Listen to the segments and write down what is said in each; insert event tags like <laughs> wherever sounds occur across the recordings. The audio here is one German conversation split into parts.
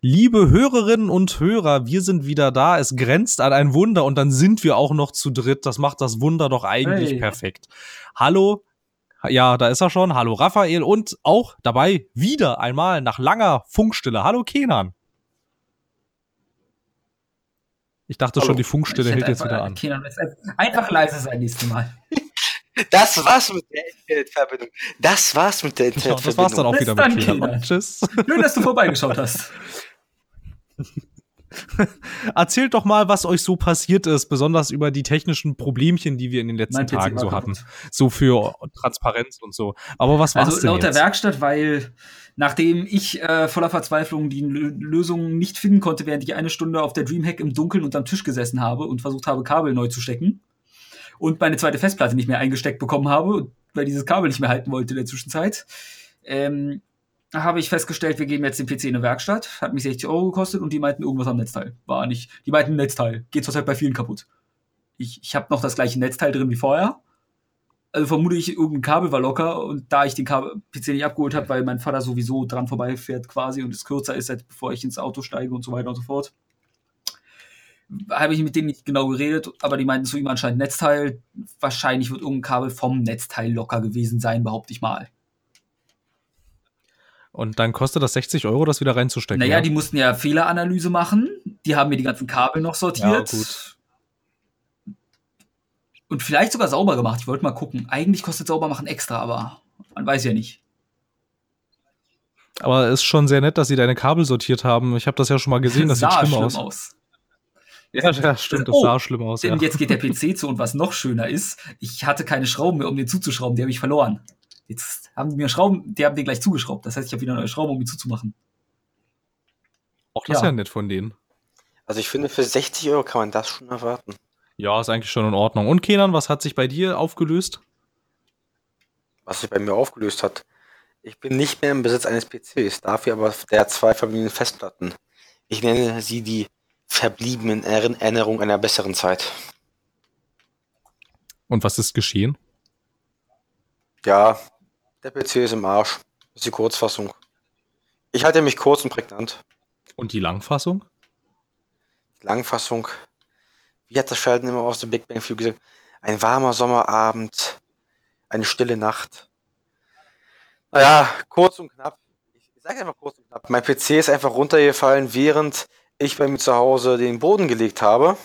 Liebe Hörerinnen und Hörer, wir sind wieder da. Es grenzt an ein Wunder und dann sind wir auch noch zu dritt. Das macht das Wunder doch eigentlich hey. perfekt. Hallo, ja, da ist er schon. Hallo Raphael und auch dabei wieder einmal nach langer Funkstille. Hallo Kenan. Ich dachte Hallo. schon, die Funkstille hält jetzt wieder an. Kenan, einfach leise sein nächstes Mal. <laughs> Das war's mit der Internetverbindung. Das war's mit der Internetverbindung. Ja, das war's dann auch wieder mit Kenan. Tschüss. Schön, dass du vorbeigeschaut hast. <laughs> <laughs> Erzählt doch mal, was euch so passiert ist, besonders über die technischen Problemchen, die wir in den letzten Tagen so hatten. So für Transparenz und so. Aber was war Also laut der Werkstatt, weil nachdem ich äh, voller Verzweiflung die Lösung nicht finden konnte, während ich eine Stunde auf der Dreamhack im Dunkeln unterm Tisch gesessen habe und versucht habe, Kabel neu zu stecken und meine zweite Festplatte nicht mehr eingesteckt bekommen habe, weil dieses Kabel nicht mehr halten wollte in der Zwischenzeit, ähm, habe ich festgestellt, wir geben jetzt den PC in eine Werkstatt. Hat mich 60 Euro gekostet und die meinten irgendwas am Netzteil. War nicht. Die meinten Netzteil. Geht zurzeit bei vielen kaputt. Ich, ich habe noch das gleiche Netzteil drin wie vorher. Also vermute ich, irgendein Kabel war locker und da ich den Kabel PC nicht abgeholt habe, weil mein Vater sowieso dran vorbeifährt quasi und es kürzer ist, als bevor ich ins Auto steige und so weiter und so fort, habe ich mit denen nicht genau geredet, aber die meinten zu ihm anscheinend Netzteil. Wahrscheinlich wird irgendein Kabel vom Netzteil locker gewesen sein, behaupte ich mal. Und dann kostet das 60 Euro, das wieder reinzustecken. Naja, ja? die mussten ja Fehleranalyse machen. Die haben mir die ganzen Kabel noch sortiert. Ja, gut. Und vielleicht sogar sauber gemacht. Ich wollte mal gucken. Eigentlich kostet sauber machen extra, aber man weiß ja nicht. Aber es ist schon sehr nett, dass sie deine Kabel sortiert haben. Ich habe das ja schon mal gesehen, das, <laughs> das sieht schlimm, schlimm aus. aus. Ja, ja, stimmt, das oh, sah schlimm aus. Denn ja. jetzt geht der PC zu und was noch schöner ist, ich hatte keine Schrauben mehr, um den zuzuschrauben, die habe ich verloren. Jetzt haben die mir Schrauben, die haben den gleich zugeschraubt. Das heißt, ich habe wieder neue Schrauben, um ihn zuzumachen. Auch das ja. ist ja nett von denen. Also ich finde, für 60 Euro kann man das schon erwarten. Ja, ist eigentlich schon in Ordnung. Und Kenan, was hat sich bei dir aufgelöst? Was sich bei mir aufgelöst hat? Ich bin nicht mehr im Besitz eines PCs, dafür aber der zwei verbliebenen Festplatten. Ich nenne sie die verbliebenen Erinnerungen einer besseren Zeit. Und was ist geschehen? Ja, der PC ist im Arsch. Das ist die Kurzfassung. Ich halte mich kurz und prägnant. Und die Langfassung? Die Langfassung. Wie hat das Schalten immer aus dem Big Bang Theory gesagt? Ein warmer Sommerabend, eine stille Nacht. Naja, kurz und knapp. Ich sage einfach kurz und knapp. Mein PC ist einfach runtergefallen, während ich bei mir zu Hause den Boden gelegt habe,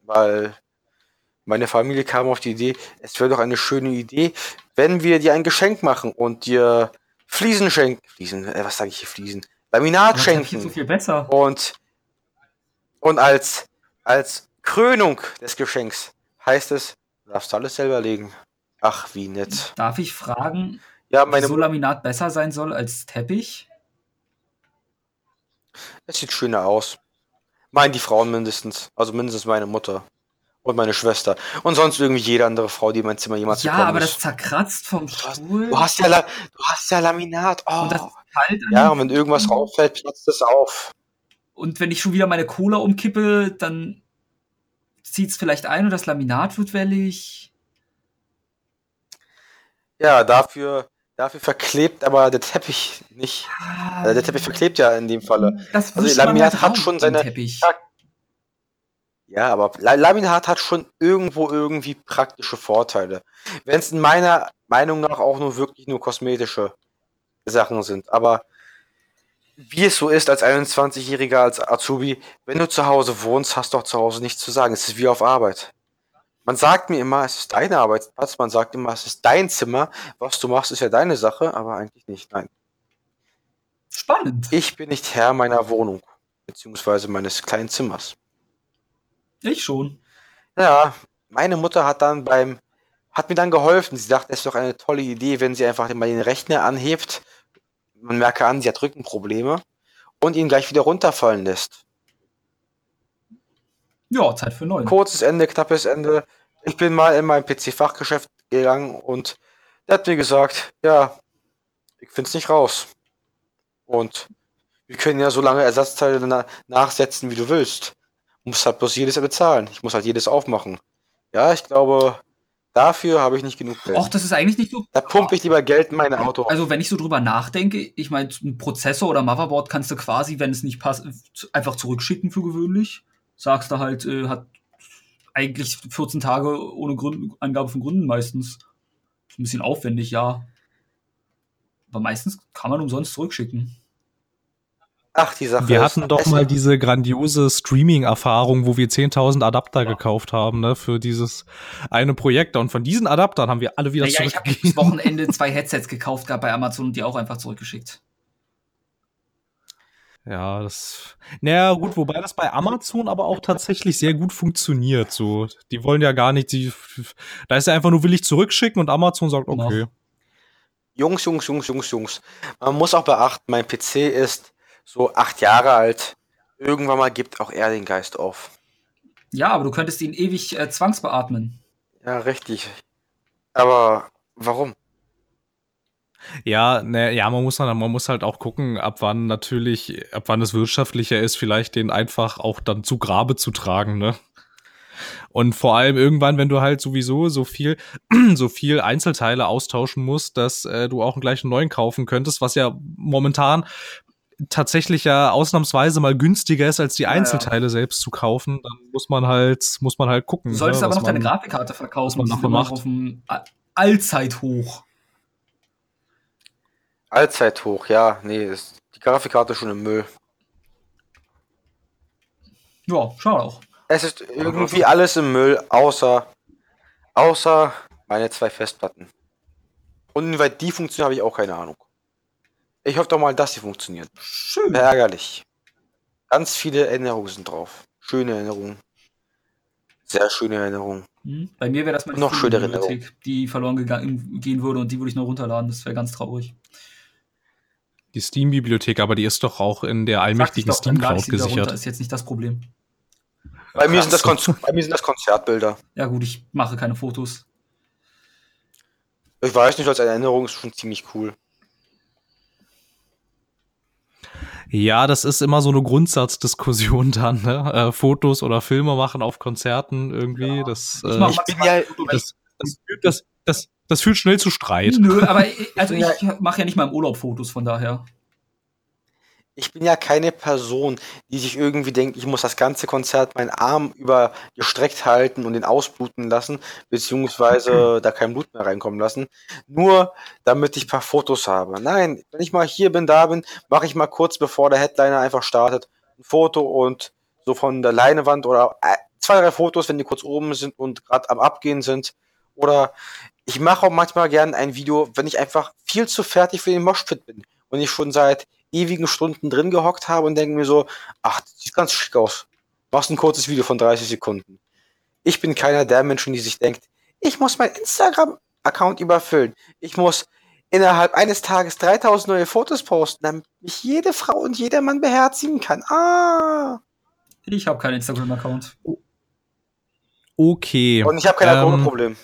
weil meine Familie kam auf die Idee, es wäre doch eine schöne Idee, wenn wir dir ein Geschenk machen und dir Fliesen schenken. Fliesen, äh, was sage ich hier Fliesen? Laminat das schenken. So viel besser. Und, und als, als Krönung des Geschenks heißt es, darfst du alles selber legen. Ach, wie nett. Darf ich fragen, ja, meine wieso Laminat besser sein soll als Teppich? Es sieht schöner aus. Meinen die Frauen mindestens. Also mindestens meine Mutter. Und meine Schwester. Und sonst irgendwie jede andere Frau, die in mein Zimmer jemals Ja, aber ist. das zerkratzt vom Stuhl. Du hast ja, La du hast ja Laminat. Oh. Und das halt ja, und wenn irgendwas rauffällt, platzt es auf. Und wenn ich schon wieder meine Cola umkippe, dann zieht es vielleicht ein und das Laminat wird wellig. Ja, dafür, dafür verklebt aber der Teppich nicht. Ah, also der Teppich verklebt ja in dem Falle. Das also Laminat hat schon seine. Teppich. Ja, aber Laminat hat schon irgendwo irgendwie praktische Vorteile. Wenn es in meiner Meinung nach auch nur wirklich nur kosmetische Sachen sind. Aber wie es so ist als 21-Jähriger, als Azubi, wenn du zu Hause wohnst, hast du auch zu Hause nichts zu sagen. Es ist wie auf Arbeit. Man sagt mir immer, es ist dein Arbeitsplatz, man sagt immer, es ist dein Zimmer. Was du machst, ist ja deine Sache, aber eigentlich nicht. Nein. Spannend. Ich bin nicht Herr meiner Wohnung, beziehungsweise meines kleinen Zimmers. Ich schon. Ja, meine Mutter hat dann beim, hat mir dann geholfen. Sie dachte, es ist doch eine tolle Idee, wenn sie einfach mal den Rechner anhebt. Man merke an, sie hat Rückenprobleme und ihn gleich wieder runterfallen lässt. Ja, Zeit für neun. Kurzes Ende, knappes Ende. Ich bin mal in mein PC-Fachgeschäft gegangen und der hat mir gesagt, ja, ich finde es nicht raus. Und wir können ja so lange Ersatzteile na nachsetzen, wie du willst muss halt bloß jedes bezahlen. Ich muss halt jedes aufmachen. Ja, ich glaube, Dafür habe ich nicht genug Geld. Och, das ist eigentlich nicht so. Da pumpe ich lieber Geld in mein Auto. Also, wenn ich so drüber nachdenke, ich meine, ein Prozessor oder Motherboard kannst du quasi, wenn es nicht passt, einfach zurückschicken für gewöhnlich. Sagst du halt, äh, hat eigentlich 14 Tage ohne Grund, Angabe von Gründen meistens. Ist ein bisschen aufwendig, ja. Aber meistens kann man umsonst zurückschicken. Ach, die Sache. Wir hatten doch mal diese grandiose Streaming-Erfahrung, wo wir 10.000 Adapter ja. gekauft haben, ne, für dieses eine Projekt. Und von diesen Adaptern haben wir alle wieder naja, zurückgegeben. Ich habe Wochenende <laughs> zwei Headsets gekauft gehabt bei Amazon und die auch einfach zurückgeschickt. Ja, das. Naja, gut, wobei das bei Amazon aber auch tatsächlich sehr gut funktioniert. So, die wollen ja gar nicht, die, da ist ja einfach nur willig zurückschicken und Amazon sagt, genau. okay. Jungs, Jungs, Jungs, Jungs, Jungs. Man muss auch beachten, mein PC ist so acht Jahre alt. Irgendwann mal gibt auch er den Geist auf. Ja, aber du könntest ihn ewig äh, zwangsbeatmen. Ja, richtig. Aber warum? Ja, ne, ja, man muss dann, man muss halt auch gucken, ab wann natürlich, ab wann es wirtschaftlicher ist, vielleicht den einfach auch dann zu Grabe zu tragen, ne? Und vor allem irgendwann, wenn du halt sowieso so viel, <clears throat> so viel Einzelteile austauschen musst, dass äh, du auch gleich einen neuen kaufen könntest, was ja momentan tatsächlich ja ausnahmsweise mal günstiger ist, als die Einzelteile ja, selbst zu kaufen, dann muss man halt, muss man halt gucken. Du solltest ne, aber noch deine Grafikkarte verkaufen, was man noch auf dem Allzeithoch. Allzeithoch, ja, nee, ist die Grafikkarte schon im Müll. Ja, schade auch. Es ist irgendwie alles im Müll, außer, außer meine zwei Festplatten. Und inwieweit die funktionieren, habe ich auch keine Ahnung. Ich hoffe doch mal, dass sie funktioniert. Schön. Ärgerlich. Ganz viele Erinnerungen sind drauf. Schöne Erinnerungen. Sehr schöne Erinnerungen. Hm. Bei mir wäre das mal noch schönere Erinnerung, die verloren gegangen, gehen würde und die würde ich noch runterladen. Das wäre ganz traurig. Die Steam-Bibliothek, aber die ist doch auch in der allmächtigen Steam Cloud gesichert. Das ist jetzt nicht das Problem. Bei mir, sind das bei mir sind das Konzertbilder. Ja gut, ich mache keine Fotos. Ich weiß nicht, als Erinnerung ist schon ziemlich cool. Ja, das ist immer so eine Grundsatzdiskussion <laughs> dann, ne? Äh, Fotos oder Filme machen auf Konzerten irgendwie. Ja. Das, äh, ich bin ja, das, das, das, das, das führt schnell zu Streit. Nö, aber <laughs> also ich mache ja nicht mal im Urlaub Fotos, von daher ich bin ja keine Person, die sich irgendwie denkt, ich muss das ganze Konzert meinen Arm über gestreckt halten und den ausbluten lassen, beziehungsweise <clears throat> da kein Blut mehr reinkommen lassen, nur damit ich paar Fotos habe. Nein, wenn ich mal hier bin, da bin, mache ich mal kurz bevor der Headliner einfach startet, ein Foto und so von der Leinewand oder äh, zwei, drei Fotos, wenn die kurz oben sind und gerade am Abgehen sind. Oder ich mache auch manchmal gerne ein Video, wenn ich einfach viel zu fertig für den Moshpit bin und ich schon seit ewigen Stunden drin gehockt habe und denke mir so, ach, das sieht ganz schick aus. Machst ein kurzes Video von 30 Sekunden. Ich bin keiner der Menschen, die sich denkt, ich muss mein Instagram-Account überfüllen. Ich muss innerhalb eines Tages 3000 neue Fotos posten, damit mich jede Frau und jeder Mann beherzigen kann. Ah! Ich habe keinen Instagram-Account. Okay. Und ich habe kein ähm, Alkoholproblem.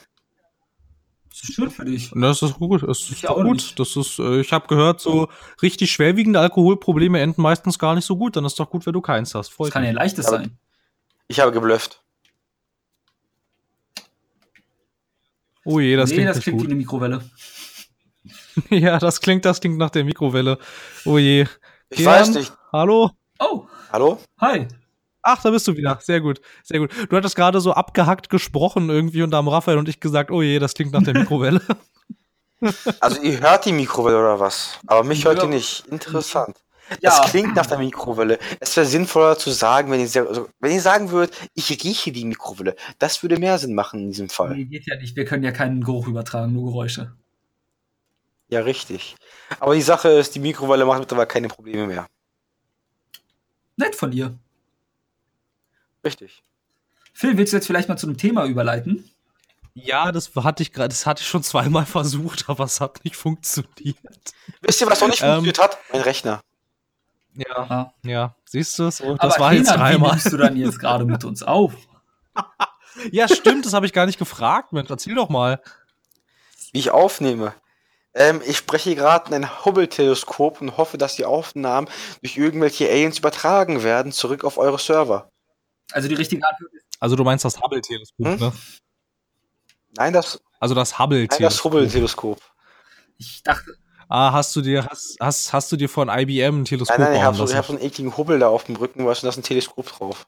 Das ist schön für dich. Das ist gut. Das ist gut. Nicht. Das ist, äh, ich habe gehört, so richtig schwerwiegende Alkoholprobleme enden meistens gar nicht so gut. Dann ist doch gut, wenn du keins hast. Freut das kann ja leichtes sein. Ich habe geblufft. Oh je, das nee, klingt das klingt gut. wie eine Mikrowelle. <laughs> ja, das klingt, das klingt nach der Mikrowelle. Oh je. Ich Gern, weiß nicht. Hallo? Oh. Hallo? Hi. Ach, da bist du wieder. Sehr gut, sehr gut. Du hattest gerade so abgehackt gesprochen irgendwie und da haben Raphael und ich gesagt, oh je, das klingt nach der <laughs> Mikrowelle. Also ihr hört die Mikrowelle oder was? Aber mich hört ja. ihr nicht. Interessant. Das ja. klingt nach der Mikrowelle. Es wäre sinnvoller zu sagen, wenn ihr, also, wenn ihr sagen würdet, ich rieche die Mikrowelle. Das würde mehr Sinn machen in diesem Fall. Nee, geht ja nicht. Wir können ja keinen Geruch übertragen, nur Geräusche. Ja, richtig. Aber die Sache ist, die Mikrowelle macht mittlerweile keine Probleme mehr. Nett von dir. Richtig. Phil, willst du jetzt vielleicht mal zu einem Thema überleiten? Ja, das hatte ich gerade, das hatte ich schon zweimal <laughs> versucht, aber es hat nicht funktioniert. Wisst ihr, was noch nicht ähm, funktioniert hat? Mein Rechner. Ja, ja, siehst du So, das aber war jetzt dreimal. Nimmst du dann jetzt <laughs> gerade mit uns auf? <laughs> ja, stimmt, das habe ich gar nicht gefragt. Mensch, erzähl doch mal. Wie ich aufnehme. Ähm, ich spreche gerade in ein Hubble-Teleskop und hoffe, dass die Aufnahmen durch irgendwelche Aliens übertragen werden, zurück auf eure Server. Also die richtige Antwort ist. Also du meinst das Hubble-Teleskop, hm? ne? Nein, das Also das Hubble-Teleskop. das Hubble-Teleskop. Ich dachte. Ah, hast du dir, hast, hast, hast du dir von IBM ein Teleskop Nein, nein, ich habe so, ich hab so einen ekligen Hubbel da auf dem Rücken, weißt du, da ist ein Teleskop drauf.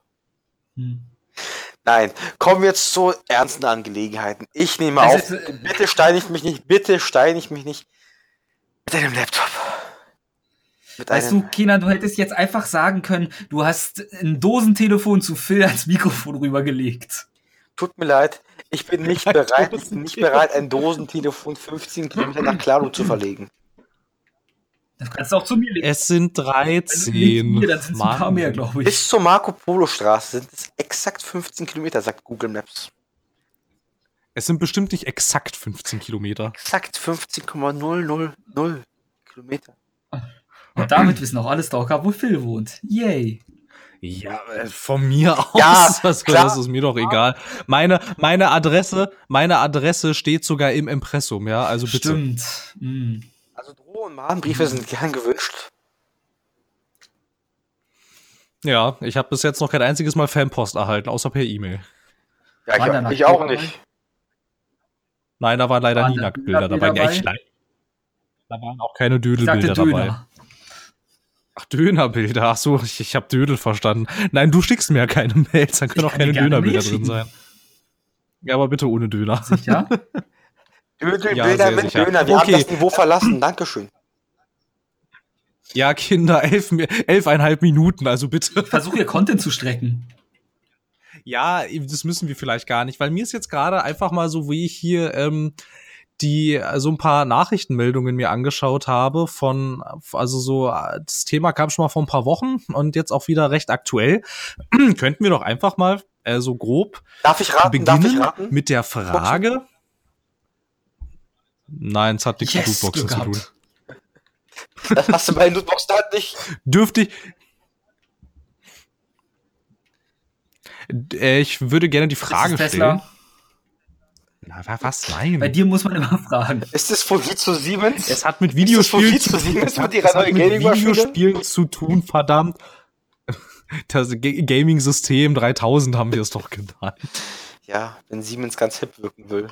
Hm. Nein, kommen wir jetzt zu ernsten Angelegenheiten. Ich nehme Also auf, bitte steinigt mich nicht, bitte steinigt mich nicht. Mit einem Laptop. Mit Weißt du, Kenan, du hättest jetzt einfach sagen können, du hast ein Dosentelefon zu Phil als Mikrofon rübergelegt. tut mir leid, ich bin nicht bereit, ich bin nicht Dosentelefon. bereit, ein Dosentelefon 15 Kilometer nach Klaro zu verlegen. Das kannst du auch zu mir legen. Es sind Wenn du legst zu mir, 13. dann sind es ein paar mehr, glaube ich. Bis zur Marco Polo Straße sind es exakt 15 Kilometer, sagt Google Maps. Es sind bestimmt nicht exakt 15 Kilometer. Exakt 15,000 Kilometer. Und damit wissen auch alle Stalker, wo Phil wohnt. Yay. Ja, äh, von mir <laughs> aus. Ja, das, klar. das ist mir doch egal. Meine, meine Adresse, meine Adresse steht sogar im Impressum, ja, also bitte. Stimmt. Hm. Also Droh- und Mahnbriefe sind gern gewünscht. Ja, ich habe bis jetzt noch kein einziges Mal Fanpost erhalten, außer per E-Mail. Ja, ich, ich auch nicht. Nein, da waren leider Waren nie Nacktbilder dabei. Ja, dabei? ich, leid- da waren auch keine Dödelbilder dabei. Ach, Dönerbilder. Ach so, ich, ich habe Dödel verstanden. Nein, du schickst mir ja keine <laughs> Mails, dann können Ich auch keine Dönerbilder drin sein. Ja, aber bitte ohne Döner. Sicher? <laughs> Dödel, Ja, sehr mit sicher. Döner. Wir Okay. haben das Niveau verlassen. Dankeschön. Ja, Kinder, elf, elfeinhalb Minuten, also bitte. Versuch hier Content zu strecken. Ja, das müssen wir vielleicht gar nicht, weil mir ist jetzt gerade einfach mal so, wie ich hier ähm, die äh, so ein paar Nachrichtenmeldungen mir angeschaut habe von, also so, äh, das Thema kam schon mal vor ein paar Wochen und jetzt auch wieder recht aktuell. <clears throat> Könnten wir doch einfach mal äh, so grob Darf ich raten? Darf ich beginnen raten? mit der Frage. Nein, es hat nichts mit Yes, Lootboxen Glück zu tun. <laughs> Das hast du bei den Lootboxen halt nicht. Dürfte ich. Äh, Ich würde gerne die Frage stellen. Tesla? Na, wa- was? Nein. Bei dir muss man immer <laughs> fragen. Ist das von zu Siemens? Es hat mit Videospielen Vize Siemens mit es ihrer hat neuen? Videospielen zu tun, verdammt. Das Ga- Gaming-System 3000 haben wir es doch genannt. Ja, wenn Siemens ganz hip wirken will.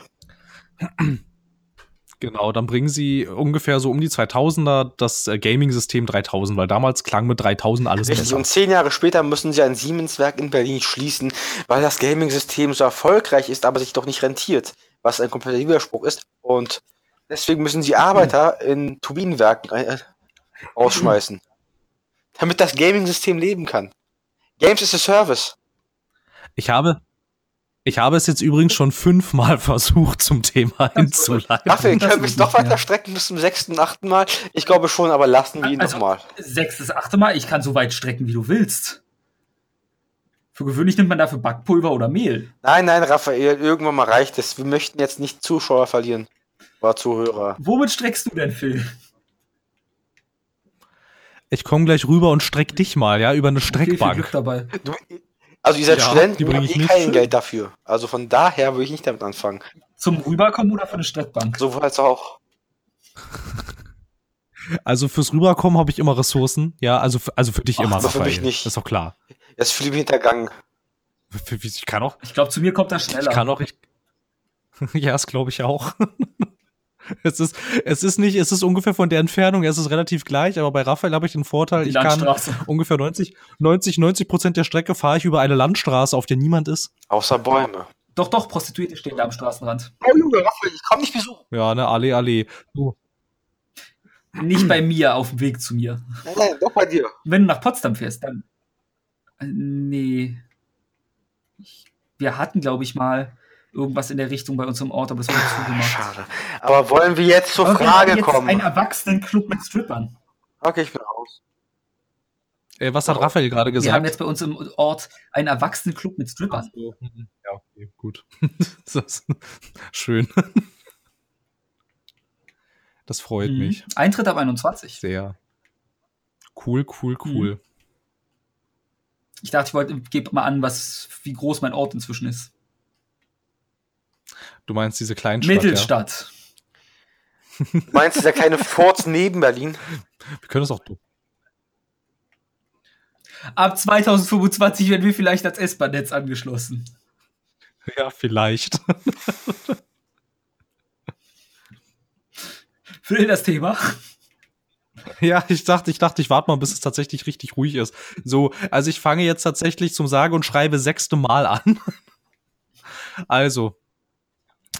Genau, dann bringen sie ungefähr so um die 2000er das äh, Gaming-System 3000, weil damals klang mit 3000 alles Richtig. besser. Und zehn Jahre später müssen sie ein Siemens-Werk in Berlin schließen, weil das Gaming-System so erfolgreich ist, aber sich doch nicht rentiert. Was ein kompletter Widerspruch ist. Und deswegen müssen sie Arbeiter in Turbinenwerken äh, rausschmeißen. Damit das Gaming-System leben kann. Games is a Service. Ich habe, ich habe es jetzt übrigens schon fünfmal <laughs> versucht, zum Thema hinzuleiten. Können wir ist es noch weiter strecken bis zum sechsten, achten Mal? Ich glaube schon, aber lassen wir ihn Also- nochmal. Sechstes, achte Mal, ich kann so weit strecken, wie du willst. Für gewöhnlich nimmt man dafür Backpulver oder Mehl. Nein, nein, Raphael, irgendwann mal reicht es. Wir möchten jetzt nicht Zuschauer verlieren. Oder Zuhörer. Womit streckst du denn, Phil? Ich komme gleich rüber und streck dich mal, ja, über eine Viel, viel Glück Streckbank. dabei. Du, also ihr seid Ja, Studenten, habt ich eh mit. kein Geld dafür. Also von daher würde ich nicht damit anfangen. Zum Rüberkommen oder für eine Streckbank? Sowohl als auch. Also fürs Rüberkommen habe ich immer Ressourcen, ja, also für, also für dich Ach, immer. aber für mich nicht. Das ist doch klar. Das ist hintergangen. Für- für- Ich kann auch, Ich glaube, zu mir kommt das schneller. ich kann auch, ich, <laughs> ja, das glaube ich auch. <laughs> <laughs> Es ist, es ist nicht, es ist ungefähr von der Entfernung, es ist relativ gleich, aber bei Raphael habe ich den Vorteil, Die ich kann ungefähr 90, 90, 90 Prozent der Strecke fahre ich über eine Landstraße, auf der niemand ist. Außer Bäume. Doch, doch, Prostituierte stehen da am Straßenrand. Oh Junge, Raphael, ich komm nicht besuchen. Ja, ne, Allee, Allee. Du, Nicht bei mir, auf dem Weg zu mir. Nein, nein, doch bei dir. Wenn du nach Potsdam fährst, dann. Äh, Nee. Ich, wir hatten, glaube ich, mal irgendwas in der Richtung bei uns im Ort, aber es wurde zugemacht. Schade. Aber wollen wir jetzt zur Aber wir Frage haben jetzt kommen? Ein Erwachsenenclub mit Strippern. Okay, ich bin raus. äh, was hat Raphael gerade Wir haben gesagt? jetzt bei uns im Ort einen Erwachsenenclub mit Strippern. Ja, okay, gut. <laughs> das ist schön. Das freut Mhm. mich Eintritt ab 21. sehr. Cool, cool, cool. Ich dachte, ich wollte, gebe mal an, was, wie groß mein Ort inzwischen ist. Du meinst diese Kleinstadt, Mittelstadt. Du meinst dieser kleine Furz neben Berlin? Ja? Wir können es auch du. Ab 2025 werden wir vielleicht als S-Bahn-Netz angeschlossen. Ja, vielleicht. Phil, das Thema. Ja, ich dachte, ich dachte, ich warte mal, bis es tatsächlich richtig ruhig ist. So, also ich fange jetzt tatsächlich zum Sage und schreibe sechste Mal an. Also,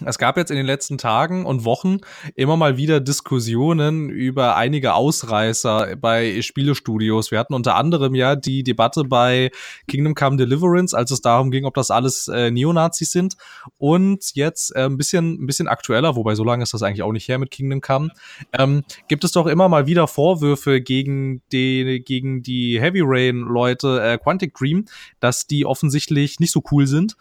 es gab jetzt in den letzten Tagen und Wochen immer mal wieder Diskussionen über einige Ausreißer bei Spielestudios. Wir hatten unter anderem ja die Debatte bei Kingdom Come Deliverance, als es darum ging, ob das alles äh, Neonazis sind. Und jetzt äh, ein bisschen, ein bisschen aktueller, wobei so lange ist das eigentlich auch nicht her mit Kingdom Come, ähm, gibt es doch immer mal wieder Vorwürfe gegen die, gegen die Heavy Rain Leute, äh, Quantic Dream, dass die offensichtlich nicht so cool sind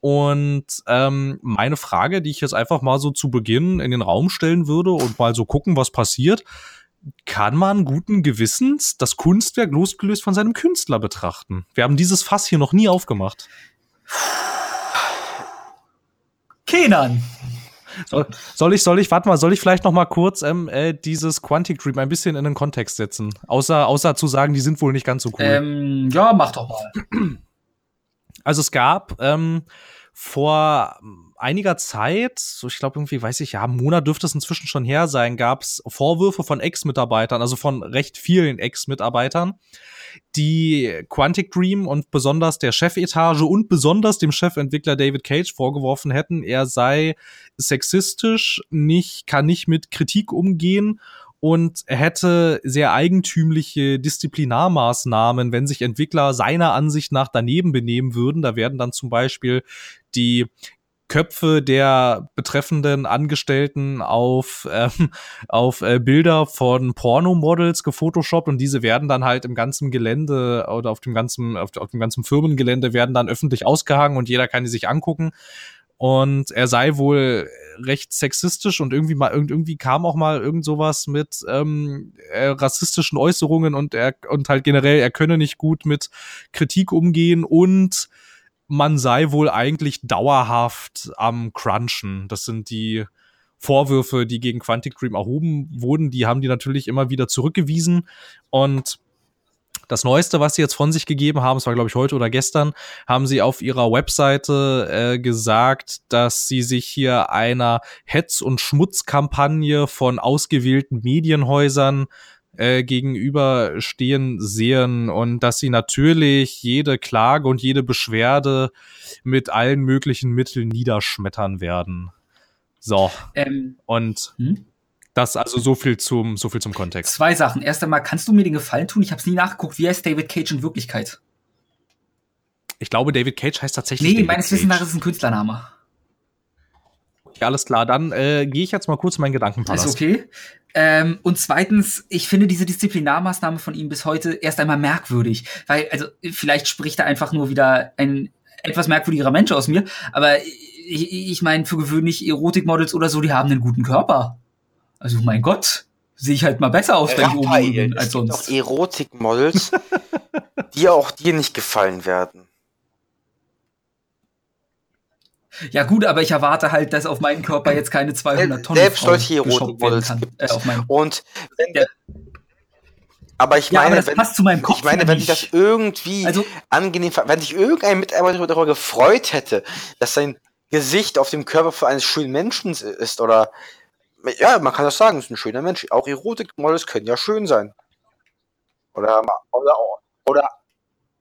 und ähm, meine Frage, die ich jetzt einfach mal so zu Beginn in den Raum stellen würde und mal so gucken, was passiert, kann man guten Gewissens das Kunstwerk losgelöst von seinem Künstler betrachten? Wir haben dieses Fass hier noch nie aufgemacht. Kenan. Soll, soll ich, soll ich, warte mal, soll ich vielleicht noch mal kurz ähm, äh, dieses Quantic Dream ein bisschen in den Kontext setzen? Außer, außer zu sagen, die sind wohl nicht ganz so cool. Ähm, ja, mach doch mal. Also es gab ähm, vor einiger Zeit, so ich glaube irgendwie, weiß ich, ja, einen Monat dürfte es inzwischen schon her sein, gab es Vorwürfe von Ex-Mitarbeitern, also von recht vielen Ex-Mitarbeitern, die Quantic Dream und besonders der Chefetage und besonders dem Chefentwickler David Cage vorgeworfen hätten, er sei sexistisch, nicht, kann nicht mit Kritik umgehen und hätte sehr eigentümliche Disziplinarmaßnahmen, wenn sich Entwickler seiner Ansicht nach daneben benehmen würden. Da werden dann zum Beispiel die Köpfe der betreffenden Angestellten auf, ähm, <laughs> auf äh, Bilder von Pornomodels gefotoshoppt und diese werden dann halt im ganzen Gelände oder auf dem ganzen, auf, auf dem ganzen Firmengelände werden dann öffentlich ausgehangen und jeder kann die sich angucken und er sei wohl recht sexistisch und irgendwie mal irgendwie kam auch mal irgend sowas mit ähm, äh, rassistischen Äußerungen und er und halt generell er könne nicht gut mit Kritik umgehen und man sei wohl eigentlich dauerhaft am Crunchen. Das sind die Vorwürfe, die gegen Quantic Dream erhoben wurden. Die haben die natürlich immer wieder zurückgewiesen und das Neueste, was sie jetzt von sich gegeben haben, es war glaube ich heute oder gestern, haben sie auf ihrer Webseite äh, gesagt, dass sie sich hier einer Hetz- und Schmutzkampagne von ausgewählten Medienhäusern äh, gegenüberstehen sehen und dass sie natürlich jede Klage und jede Beschwerde mit allen möglichen Mitteln niederschmettern werden. So. Ähm, und hm? Das also so viel zum, so viel zum Kontext. Zwei Sachen. Erst einmal, kannst du mir den Gefallen tun? Ich habe es nie nachgeguckt. Wie heißt David Cage in Wirklichkeit? Ich glaube, David Cage heißt tatsächlich. Nee, meines Wissens nach ist es ein Künstlername. Ja, alles klar. Dann äh, gehe ich jetzt mal kurz meinen Gedankenpalast. Ist okay. Ähm, und zweitens, ich finde diese Disziplinarmaßnahme von ihm bis heute erst einmal merkwürdig. Weil, also, vielleicht spricht er einfach nur wieder ein etwas merkwürdigerer Mensch aus mir. Aber ich, ich meine, für gewöhnlich Erotikmodels oder so, die haben einen guten Körper. Also mein Gott, sehe ich halt mal besser aus, wenn ich oben bin als sonst. Es gibt auch Erotikmodels, <laughs> die auch dir nicht gefallen werden. Ja gut, aber ich erwarte halt, dass auf meinen Körper jetzt keine 200 Tonnen Selbst solche Erotikmodels gibt es. Äh, Und wenn der, aber ich meine, ja, aber wenn, ich meine, wenn sich das irgendwie also, angenehm, wenn sich irgendein Mitarbeiter darüber gefreut hätte, dass sein Gesicht auf dem Körper eines schönen Menschen ist oder ja, man kann das sagen, ist ein schöner Mensch. Auch Erotikmodels können ja schön sein. Oder, oder, oder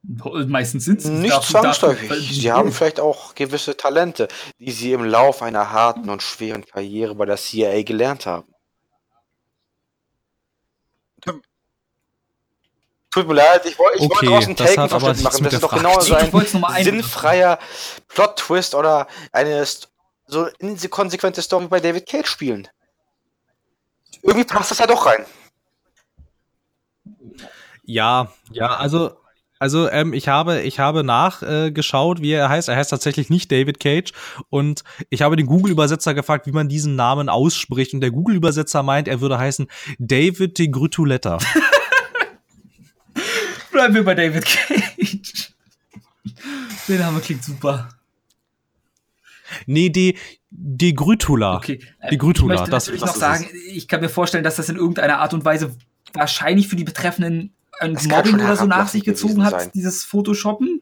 Meistens sind sie nicht zwangsläufig. Sie haben vielleicht auch gewisse Talente, die sie im Lauf einer harten und schweren Karriere bei der CIA gelernt haben. Tut mir leid, ich, wollte, okay, wollte draußen Taken verstanden machen. Das ist doch genau so ein sinnfreier Plot-Twist oder eine so inkonsequente Story bei David Cage spielen irgendwie passt das ja doch rein. Ja, ja, also also ähm, ich habe ich habe nachgeschaut, äh, wie er heißt. Er heißt tatsächlich nicht David Cage und ich habe den Google Übersetzer gefragt, wie man diesen Namen ausspricht und der Google Übersetzer meint, er würde heißen David de Grütuletta. <laughs> Bleiben wir bei David Cage. Der Name klingt super. Nee, die die Grütula. Okay. Die Grütula. Ich möchte das, natürlich das noch sagen, ich kann mir vorstellen, dass das in irgendeiner Art und Weise wahrscheinlich für die Betreffenden ein das Mobbing oder so nach sich gezogen hat, sein. dieses Photoshoppen.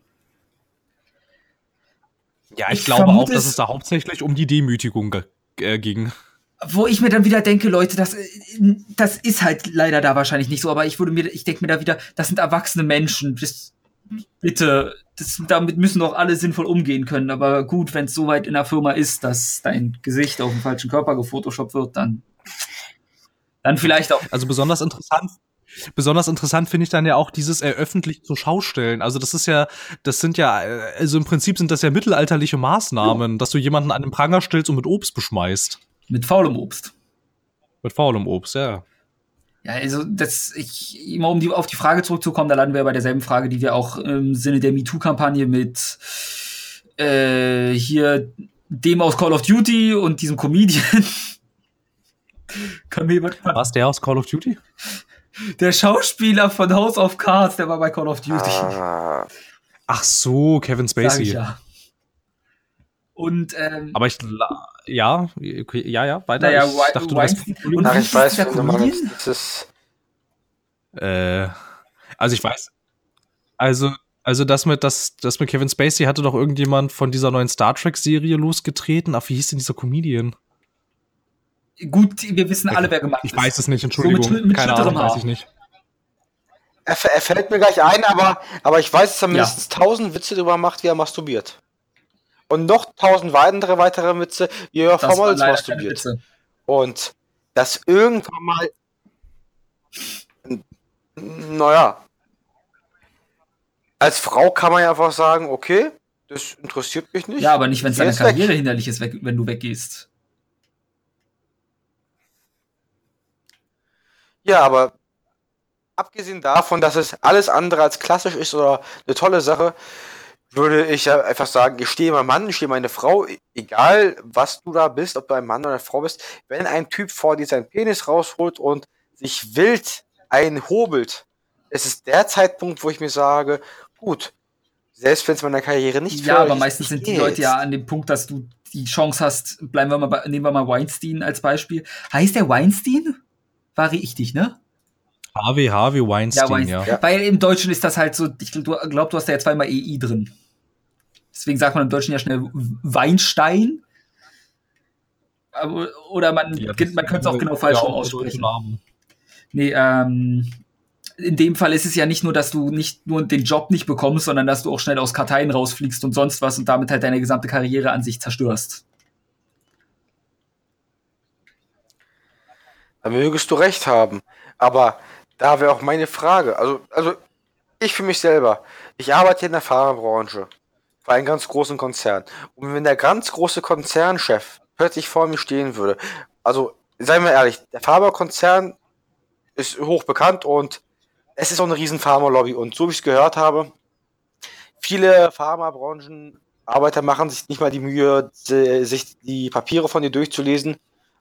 Ja, ich, ich glaube auch, dass es da hauptsächlich um die Demütigung äh, ging. wo ich mir dann wieder denke, Leute, das, das ist halt leider da wahrscheinlich nicht so, aber ich würde mir, ich denke mir da wieder, das sind erwachsene Menschen. Das, bitte, das, damit müssen doch alle sinnvoll umgehen können. Aber gut, wenn es soweit in der Firma ist, dass dein Gesicht auf dem falschen Körper gefotoshoppt wird, dann, dann vielleicht auch. Also besonders interessant Besonders interessant finde ich dann ja auch dieses eröffentlich zur Schaustellen. Also das ist ja, das sind ja, also im Prinzip sind das ja mittelalterliche Maßnahmen, ja. dass du jemanden an den Pranger stellst und mit Obst beschmeißt. Mit faulem Obst. Mit faulem Obst, ja. Ja, also das, ich, immer um die, auf die Frage zurückzukommen, da landen wir bei derselben Frage, die wir auch im Sinne der MeToo-Kampagne mit äh, hier dem aus Call of Duty und diesem Comedian. <laughs> Kann mir jemand Was, der aus Call of Duty? Der Schauspieler von House of Cards, der war bei Call of Duty. Ah. Ach so, Kevin Spacey. Ich ja. Und ähm, aber ich ja, okay, ja, ja, weiter. Naja, ich dachte, du hast und Ach, ich weiß, wenn du meinst, das ist äh, also ich weiß also also das mit das das mit Kevin Spacey hatte doch irgendjemand von dieser neuen Star Trek Serie losgetreten. Ach, wie hieß denn dieser Comedian? Gut, wir wissen alle, wer gemacht ist. Ich weiß es nicht, Entschuldigung. So mit, mit Keine Ahnung, weiß ich nicht. Er, er, fällt mir gleich ein, aber, aber ich weiß, dass er mindestens tausend ja. Witze darüber macht, wie er masturbiert. Und noch tausend weitere, weitere Witze, wie er vor Models masturbiert. Und das irgendwann mal. Naja. Als Frau kann man ja einfach sagen, okay, das interessiert mich nicht. Ja, aber nicht, wenn es deine Karriere weg. hinderlich ist, wenn du weggehst. Ja, aber abgesehen davon, dass es alles andere als klassisch ist oder eine tolle Sache, würde ich ja einfach sagen, ich stehe mein Mann, ich stehe meine Frau, egal was du da bist, ob du ein Mann oder eine Frau bist, wenn ein Typ vor dir seinen Penis rausholt und sich wild einhobelt, es ist der Zeitpunkt, wo ich mir sage, gut, selbst wenn es meiner Karriere nicht Ja, aber meistens sind die Leute ja an dem Punkt, dass du die Chance hast, bleiben wir mal bei, nehmen wir mal Weinstein als Beispiel. Heißt der Weinstein? war richtig, ne? Harvey, Harvey Weinstein, ja, Weinstein. ja. Weil im Deutschen ist das halt so, ich glaube, du hast da ja zweimal EI drin. Deswegen sagt man im Deutschen ja schnell Weinstein. Aber, oder man, ja, man könnte es auch genau falsch rum aussprechen. Nee, ähm, in dem Fall ist es ja nicht nur, dass du nicht nur den Job nicht bekommst, sondern dass du auch schnell aus Karteien rausfliegst und sonst was und damit halt deine gesamte Karriere an sich zerstörst. Da mögest du recht haben. Aber da wäre auch meine Frage. Also, also ich für mich selber. Ich arbeite in der Fahrerbranche. Bei einem ganz großen Konzern. Und wenn der ganz große Konzernchef plötzlich vor mir stehen würde, also seien wir ehrlich, der Faberkonzern ist hoch bekannt und es ist auch eine riesen Pharma-Lobby. Und so wie ich es gehört habe, viele Pharmabranchen-Arbeiter machen sich nicht mal die Mühe, sich die Papiere von dir durchzulesen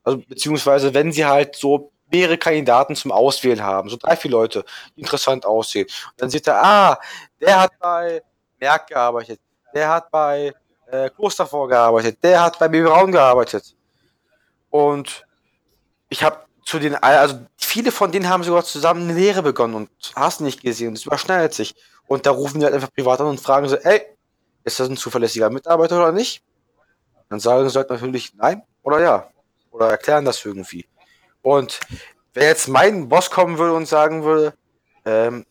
also beziehungsweise wenn sie halt so mehrere Kandidaten zum Auswählen haben, so drei, vier Leute, die interessant aussehen. Und dann sieht er, ah, der hat bei Merck gearbeitet, der hat bei äh, Klosterfor gearbeitet, der hat bei Baby Braun gearbeitet. Und ich habe zu den, also viele von denen haben sogar zusammen eine Lehre begonnen und hast nicht gesehen, das überschneidet sich. Und da rufen die halt einfach privat an und fragen so, ey, ist das ein zuverlässiger Mitarbeiter oder nicht? Dann sagen sie halt natürlich nein oder ja oder erklären das irgendwie. Und wenn jetzt mein Boss kommen würde und sagen würde, ähm,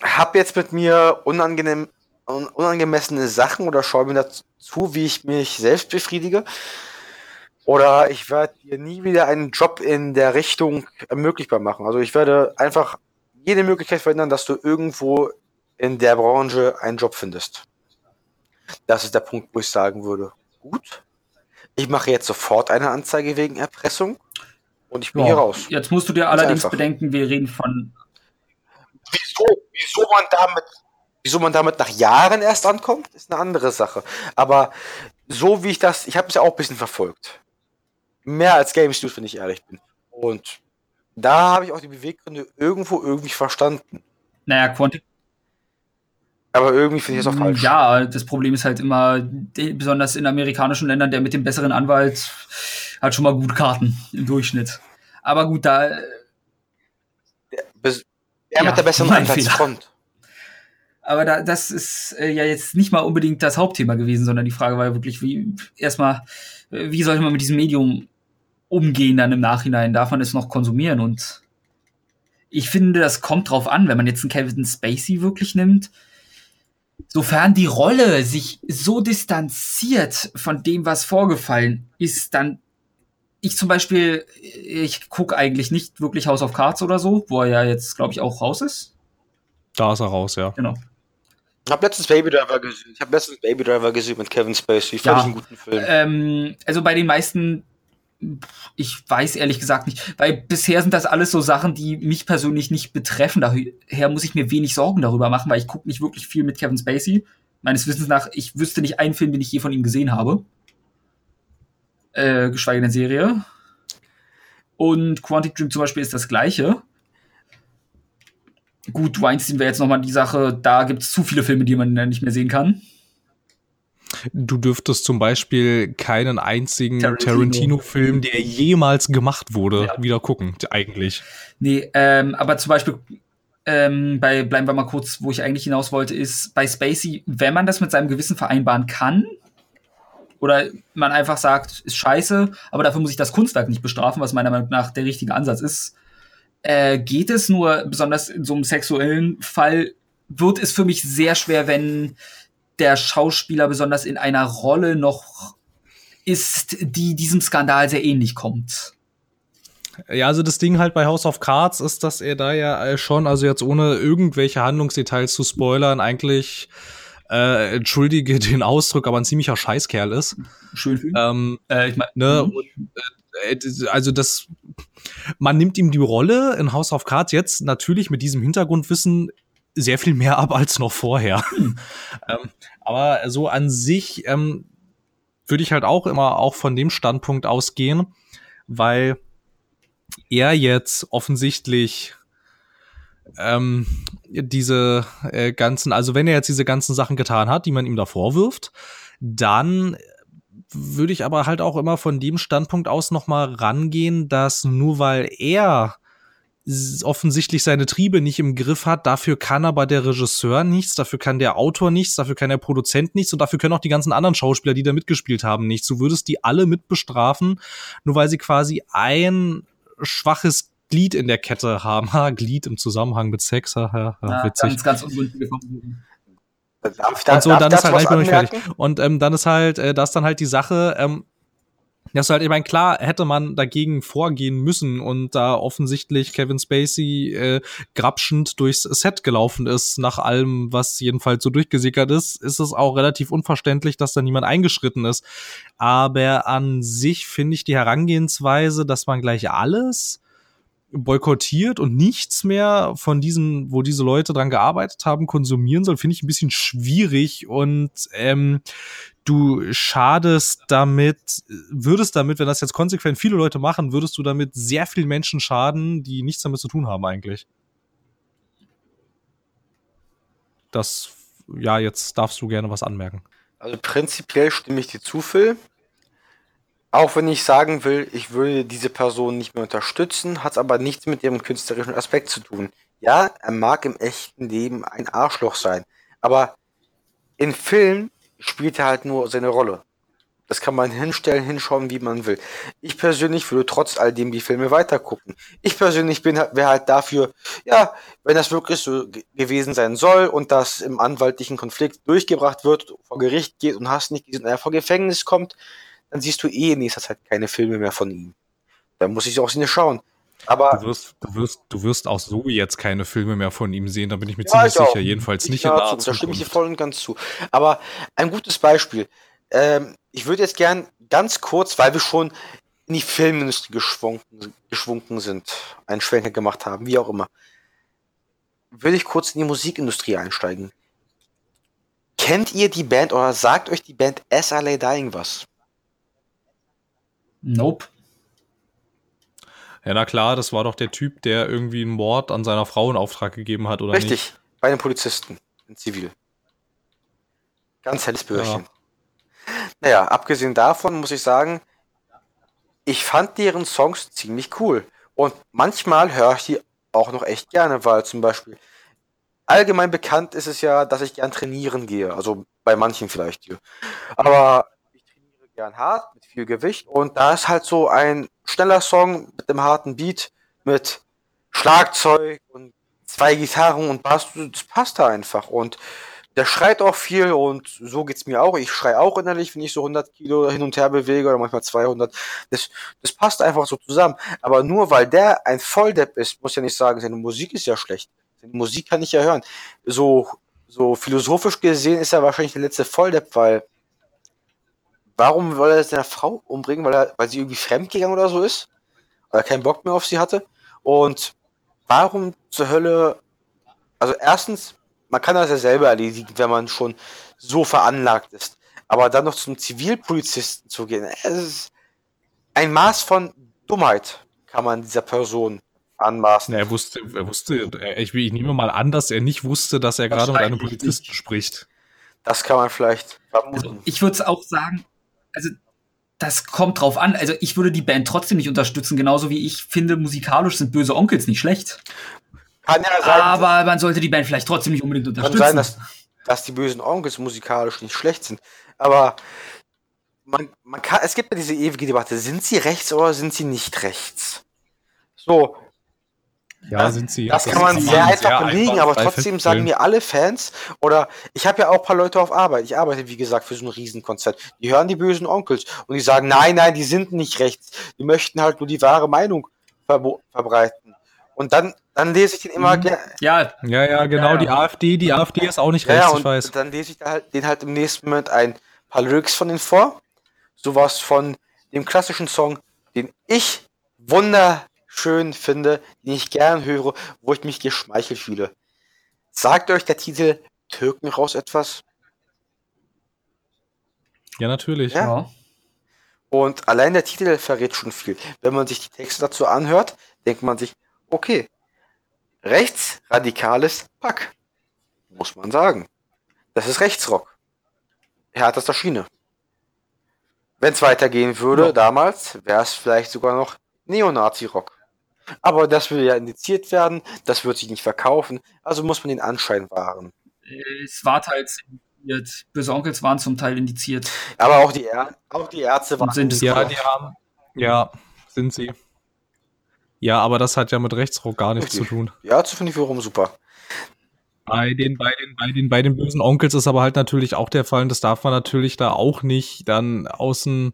hab jetzt mit mir unangenehm, unangemessene Sachen oder schau mir dazu, wie ich mich selbst befriedige. Oder ich werde dir nie wieder einen Job in der Richtung ermöglichbar machen. Also ich werde einfach jede Möglichkeit verändern, dass du irgendwo in der Branche einen Job findest. Das ist der Punkt, wo ich sagen würde, gut, ich mache jetzt sofort eine Anzeige wegen Erpressung und ich bin ja, hier raus. Jetzt musst du dir allerdings einfach. bedenken, wir reden von. Wieso, wieso man damit, wieso man damit nach Jahren erst ankommt, ist eine andere Sache. Aber so wie ich das, ich habe es ja auch ein bisschen verfolgt. Mehr als Games News, wenn ich ehrlich bin. Und da habe ich auch die Beweggründe irgendwo irgendwie verstanden. Naja, Quantic aber irgendwie finde ich das auch falsch. Ja, das Problem ist halt immer, besonders in amerikanischen Ländern, der mit dem besseren Anwalt hat schon mal gut Karten im Durchschnitt. Aber gut, da. Der, der ja, mit der besseren Anwaltsfront. Aber da, das ist äh, ja jetzt nicht mal unbedingt das Hauptthema gewesen, sondern die Frage war ja wirklich, wie erstmal, wie sollte man mit diesem Medium umgehen dann im Nachhinein? Darf man es noch konsumieren? Und ich finde, das kommt drauf an, wenn man jetzt einen Kevin Spacey wirklich nimmt. Sofern die Rolle sich so distanziert von dem, was vorgefallen ist, dann ich zum Beispiel, ich gucke eigentlich nicht wirklich House of Cards oder so, wo er ja jetzt, glaube ich, auch raus ist. Da ist er raus, ja. Genau. Ich habe letztens Baby Driver gesehen. Ich habe letztens Baby Driver gesehen mit Kevin Spacey. Fand Ja. ich einen guten Film. Ähm, also bei den meisten, ich weiß ehrlich gesagt nicht, weil bisher sind das alles so Sachen, die mich persönlich nicht betreffen. Daher muss ich mir wenig Sorgen darüber machen, weil ich gucke nicht wirklich viel mit Kevin Spacey. Meines Wissens nach, ich wüsste nicht einen Film, den ich je von ihm gesehen habe. Äh, geschweige denn Serie. Und Quantic Dream zum Beispiel ist das gleiche. Gut, Weinstein wäre jetzt nochmal die Sache, da gibt es zu viele Filme, die man nicht mehr sehen kann. Du dürftest zum Beispiel keinen einzigen Tarantino. Tarantino-Film, der jemals gemacht wurde, Ja. wieder gucken, eigentlich. Nee, ähm, aber zum Beispiel, ähm, bei, bleiben wir mal kurz, wo ich eigentlich hinaus wollte, ist bei Spacey, wenn man das mit seinem Gewissen vereinbaren kann, oder man einfach sagt, ist scheiße, aber dafür muss ich das Kunstwerk nicht bestrafen, was meiner Meinung nach der richtige Ansatz ist, äh, geht es nur, besonders in so einem sexuellen Fall, wird es für mich sehr schwer, wenn der Schauspieler besonders in einer Rolle noch ist, die diesem Skandal sehr ähnlich kommt. Ja, also das Ding halt bei House of Cards ist, dass er da ja äh, schon, also jetzt ohne irgendwelche Handlungsdetails zu spoilern, eigentlich, äh, entschuldige <laughs> den Ausdruck, aber ein ziemlicher Scheißkerl ist. Schön für ihn. Ähm, Äh, ich mein, ne, und, äh, äh, also das, man nimmt ihm die Rolle in House of Cards jetzt natürlich mit diesem Hintergrundwissen sehr viel mehr ab als noch vorher. <laughs> ähm, aber so an sich ähm, würde ich halt auch immer auch von dem Standpunkt ausgehen, weil er jetzt offensichtlich ähm, diese äh, ganzen, also wenn er jetzt diese ganzen Sachen getan hat, die man ihm da vorwirft, dann würde ich aber halt auch immer von dem Standpunkt aus noch mal rangehen, dass nur weil er offensichtlich seine Triebe nicht im Griff hat, dafür kann aber der Regisseur nichts, dafür kann der Autor nichts, dafür kann der Produzent nichts und dafür können auch die ganzen anderen Schauspieler, die da mitgespielt haben, nichts. Du würdest die alle mit bestrafen, nur weil sie quasi ein schwaches Glied in der Kette haben. <laughs> Ha, Glied im Zusammenhang mit Sex, ha, ha, ha, Ja, witzig. Ganz, ganz ungünstige. Darf, da, und so, darf dann ist halt, was ich bin fertig. Und ähm, dann ist halt, äh, das ist dann halt die Sache, ähm, dass du halt, ich meine, klar hätte man dagegen vorgehen müssen und da offensichtlich Kevin Spacey äh, grapschend durchs Set gelaufen ist, nach allem, was jedenfalls so durchgesickert ist, ist es auch relativ unverständlich, dass da niemand eingeschritten ist. Aber an sich finde ich die Herangehensweise, dass man gleich alles boykottiert und nichts mehr von diesen, wo diese Leute dran gearbeitet haben, konsumieren soll, finde ich ein bisschen schwierig und ähm, du schadest damit, würdest damit, wenn das jetzt konsequent viele Leute machen, würdest du damit sehr vielen Menschen schaden, die nichts damit zu tun haben eigentlich. Das, ja, jetzt darfst du gerne was anmerken. Also prinzipiell stimme ich dir zu, Phil. Auch wenn ich sagen will, ich würde diese Person nicht mehr unterstützen, hat es aber nichts mit ihrem künstlerischen Aspekt zu tun. Ja, er mag im echten Leben ein Arschloch sein, aber in Film spielt er halt nur seine Rolle. Das kann man hinstellen, hinschauen, wie man will. Ich persönlich würde trotz all dem die Filme weitergucken. Ich persönlich bin halt- wäre halt dafür, ja, wenn das wirklich so ge- gewesen sein soll und das im anwaltlichen Konflikt durchgebracht wird, vor Gericht geht und hast nicht gesehen, er vor Gefängnis kommt, dann siehst du eh in nächster Zeit keine Filme mehr von ihm. Da muss ich auch nicht schauen. Aber Du wirst, du wirst, du wirst auch so jetzt keine Filme mehr von ihm sehen, da bin ich mir Ja, ziemlich ich sicher. Jedenfalls Ich nicht in nahe naher Da stimme ich dir voll und ganz zu. Aber ein gutes Beispiel. Ähm, ich würde jetzt gern ganz kurz, weil wir schon in die Filmindustrie geschwunken, geschwunken sind, einen Schwenker gemacht haben, wie auch immer, würde ich kurz in die Musikindustrie einsteigen. Kennt ihr die Band oder sagt euch die Band SLA Dying was? Nope. Ja, na klar, das war doch der Typ, der irgendwie einen Mord an seiner Frau in Auftrag gegeben hat, oder Richtig, nicht? bei den Polizisten in Zivil. Ganz helles Bürgerchen. Naja, abgesehen davon muss ich sagen, ich fand deren Songs ziemlich cool. Und manchmal höre ich die auch noch echt gerne, weil zum Beispiel allgemein bekannt ist es ja, dass ich gern trainieren gehe. Also bei manchen vielleicht hier. Aber gern hart, mit viel Gewicht. Und da ist halt so ein schneller Song mit einem harten Beat, mit Schlagzeug und zwei Gitarren und Bass, das passt da einfach. Und der schreit auch viel und so geht's mir auch. Ich schrei auch innerlich, wenn ich so 100 Kilo hin und her bewege oder manchmal 200. Das, das passt einfach so zusammen. Aber nur weil der ein Volldepp ist, muss ja nicht sagen, seine Musik ist ja schlecht. Seine Musik kann ich ja hören. So, so philosophisch gesehen ist er wahrscheinlich der letzte Volldepp, weil warum soll er seine Frau umbringen? Weil, er, weil sie irgendwie fremdgegangen oder so ist? Weil er keinen Bock mehr auf sie hatte? Und warum zur Hölle, also erstens, man kann das ja selber erledigen, wenn man schon so veranlagt ist. Aber dann noch zum Zivilpolizisten zu gehen, es ist ein Maß von Dummheit kann man dieser Person anmaßen. er wusste, er wusste, ich, ich nehme mal an, dass er nicht wusste, dass er gerade mit einem Polizisten nicht. spricht. Das kann man vielleicht vermuten. Also ich würde es auch sagen, also das kommt drauf an. Also ich würde die Band trotzdem nicht unterstützen, genauso wie ich finde, musikalisch sind böse Onkels nicht schlecht. Kann ja sein. Aber man sollte die Band vielleicht trotzdem nicht unbedingt unterstützen. Kann sein, dass, dass die bösen Onkels musikalisch nicht schlecht sind. Aber man, man kann, es gibt ja diese ewige Debatte, sind sie rechts oder sind sie nicht rechts? So, ja, das, sind sie. Das, das kann man sehr einfach belegen, aber trotzdem sagen mir alle Fans, oder ich habe ja auch ein paar Leute auf Arbeit, ich arbeite, wie gesagt, für so ein Riesenkonzert, die hören die bösen Onkels und die sagen, nein, nein, die sind nicht rechts, die möchten halt nur die wahre Meinung verbreiten. Und dann, dann lese ich den immer mhm. Ja, ja, ja, genau, ja, die AfD, die AfD ist auch nicht rechts, ja, und ich weiß. dann lese ich halt, den halt im nächsten Moment ein paar Lyrics von denen vor. Sowas von dem klassischen Song, den ich wunder schön finde, den ich gern höre, wo ich mich geschmeichelt fühle. Sagt euch der Titel Türken raus etwas? Ja, natürlich. Ja. ja. Und allein der Titel verrät schon viel. Wenn man sich die Texte dazu anhört, denkt man sich, okay, rechtsradikales Pack. Muss man sagen. Das ist Rechtsrock. Er hat das der Schiene. Wenn es weitergehen würde, ja. damals, wäre es vielleicht sogar noch Neonazi-Rock. Aber das will ja indiziert werden, das wird sich nicht verkaufen, also muss man den Anschein wahren. Es war teils indiziert. Böse Onkels waren zum Teil indiziert. Aber auch die, er auch die Ärzte waren sind es. Ja, die haben, ja, sind sie. Ja, aber das hat ja mit Rechtsruck gar nichts Richtig. zu tun. Ja, das finde ich wiederum super. Bei den, bei den, bei den, bei den bösen Onkels ist aber halt natürlich auch der Fall, und das darf man natürlich da auch nicht dann außen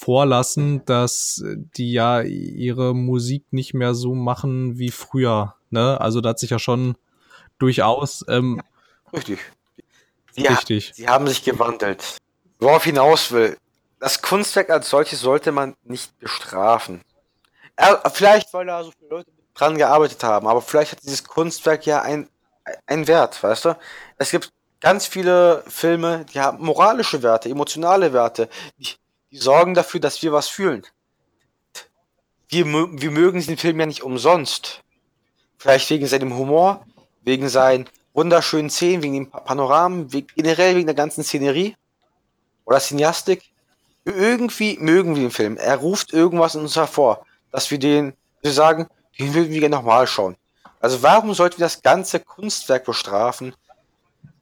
vorlassen, dass die ja ihre Musik nicht mehr so machen wie früher. Ne? Also da hat sich ja schon durchaus. Ähm, richtig. Sie richtig. Ha sie haben sich gewandelt. Worauf hinaus will, das Kunstwerk als solches sollte man nicht bestrafen. Er, vielleicht, weil da so viele Leute dran gearbeitet haben, aber vielleicht hat dieses Kunstwerk ja ein, ein Wert, weißt du? Es gibt ganz viele Filme, die haben moralische Werte, emotionale Werte, die, die sorgen dafür, dass wir was fühlen. Wir, wir mögen diesen Film ja nicht umsonst. Vielleicht wegen seinem Humor, wegen seinen wunderschönen Szenen, wegen dem Panoramen, wegen, generell wegen der ganzen Szenerie oder Cineastik. Irgendwie mögen wir den Film. Er ruft irgendwas in uns hervor, dass wir den, wir sagen, den würden wir gerne nochmal schauen. Also warum sollten wir das ganze Kunstwerk bestrafen,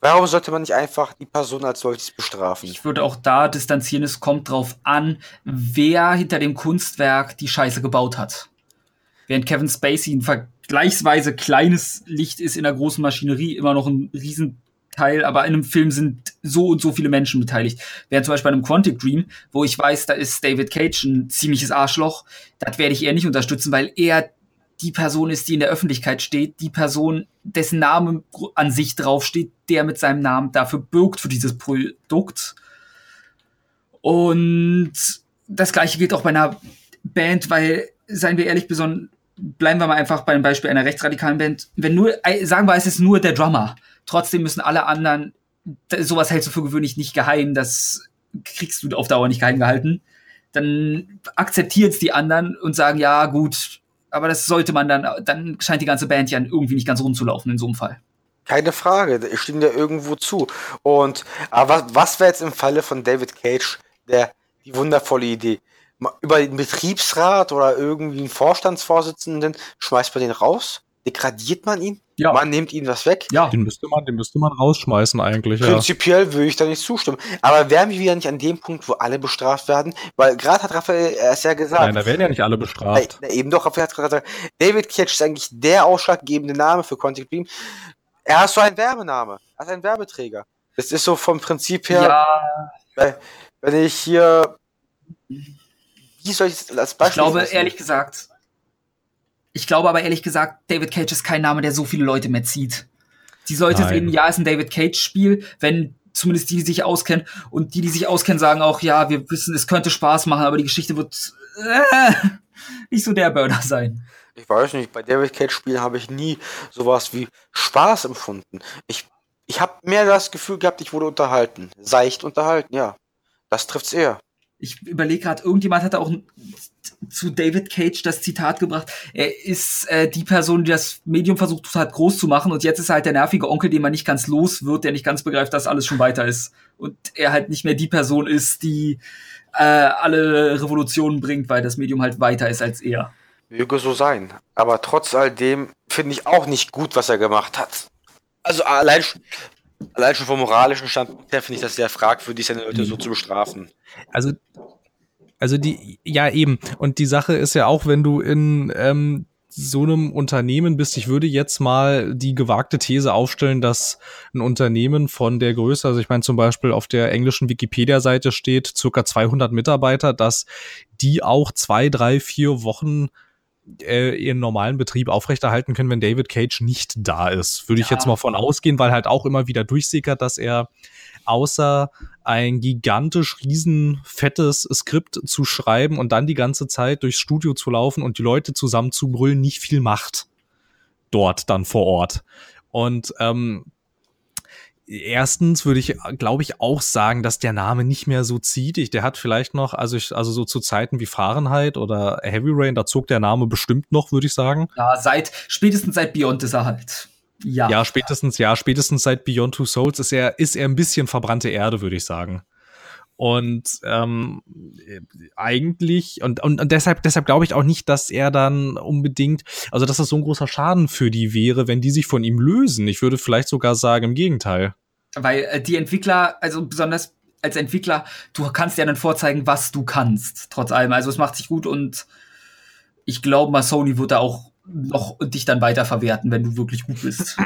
Warum sollte man nicht einfach die Person als solches bestrafen? Ich würde auch da distanzieren, es kommt drauf an, wer hinter dem Kunstwerk die Scheiße gebaut hat. Während Kevin Spacey ein vergleichsweise kleines Licht ist in der großen Maschinerie, immer noch ein Riesenteil, aber in einem Film sind so und so viele Menschen beteiligt. Während zum Beispiel bei einem Quantic Dream, wo ich weiß, da ist David Cage ein ziemliches Arschloch, das werde ich eher nicht unterstützen, weil er die Person ist, die in der Öffentlichkeit steht, die Person, dessen Name an sich draufsteht, der mit seinem Namen dafür bürgt für dieses Produkt. Und das gleiche gilt auch bei einer Band, weil, seien wir ehrlich, beson bleiben wir mal einfach beim Beispiel einer rechtsradikalen Band. Wenn nur, sagen wir, es ist nur der Drummer. Trotzdem müssen alle anderen, sowas hältst du für gewöhnlich nicht geheim, das kriegst du auf Dauer nicht geheim gehalten. Dann akzeptiert die anderen und sagen, ja, gut, aber das sollte man dann, dann scheint die ganze Band ja irgendwie nicht ganz rumzulaufen in so einem Fall. Keine Frage, ich stimme dir irgendwo zu. Und aber was, was wäre jetzt im Falle von David Cage der die wundervolle Idee? Über den Betriebsrat oder irgendwie einen Vorstandsvorsitzenden schmeißt man den raus? Degradiert man ihn? Ja. man nimmt ihnen was weg. Ja. Den müsste man, den müsste man rausschmeißen eigentlich. Prinzipiell ja. würde ich da nicht zustimmen. Aber wären wir wieder nicht an dem Punkt, wo alle bestraft werden? Weil gerade hat Raphael es ja gesagt. Nein, da werden ja nicht alle bestraft. Na, eben doch, Raphael hat gerade gesagt, David Ketch ist eigentlich der ausschlaggebende Name für Quantic Dream. Er ist so ein Werbename. Er ist ein Werbeträger. Das ist so vom Prinzip her. Ja. Wenn ich hier. Wie soll ich das als Beispiel? Ich glaube, ehrlich gesagt, ich glaube aber ehrlich gesagt, David Cage ist kein Name, der so viele Leute mehr zieht. Die Leute Nein. sehen, ja, ist ein David Cage-Spiel, wenn zumindest die, die sich auskennen. Und die, die sich auskennen, sagen auch, ja, wir wissen, es könnte Spaß machen, aber die Geschichte wird äh, <laughs> nicht so der Burner sein. Ich weiß nicht, bei David Cage-Spielen habe ich nie sowas wie Spaß empfunden. Ich, ich habe mehr das Gefühl gehabt, ich wurde unterhalten. Seicht unterhalten, ja. Das trifft's eher ich überlege gerade, irgendjemand hat auch zu David Cage das Zitat gebracht. Er ist äh, die Person, die das Medium versucht hat groß zu machen und jetzt ist er halt der nervige Onkel, den man nicht ganz los wird, der nicht ganz begreift, dass alles schon weiter ist und er halt nicht mehr die Person ist, die äh, alle Revolutionen bringt, weil das Medium halt weiter ist als er. Möge so sein. Aber trotz all dem finde ich auch nicht gut, was er gemacht hat. Also allein, allein schon vom moralischen Standpunkt her finde ich das sehr fragwürdig, seine Leute so zu bestrafen. Also, also die, ja eben. Und die Sache ist ja auch, wenn du in ähm, so einem Unternehmen bist, ich würde jetzt mal die gewagte These aufstellen, dass ein Unternehmen von der Größe, also ich meine zum Beispiel auf der englischen Wikipedia-Seite steht circa 200 Mitarbeiter, dass die auch zwei, drei, vier Wochen äh, ihren normalen Betrieb aufrechterhalten können, wenn David Cage nicht da ist. Würde ja. ich jetzt mal von ausgehen, weil halt auch immer wieder durchsickert, dass er außer ein gigantisch riesen fettes Skript zu schreiben und dann die ganze Zeit durchs Studio zu laufen und die Leute zusammen zu brüllen, nicht viel macht. Dort dann vor Ort. Und ähm, erstens würde ich, glaube ich, auch sagen, dass der Name nicht mehr so zieht. Ich, der hat vielleicht noch, also ich, also so zu Zeiten wie Fahrenheit oder Heavy Rain, da zog der Name bestimmt noch, würde ich sagen. Ja, seit, spätestens seit Beyond ist er halt. Ja. Ja, spätestens, ja, spätestens seit Beyond Two Souls ist er, ist er ein bisschen verbrannte Erde, würde ich sagen. Und ähm, eigentlich, und, und, und deshalb, deshalb glaube ich auch nicht, dass er dann unbedingt, also dass das so ein großer Schaden für die wäre, wenn die sich von ihm lösen. Ich würde vielleicht sogar sagen, im Gegenteil. Weil äh, die Entwickler, also besonders als Entwickler, du kannst ja dann vorzeigen, was du kannst, trotz allem. Also es macht sich gut und ich glaube mal, Sony wird da auch noch dich dann weiter verwerten, wenn du wirklich gut bist.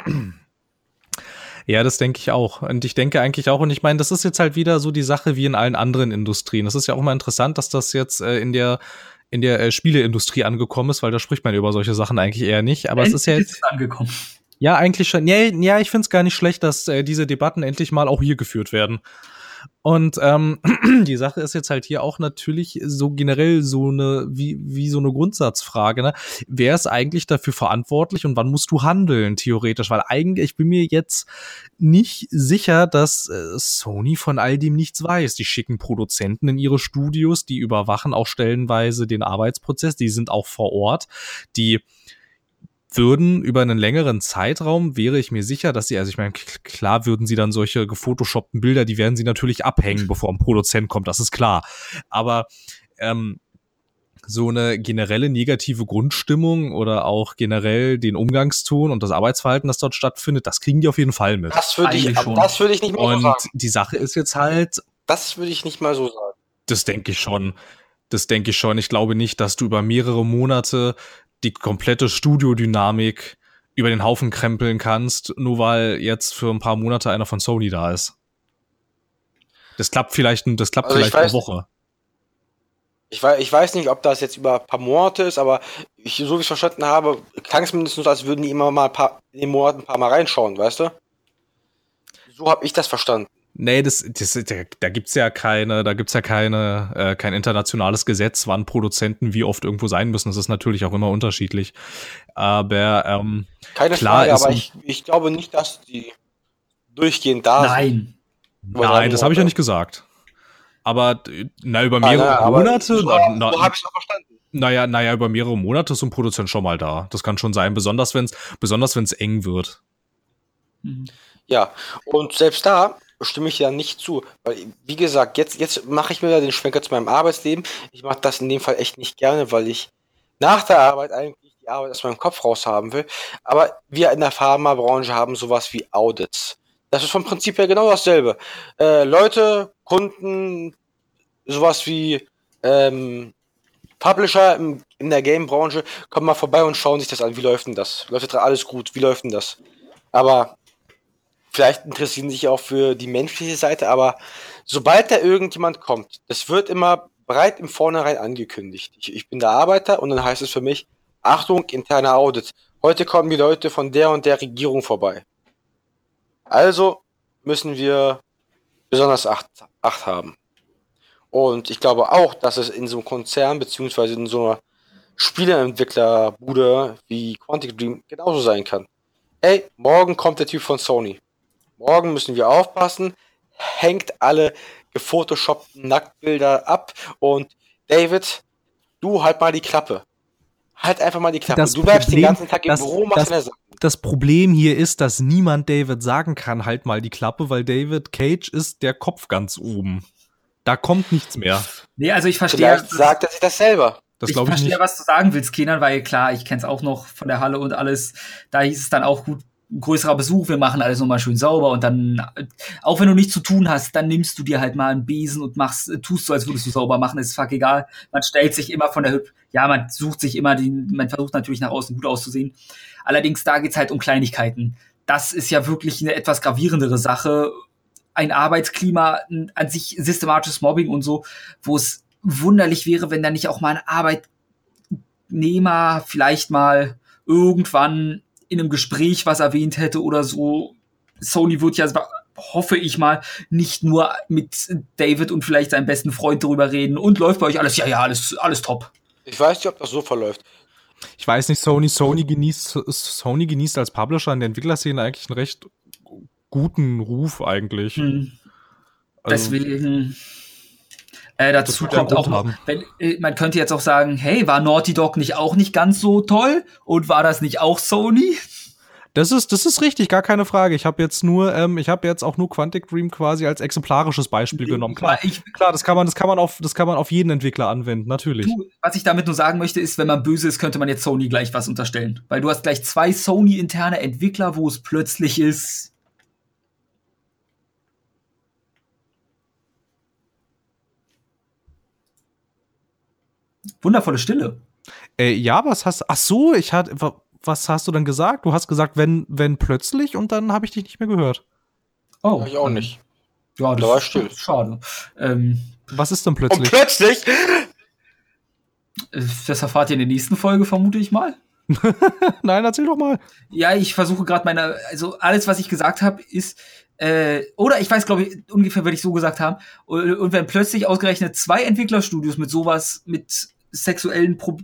Ja, das denke ich auch. Und ich denke eigentlich auch, und ich meine, das ist jetzt halt wieder so die Sache wie in allen anderen Industrien. Das ist ja auch mal interessant, dass das jetzt äh, in der in der äh, Spieleindustrie angekommen ist, weil da spricht man über solche Sachen eigentlich eher nicht. Aber endlich es ist ja jetzt ist angekommen. Ja, eigentlich schon. Ja, ja ich finde es gar nicht schlecht, dass äh, diese Debatten endlich mal auch hier geführt werden. Und ähm, <clears throat> die Sache ist jetzt halt hier auch natürlich so generell so eine, wie, wie so eine Grundsatzfrage, ne? Wer ist eigentlich dafür verantwortlich und wann musst du handeln, theoretisch? Weil eigentlich, ich bin mir jetzt nicht sicher, dass äh, Sony von all dem nichts weiß. Die schicken Produzenten in ihre Studios, die überwachen auch stellenweise den Arbeitsprozess, die sind auch vor Ort, die würden über einen längeren Zeitraum, wäre ich mir sicher, dass sie, also ich meine, klar würden sie dann solche gefotoshoppten Bilder, die werden sie natürlich abhängen, bevor ein Produzent kommt, das ist klar. Aber ähm, so eine generelle negative Grundstimmung oder auch generell den Umgangston und das Arbeitsverhalten, das dort stattfindet, das kriegen die auf jeden Fall mit. Das würde ich, schon. das würde ich nicht mal so sagen. Und die Sache ist jetzt halt. Das würde ich nicht mal so sagen. Das denke ich schon. Das denke ich schon. Ich glaube nicht, dass du über mehrere Monate die komplette Studiodynamik über den Haufen krempeln kannst, nur weil jetzt für ein paar Monate einer von Sony da ist. Das klappt vielleicht, das klappt also vielleicht eine Woche. Ich weiß, ich weiß nicht, ob das jetzt über ein paar Monate ist, aber ich, so wie ich es verstanden habe, klang es mindestens, als würden die immer mal ein paar, in den Monaten ein paar Mal reinschauen, weißt du? So habe ich das verstanden. Nee, das, das, da, da gibt's ja keine, da gibt's ja keine, äh, kein internationales Gesetz, wann Produzenten wie oft irgendwo sein müssen. Das ist natürlich auch immer unterschiedlich. Aber ähm, keine klar Frage, aber ich, ich glaube nicht, dass die durchgehend da Nein. sind. Nein, das habe ich ja nicht gesagt. Aber na, über mehrere ah, na, Monate. So, na, so habe ich verstanden. Naja, naja, über mehrere Monate ist ein Produzent schon mal da. Das kann schon sein, besonders wenn es besonders wenn's eng wird. Ja, und selbst da stimme ich ja nicht zu. Weil, wie gesagt, jetzt, jetzt mache ich mir ja den Schwenker zu meinem Arbeitsleben. Ich mache das in dem Fall echt nicht gerne, weil ich nach der Arbeit eigentlich die Arbeit aus meinem Kopf raus haben will. Aber wir in der Pharmabranche haben sowas wie Audits. Das ist vom Prinzip her genau dasselbe. Äh, Leute, Kunden, sowas wie ähm, Publisher im, in der Game-Branche kommen mal vorbei und schauen sich das an. Wie läuft denn das? Läuft alles gut? Wie läuft denn das? Aber vielleicht interessieren sich auch für die menschliche Seite, aber sobald da irgendjemand kommt, das wird immer breit im Vornherein angekündigt. Ich, ich bin der Arbeiter und dann heißt es für mich, Achtung, interner Audit. Heute kommen die Leute von der und der Regierung vorbei. Also müssen wir besonders Acht, Acht haben. Und ich glaube auch, dass es in so einem Konzern beziehungsweise in so einer Spieleentwicklerbude wie Quantic Dream genauso sein kann. Ey, morgen kommt der Typ von Sony. Morgen müssen wir aufpassen. Hängt alle gefotoshoppten Nacktbilder ab und David, du halt mal die Klappe. Halt einfach mal die Klappe. Das du bleibst Problem, den ganzen Tag im das, Büro, machst das, das Problem hier ist, dass niemand David sagen kann, halt mal die Klappe, weil David Cage ist der Kopf ganz oben. Da kommt nichts mehr. Nee, also ich verstehe. Vielleicht sagt er sich das selber. Das ich glaube ich verstehe, nicht. was du sagen willst, Kenan, weil klar, ich kenne es auch noch von der Halle und alles. Da hieß es dann auch gut, größerer Besuch, wir machen alles nochmal schön sauber und dann, auch wenn du nichts zu tun hast, dann nimmst du dir halt mal einen Besen und machst, tust so, als würdest du sauber machen, ist fuck egal. Man stellt sich immer von der Hüb, ja, man sucht sich immer den, man versucht natürlich nach außen gut auszusehen. Allerdings, da geht's halt um Kleinigkeiten. Das ist ja wirklich eine etwas gravierendere Sache. Ein Arbeitsklima, an sich systematisches Mobbing und so, wo es wunderlich wäre, wenn da nicht auch mal ein Arbeitnehmer vielleicht mal irgendwann in einem Gespräch was erwähnt hätte oder so. Sony wird ja, hoffe ich mal, nicht nur mit David und vielleicht seinem besten Freund darüber reden und läuft bei euch alles, ja, ja, alles, alles top. Ich weiß nicht, ob das so verläuft. Ich weiß nicht, Sony, Sony genießt, Sony genießt als Publisher in der Entwicklerszene eigentlich einen recht guten Ruf eigentlich. Hm. Also, Deswegen. Äh, dazu kommt auch noch, wenn, äh, man könnte jetzt auch sagen, hey, war Naughty Dog nicht auch nicht ganz so toll? Und war das nicht auch Sony? Das ist, das ist richtig, gar keine Frage. Ich habe jetzt nur, ähm, ich habe jetzt auch nur Quantic Dream quasi als exemplarisches Beispiel genommen. Klar, ich, klar, das kann man, das kann man auf, das kann man auf jeden Entwickler anwenden, natürlich. Du, was ich damit nur sagen möchte, ist, wenn man böse ist, könnte man jetzt Sony gleich was unterstellen, weil du hast gleich zwei Sony-interne Entwickler, wo es plötzlich ist. Wundervolle Stille. Äh, ja, was hast Ach so, ich hatte was hast du dann gesagt? Du hast gesagt, wenn wenn plötzlich und dann habe ich dich nicht mehr gehört. Oh, ich auch nicht. Ja, das da war still. Schade. Ähm, was ist denn plötzlich? Und plötzlich? Äh, das erfahrt ihr in der nächsten Folge, vermute ich mal. <laughs> Nein, erzähl doch mal. Ja, ich versuche gerade meine, also alles, was ich gesagt habe, ist, äh, oder ich weiß, glaube ich, ungefähr würde ich so gesagt haben. Und, und wenn plötzlich ausgerechnet zwei Entwicklerstudios mit sowas, mit sexuellen Pro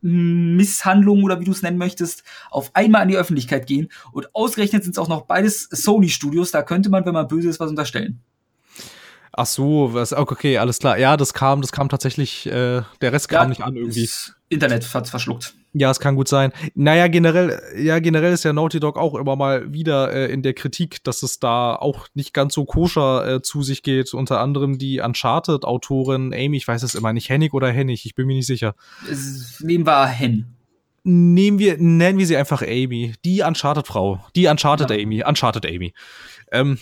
Misshandlungen oder wie du es nennen möchtest, auf einmal an die Öffentlichkeit gehen. Und ausgerechnet sind es auch noch beides Sony-Studios, da könnte man, wenn man böse ist, was unterstellen. Ach so, was, okay, alles klar. Ja, das kam, das kam tatsächlich, äh, der Rest kam ja, nicht an irgendwie. Internet hat's verschluckt. Ja, es kann gut sein. Naja, generell, ja, generell ist ja Naughty Dog auch immer mal wieder äh, in der Kritik, dass es da auch nicht ganz so koscher äh, zu sich geht. Unter anderem die Uncharted-Autorin Amy, ich weiß es immer nicht, Hennig oder Hennig, ich bin mir nicht sicher. Nehmen wir Hen. Nehmen wir, nennen wir sie einfach Amy. Die Uncharted-Frau. Die Uncharted ja. Amy. Uncharted Amy ähm,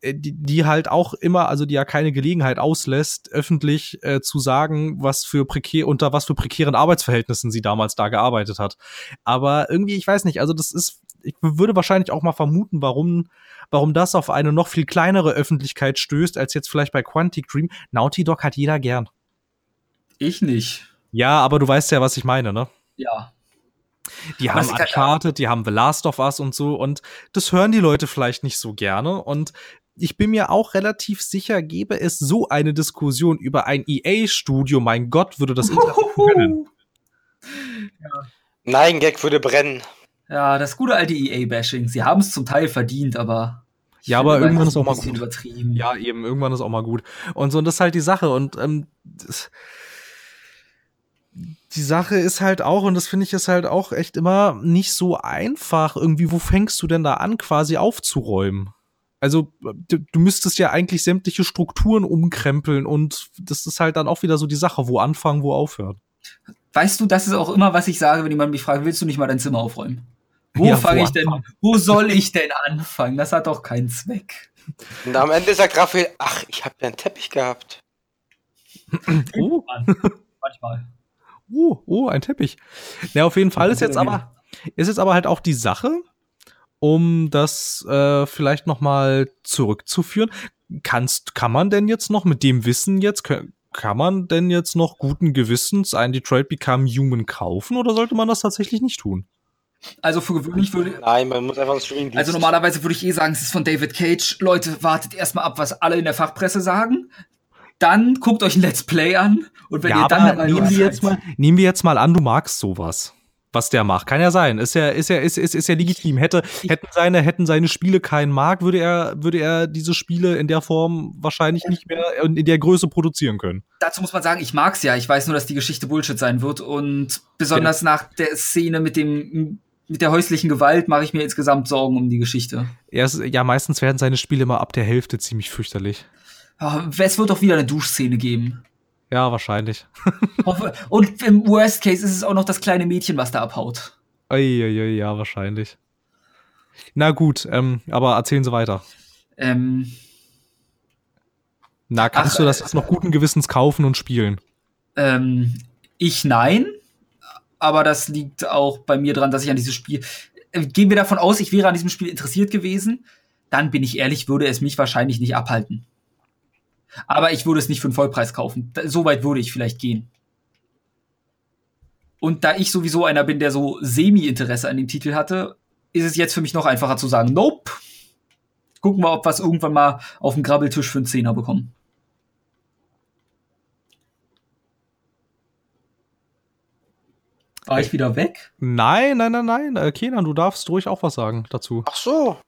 äh, die, die halt auch immer, also die ja keine Gelegenheit auslässt, öffentlich äh, zu sagen, was für prekär, unter was für prekären Arbeitsverhältnissen sie damals da gearbeitet hat. Aber irgendwie, ich weiß nicht, also das ist, ich würde wahrscheinlich auch mal vermuten, warum, warum das auf eine noch viel kleinere Öffentlichkeit stößt, als jetzt vielleicht bei Quantic Dream. Naughty Dog hat jeder gern. Ich nicht. Ja, aber du weißt ja, was ich meine, ne? Ja. Die haben Uncharted, die haben The Last of Us und so und das hören die Leute vielleicht nicht so gerne und ich bin mir auch relativ sicher, gäbe es so eine Diskussion über ein EA-Studio, mein Gott, würde das Internet brennen. Ja. Nein, Gag würde brennen. Ja, das gute alte EA-Bashing. Sie haben es zum Teil verdient, aber ja, aber irgendwann ist auch mal gut. Übertrieben. Ja, eben, irgendwann ist auch mal gut. Und so, und das ist halt die Sache. Und ähm, das, die Sache ist halt auch, und das finde ich ist halt auch echt immer nicht so einfach, irgendwie, wo fängst du denn da an, quasi aufzuräumen? Also, du, du müsstest ja eigentlich sämtliche Strukturen umkrempeln und das ist halt dann auch wieder so die Sache, wo anfangen, wo aufhören. weißt du, das ist auch immer, was ich sage, wenn jemand mich fragt, willst du nicht mal dein Zimmer aufräumen? Wo ja, fange ich denn, wo soll ich denn anfangen? Das hat doch keinen Zweck. Und am Ende sagt Raphael, ach, ich habe ja einen Teppich gehabt. oh. <laughs> Manchmal. Oh, oh, ein Teppich. Ja, auf jeden Fall ist jetzt aber, ist jetzt aber halt auch die Sache, um das äh, vielleicht noch mal zurückzuführen. Kannst, kann man denn jetzt noch mit dem Wissen jetzt, kann man denn jetzt noch guten Gewissens ein Detroit Become Human kaufen oder sollte man das tatsächlich nicht tun? Also für gewöhnlich würde. Nein, man muss einfach das Streaming. Also normalerweise würde ich eh sagen, es ist von David Cage. Leute, wartet erstmal ab, was alle in der Fachpresse sagen. Dann guckt euch ein Let's Play an und wenn ja, ihr dann nehmen wir jetzt mal, nehmen wir jetzt mal an, du magst sowas was der macht. Kann ja sein. Ist ja, ist ja, ist, ist, ist ja legitim. Hätte, hätten seine, hätten seine Spiele keinen Markt, würde er, würde er diese Spiele in der Form wahrscheinlich nicht mehr in der Größe produzieren können. Dazu muss man sagen, ich mag's ja. Ich weiß nur, dass die Geschichte Bullshit sein wird und besonders ja. nach der Szene mit dem, mit der häuslichen Gewalt mache ich mir insgesamt Sorgen um die Geschichte. Ja, ja, meistens werden seine Spiele immer ab der Hälfte ziemlich fürchterlich. Es wird doch wieder eine Duschszene geben. Ja, wahrscheinlich. <laughs> Und im Worst Case ist es auch noch das kleine Mädchen, was da abhaut. Uiuiui, ja, wahrscheinlich. Na gut, ähm, aber erzählen Sie weiter. Ähm, Na, kannst ach, du das jetzt noch guten Gewissens kaufen und spielen? Ähm, ich nein, aber das liegt auch bei mir dran, dass ich an dieses Spiel. Äh, gehen wir davon aus, ich wäre an diesem Spiel interessiert gewesen, dann bin ich ehrlich, würde es mich wahrscheinlich nicht abhalten. Aber ich würde es nicht für den Vollpreis kaufen. So weit würde ich vielleicht gehen. Und da ich sowieso einer bin, der so Semi-Interesse an dem Titel hatte, ist es jetzt für mich noch einfacher zu sagen, nope. Gucken wir, ob wir es irgendwann mal auf dem Grabbeltisch für einen Zehner bekommen. War ich wieder weg? Nein, nein, nein, nein. Äh, Kenan, du darfst ruhig auch was sagen dazu. Ach so.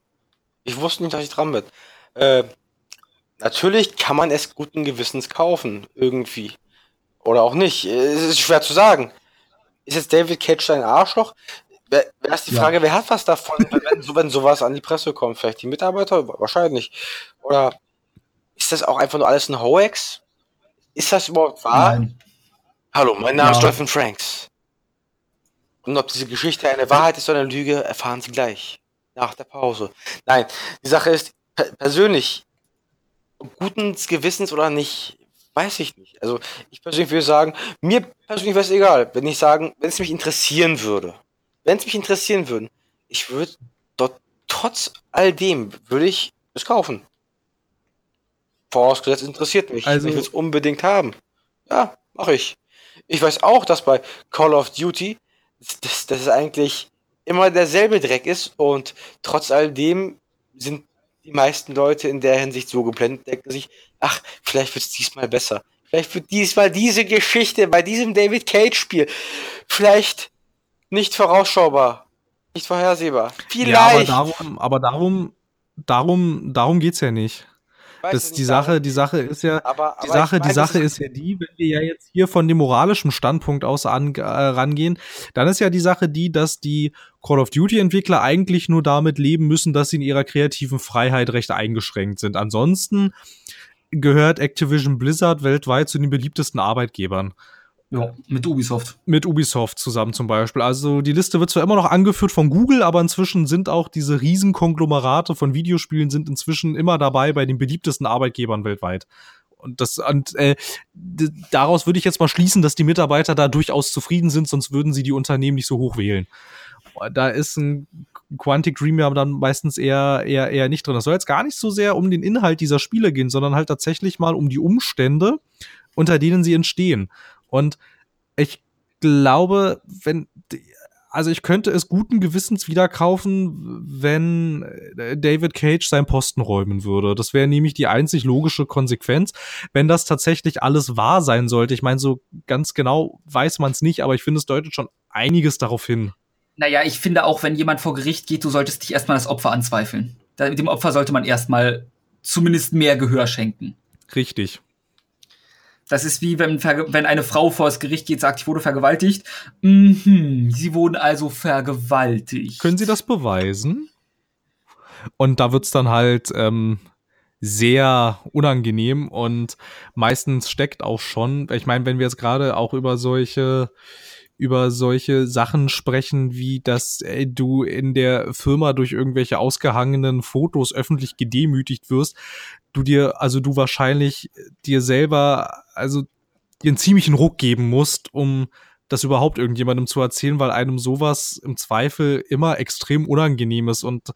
Ich wusste nicht, dass ich dran bin. Äh, Natürlich kann man es guten Gewissens kaufen, irgendwie. Oder auch nicht. Es ist schwer zu sagen. Ist jetzt David Cage ein Arschloch? Wer, wer ist die Frage, ja. wer hat was davon, wenn, so, wenn sowas an die Presse kommt? Vielleicht die Mitarbeiter? Wahrscheinlich. Oder ist das auch einfach nur alles ein Hoax? Ist das überhaupt wahr? Nein. Hallo, mein Name ja. ist Jonathan Franks. Und ob diese Geschichte eine Wahrheit ist oder eine Lüge, erfahren Sie gleich. Nach der Pause. Nein, die Sache ist, persönlich, guten Gewissens oder nicht, weiß ich nicht. Also ich persönlich würde sagen, mir persönlich wäre es egal, wenn ich sagen, wenn es mich interessieren würde. Wenn es mich interessieren würde, ich würde dort trotz all dem würde ich es kaufen. Vorausgesetzt interessiert mich. Also, ich will es unbedingt haben. Ja, mache ich. Ich weiß auch, dass bei Call of Duty dass das eigentlich immer derselbe Dreck ist und trotz all dem sind die meisten Leute in der Hinsicht so geblendet, denken sich, ach, vielleicht wird es diesmal besser. Vielleicht wird diesmal diese Geschichte bei diesem David Cage-Spiel vielleicht nicht vorausschaubar, nicht vorhersehbar. Vielleicht. Ja, aber darum, aber darum, darum, darum geht's ja nicht das die Sache, die Sache ist ja, aber, aber die Sache, die Sache ist ja die, wenn wir ja jetzt hier von dem moralischen Standpunkt aus an, äh, rangehen, dann ist ja die Sache die, dass die Call of Duty Entwickler eigentlich nur damit leben müssen, dass sie in ihrer kreativen Freiheit recht eingeschränkt sind. Ansonsten gehört Activision Blizzard weltweit zu den beliebtesten Arbeitgebern. Ja, mit Ubisoft. Mit Ubisoft zusammen zum Beispiel. Also die Liste wird zwar immer noch angeführt von Google, aber inzwischen sind auch diese Riesenkonglomerate von Videospielen sind inzwischen immer dabei bei den beliebtesten Arbeitgebern weltweit. Und das und äh, daraus würde ich jetzt mal schließen, dass die Mitarbeiter da durchaus zufrieden sind, sonst würden sie die Unternehmen nicht so hoch wählen. Da ist ein Quantic Dream ja dann meistens eher, eher, eher nicht drin. Das soll jetzt gar nicht so sehr um den Inhalt dieser Spiele gehen, sondern halt tatsächlich mal um die Umstände, unter denen sie entstehen. Und ich glaube, wenn, also ich könnte es guten Gewissens wieder kaufen, wenn äh, David Cage seinen Posten räumen würde. Das wäre nämlich die einzig logische Konsequenz, wenn das tatsächlich alles wahr sein sollte. Ich meine, so ganz genau weiß man es nicht, aber ich finde, es deutet schon einiges darauf hin. Naja, ich finde auch, wenn jemand vor Gericht geht, du solltest dich erstmal das Opfer anzweifeln. Dem Opfer sollte man erstmal zumindest mehr Gehör schenken. Richtig. Das ist wie wenn, wenn eine Frau vor das Gericht geht, sagt, ich wurde vergewaltigt. Mhm, sie wurden also vergewaltigt. Können Sie das beweisen? Und da wird's dann halt ähm, sehr unangenehm und meistens steckt auch schon, ich meine, wenn wir jetzt gerade auch über solche über solche Sachen sprechen, wie dass äh, du in der Firma durch irgendwelche ausgehangenen Fotos öffentlich gedemütigt wirst, du dir, also du wahrscheinlich dir selber, also dir einen ziemlichen Ruck geben musst, um das überhaupt irgendjemandem zu erzählen, weil einem sowas im Zweifel immer extrem unangenehm ist. Und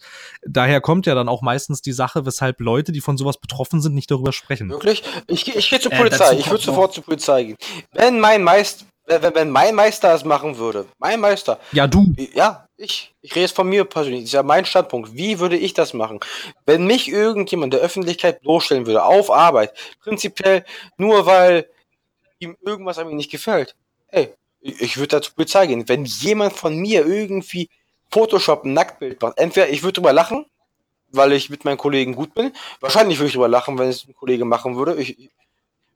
daher kommt ja dann auch meistens die Sache, weshalb Leute, die von sowas betroffen sind, nicht darüber sprechen. Wirklich? Ich, ich gehe zur äh, Polizei. Äh, ich würde sofort zur Polizei gehen. Wenn mein Meister, wenn, wenn mein Meister es machen würde, mein Meister. Ja, du. Ja, ich. Ich rede jetzt von mir persönlich. Das ist ja mein Standpunkt. Wie würde ich das machen? Wenn mich irgendjemand der Öffentlichkeit bloßstellen würde, auf Arbeit, prinzipiell nur weil ihm irgendwas an mir nicht gefällt. Ey, ich würde da zur Polizei gehen. Wenn jemand von mir irgendwie Photoshop ein Nacktbild macht, entweder ich würde drüber lachen, weil ich mit meinen Kollegen gut bin. Wahrscheinlich würde ich drüber lachen, wenn es ein Kollege machen würde. Ich,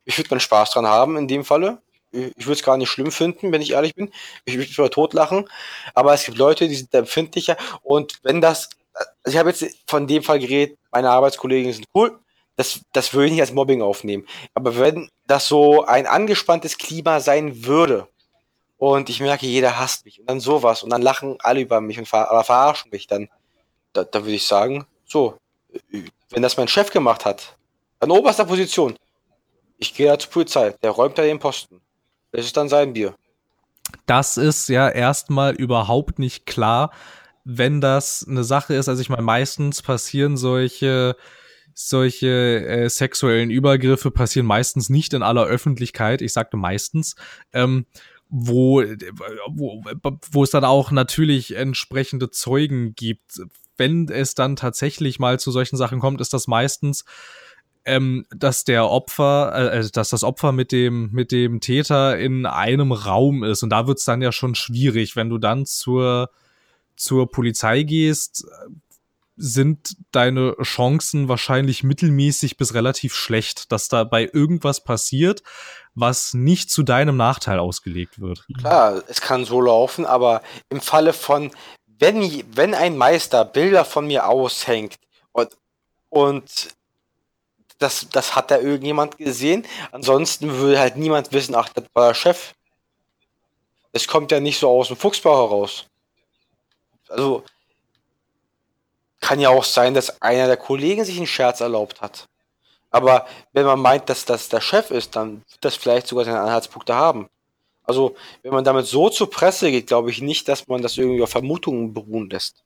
ich würde meinen Spaß dran haben in dem Falle. Ich würde es gar nicht schlimm finden, wenn ich ehrlich bin. Ich würde drüber totlachen. Aber es gibt Leute, die sind empfindlicher. Und wenn das, also ich habe jetzt von dem Fall geredet, meine Arbeitskollegen sind cool. Das, das würde ich nicht als Mobbing aufnehmen. Aber wenn das so ein angespanntes Klima sein würde, und ich merke, jeder hasst mich und dann sowas und dann lachen alle über mich und ver verarschen mich dann. Da, da würde ich sagen, so, wenn das mein Chef gemacht hat, an oberster Position, ich gehe da zur Polizei, der räumt da den Posten. Das ist dann sein Bier. Das ist ja erstmal überhaupt nicht klar, wenn das eine Sache ist. Also ich meine, meistens passieren solche solche äh, sexuellen Übergriffe passieren meistens nicht in aller Öffentlichkeit. Ich sagte meistens. Ähm, wo, wo, wo es dann auch natürlich entsprechende Zeugen gibt. Wenn es dann tatsächlich mal zu solchen Sachen kommt, ist das meistens, ähm, dass der Opfer, äh, äh dass das Opfer mit dem, mit dem Täter in einem Raum ist. Und da wird's dann ja schon schwierig, wenn du dann zur, zur Polizei gehst, sind deine Chancen wahrscheinlich mittelmäßig bis relativ schlecht, dass dabei irgendwas passiert, was nicht zu deinem Nachteil ausgelegt wird. Klar, es kann so laufen, aber im Falle von, wenn, wenn ein Meister Bilder von mir aushängt und, und das, das hat da irgendjemand gesehen, ansonsten würde halt niemand wissen, ach, das war der Chef. Es kommt ja nicht so aus dem Fuchsbau heraus. Also, kann ja auch sein, dass einer der Kollegen sich einen Scherz erlaubt hat. Aber wenn man meint, dass das der Chef ist, dann wird das vielleicht sogar seine Anhaltspunkte haben. Also, wenn man damit so zur Presse geht, glaube ich nicht, dass man das irgendwie auf Vermutungen beruhen lässt.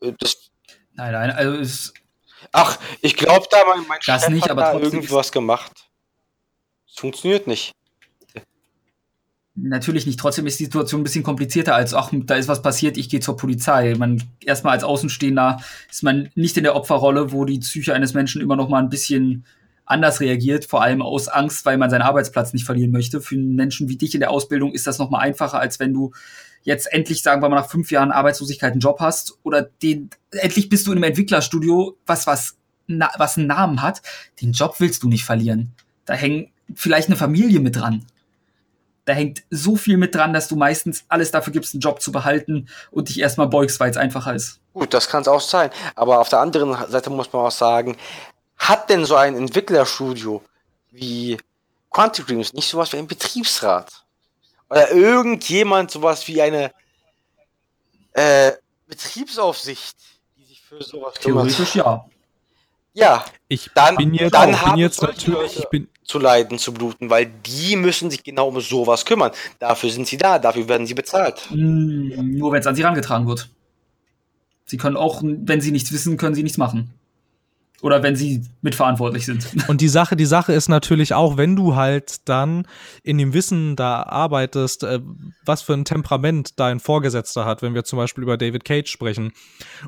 Äh, das nein, nein, also es. Ach, ich glaube da, mein, mein das Chef nicht, hat aber da irgendwie was gemacht. Es funktioniert nicht natürlich nicht. Trotzdem ist die Situation ein bisschen komplizierter als, ach, da ist was passiert, ich gehe zur Polizei. Man, erstmal als Außenstehender ist man nicht in der Opferrolle, wo die Psyche eines Menschen immer noch mal ein bisschen anders reagiert, vor allem aus Angst, weil man seinen Arbeitsplatz nicht verlieren möchte. Für einen Menschen wie dich in der Ausbildung ist das noch mal einfacher, als wenn du jetzt endlich, sagen wir mal, nach fünf Jahren Arbeitslosigkeit einen Job hast oder den, endlich bist du in einem Entwicklerstudio, was, was, na, was einen Namen hat. Den Job willst du nicht verlieren. Da hängt vielleicht eine Familie mit dran. Da hängt so viel mit dran, dass du meistens alles dafür gibst, einen Job zu behalten und dich erstmal beugst, weil es einfacher ist. Gut, das kann es auch sein. Aber auf der anderen Seite muss man auch sagen, hat denn so ein Entwicklerstudio wie Quantic Dreams nicht sowas wie ein Betriebsrat? Oder irgendjemand sowas wie eine äh, Betriebsaufsicht, die sich für sowas kümmert? Theoretisch ja. Ja, ich dann, bin jetzt, dann bin jetzt natürlich, ich bin, zu leiden, zu bluten, weil die müssen sich genau um sowas kümmern. Dafür sind sie da, dafür werden sie bezahlt. Mm, nur wenn es an sie herangetragen wird. Sie können auch, wenn sie nichts wissen, können sie nichts machen. Oder wenn sie mitverantwortlich sind. <laughs> Und die Sache, die Sache ist natürlich auch, wenn du halt dann in dem Wissen da arbeitest, äh, was für ein Temperament dein Vorgesetzter hat, wenn wir zum Beispiel über David Cage sprechen,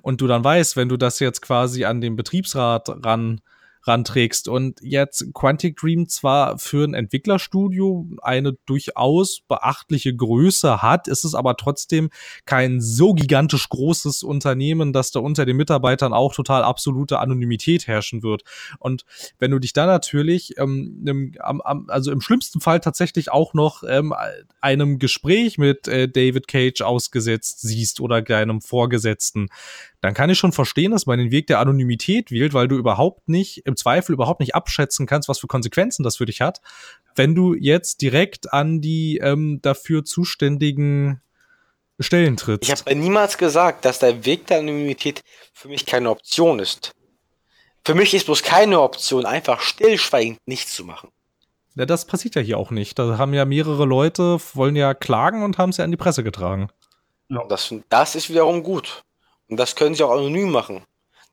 und du dann weißt, wenn du das jetzt quasi an den Betriebsrat ran ranträgst. Und jetzt Quantic Dream zwar für ein Entwicklerstudio eine durchaus beachtliche Größe hat, ist es aber trotzdem kein so gigantisch großes Unternehmen, dass da unter den Mitarbeitern auch total absolute Anonymität herrschen wird. Und wenn du dich dann natürlich, ähm, im, am, also im schlimmsten Fall tatsächlich auch noch ähm, einem Gespräch mit äh, David Cage ausgesetzt siehst oder deinem Vorgesetzten, dann kann ich schon verstehen, dass man den Weg der Anonymität wählt, weil du überhaupt nicht, im Zweifel überhaupt nicht abschätzen kannst, was für Konsequenzen das für dich hat. wenn du jetzt direkt an die ähm, dafür zuständigen Stellen trittst. Ich habe niemals gesagt, dass der Weg der Anonymität für mich keine Option ist. Für mich ist bloß keine Option, einfach stillschweigend nichts zu machen. Ja, das passiert ja hier auch nicht. Da haben ja mehrere Leute, wollen ja klagen und haben es ja an die Presse getragen. Ja. Das, das ist wiederum gut. Und das können sie auch anonym machen.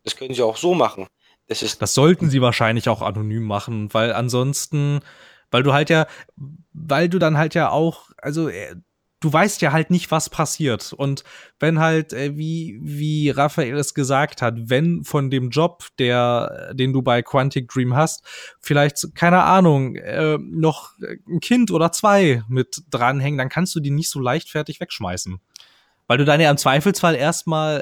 Das können sie auch so machen. Das, das sollten sie wahrscheinlich auch anonym machen, weil ansonsten, weil du halt ja, weil du dann halt ja auch, also äh, du weißt ja halt nicht, was passiert. Und wenn halt, äh, wie, wie Raphael es gesagt hat, wenn von dem Job, der, den du bei Quantic Dream hast, vielleicht, keine Ahnung, äh, noch ein Kind oder zwei mit dranhängen, dann kannst du die nicht so leichtfertig wegschmeißen. Weil du dann ja im Zweifelsfall erstmal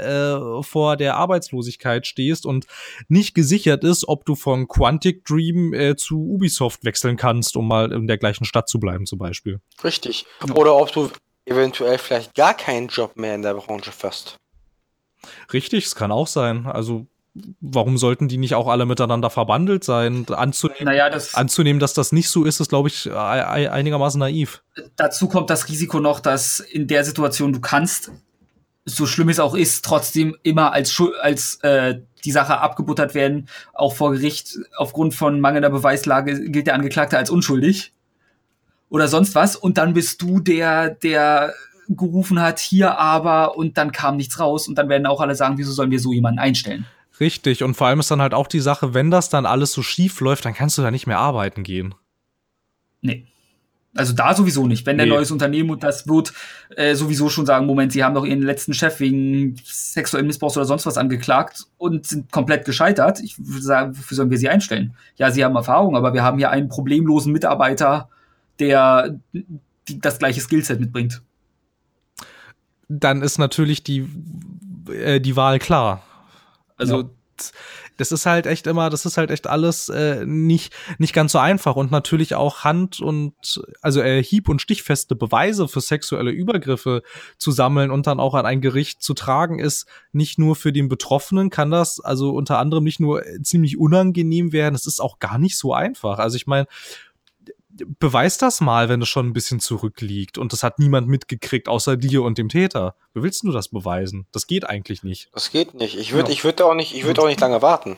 äh, vor der Arbeitslosigkeit stehst und nicht gesichert ist, ob du von Quantic Dream äh, zu Ubisoft wechseln kannst, um mal in der gleichen Stadt zu bleiben, zum Beispiel. Richtig. Oder ob du eventuell vielleicht gar keinen Job mehr in der Branche fast. Richtig, es kann auch sein. Also warum sollten die nicht auch alle miteinander verbandelt sein? Anzunehmen, naja, das anzunehmen, dass das nicht so ist, ist, glaube ich, einigermaßen naiv. Dazu kommt das Risiko noch, dass in der Situation du kannst, so schlimm es auch ist, trotzdem immer als, als äh, die Sache abgebuttert werden. Auch vor Gericht aufgrund von mangelnder Beweislage gilt der Angeklagte als unschuldig oder sonst was und dann bist du der, der gerufen hat, hier aber und dann kam nichts raus und dann werden auch alle sagen, wieso sollen wir so jemanden einstellen? Richtig, und vor allem ist dann halt auch die Sache, wenn das dann alles so schief läuft, dann kannst du da nicht mehr arbeiten gehen. Nee. Also da sowieso nicht. Wenn der nee. neues Unternehmen und das wird äh, sowieso schon sagen, Moment, sie haben doch ihren letzten Chef wegen sexuellen Missbrauchs oder sonst was angeklagt und sind komplett gescheitert. Ich würde sagen, wofür sollen wir sie einstellen? Ja, sie haben Erfahrung, aber wir haben hier einen problemlosen Mitarbeiter, der die, das gleiche Skillset mitbringt. Dann ist natürlich die, äh, die Wahl klar. Also ja. das ist halt echt immer, das ist halt echt alles äh, nicht nicht ganz so einfach und natürlich auch Hand und also äh, hieb- und stichfeste Beweise für sexuelle Übergriffe zu sammeln und dann auch an ein Gericht zu tragen ist nicht nur für den Betroffenen kann das also unter anderem nicht nur ziemlich unangenehm werden, es ist auch gar nicht so einfach. Also ich meine beweis das mal, wenn es schon ein bisschen zurückliegt und das hat niemand mitgekriegt außer dir und dem Täter. Wie willst du das beweisen? Das geht eigentlich nicht. Das geht nicht. Ich würde, ja. ich würde auch nicht, ich würde auch nicht lange warten.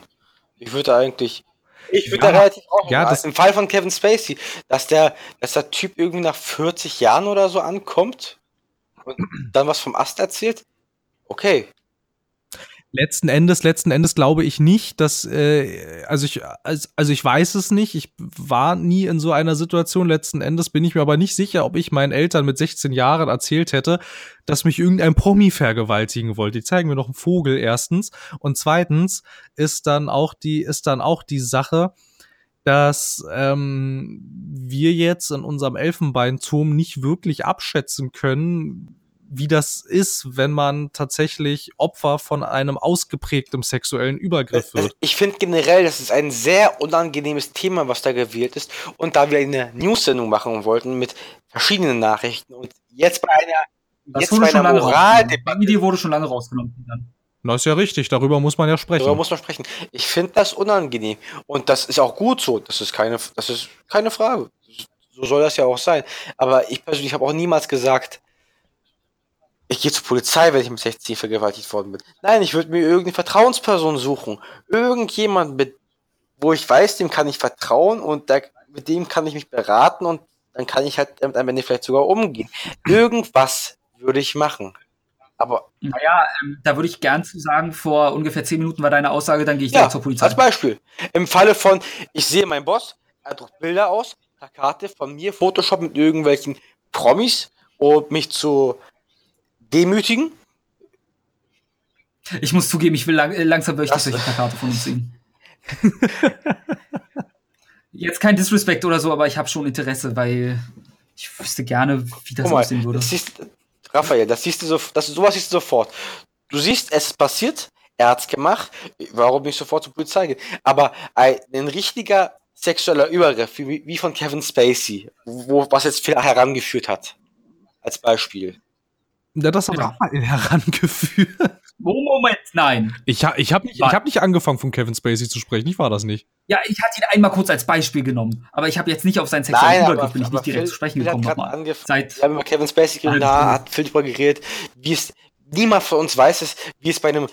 Ich würde eigentlich, ich würde ja. da relativ auch ja, das im Fall von Kevin Spacey, dass der, dass der Typ irgendwie nach 40 Jahren oder so ankommt und dann was vom Ast erzählt. Okay, Letzten Endes, letzten Endes glaube ich nicht, dass, äh, also ich, also ich weiß es nicht, ich war nie in so einer Situation. Letzten Endes bin ich mir aber nicht sicher, ob ich meinen Eltern mit 16 Jahren erzählt hätte, dass mich irgendein Promi vergewaltigen wollte. Die zeigen mir noch einen Vogel erstens. Und zweitens ist dann auch die, ist dann auch die Sache, dass ähm, wir jetzt in unserem Elfenbeinturm nicht wirklich abschätzen können, wie das ist, wenn man tatsächlich Opfer von einem ausgeprägten sexuellen Übergriff wird. Ich finde generell, das ist ein sehr unangenehmes Thema, was da gewählt ist. Und da wir eine News-Sendung machen wollten mit verschiedenen Nachrichten und jetzt bei einer, das jetzt bei einer Moraldebatte. Die Idee wurde schon lange rausgenommen. Dann. Das ist ja richtig, darüber muss man ja sprechen. Darüber muss man sprechen. Ich finde das unangenehm. Und das ist auch gut so. Das ist keine, das ist keine Frage. So soll das ja auch sein. Aber ich persönlich habe auch niemals gesagt, ich gehe zur Polizei, wenn ich mit 16 vergewaltigt worden bin. Nein, ich würde mir irgendeine Vertrauensperson suchen. Irgendjemand, mit, wo ich weiß, dem kann ich vertrauen und da, mit dem kann ich mich beraten und dann kann ich halt am Ende vielleicht sogar umgehen. Irgendwas würde ich machen. Aber. Naja, ähm, da würde ich gern zu sagen, vor ungefähr 10 Minuten war deine Aussage, dann gehe ich ja, zur Polizei. Als Beispiel. Im Falle von, ich sehe meinen Boss, er druckt Bilder aus, Plakate von mir, Photoshop mit irgendwelchen Promis, um mich zu demütigen? Ich muss zugeben, ich will lang, äh, langsam wirklich solche Plakate von uns sehen. <laughs> Jetzt kein Disrespect oder so, aber ich habe schon Interesse, weil ich wüsste gerne, wie das mal, aussehen würde. Das siehst, Raphael, das siehst du so, das, sowas siehst du sofort. Du siehst, es ist passiert, er hat's gemacht, warum nicht sofort zur Polizei gehen? Aber ein, ein richtiger sexueller Übergriff, wie, wie von Kevin Spacey, wo, was jetzt viel herangeführt hat, als Beispiel Ja, das hat Ja. Raphael <laughs> herangeführt. Oh, Moment, nein. Ich, ha, ich habe nicht, ich hab nicht angefangen, von Kevin Spacey zu sprechen. Ich war das nicht. Ja, ich hatte ihn einmal kurz als Beispiel genommen, aber ich habe jetzt nicht auf seinen sexuellen Übergriff bin ich nicht direkt Phil, zu sprechen Phil gekommen angefangen. Seit Wir haben über Kevin Spacey geredet, da hat Phil drüber geredet, wie es niemand von uns weiß es, wie es bei einem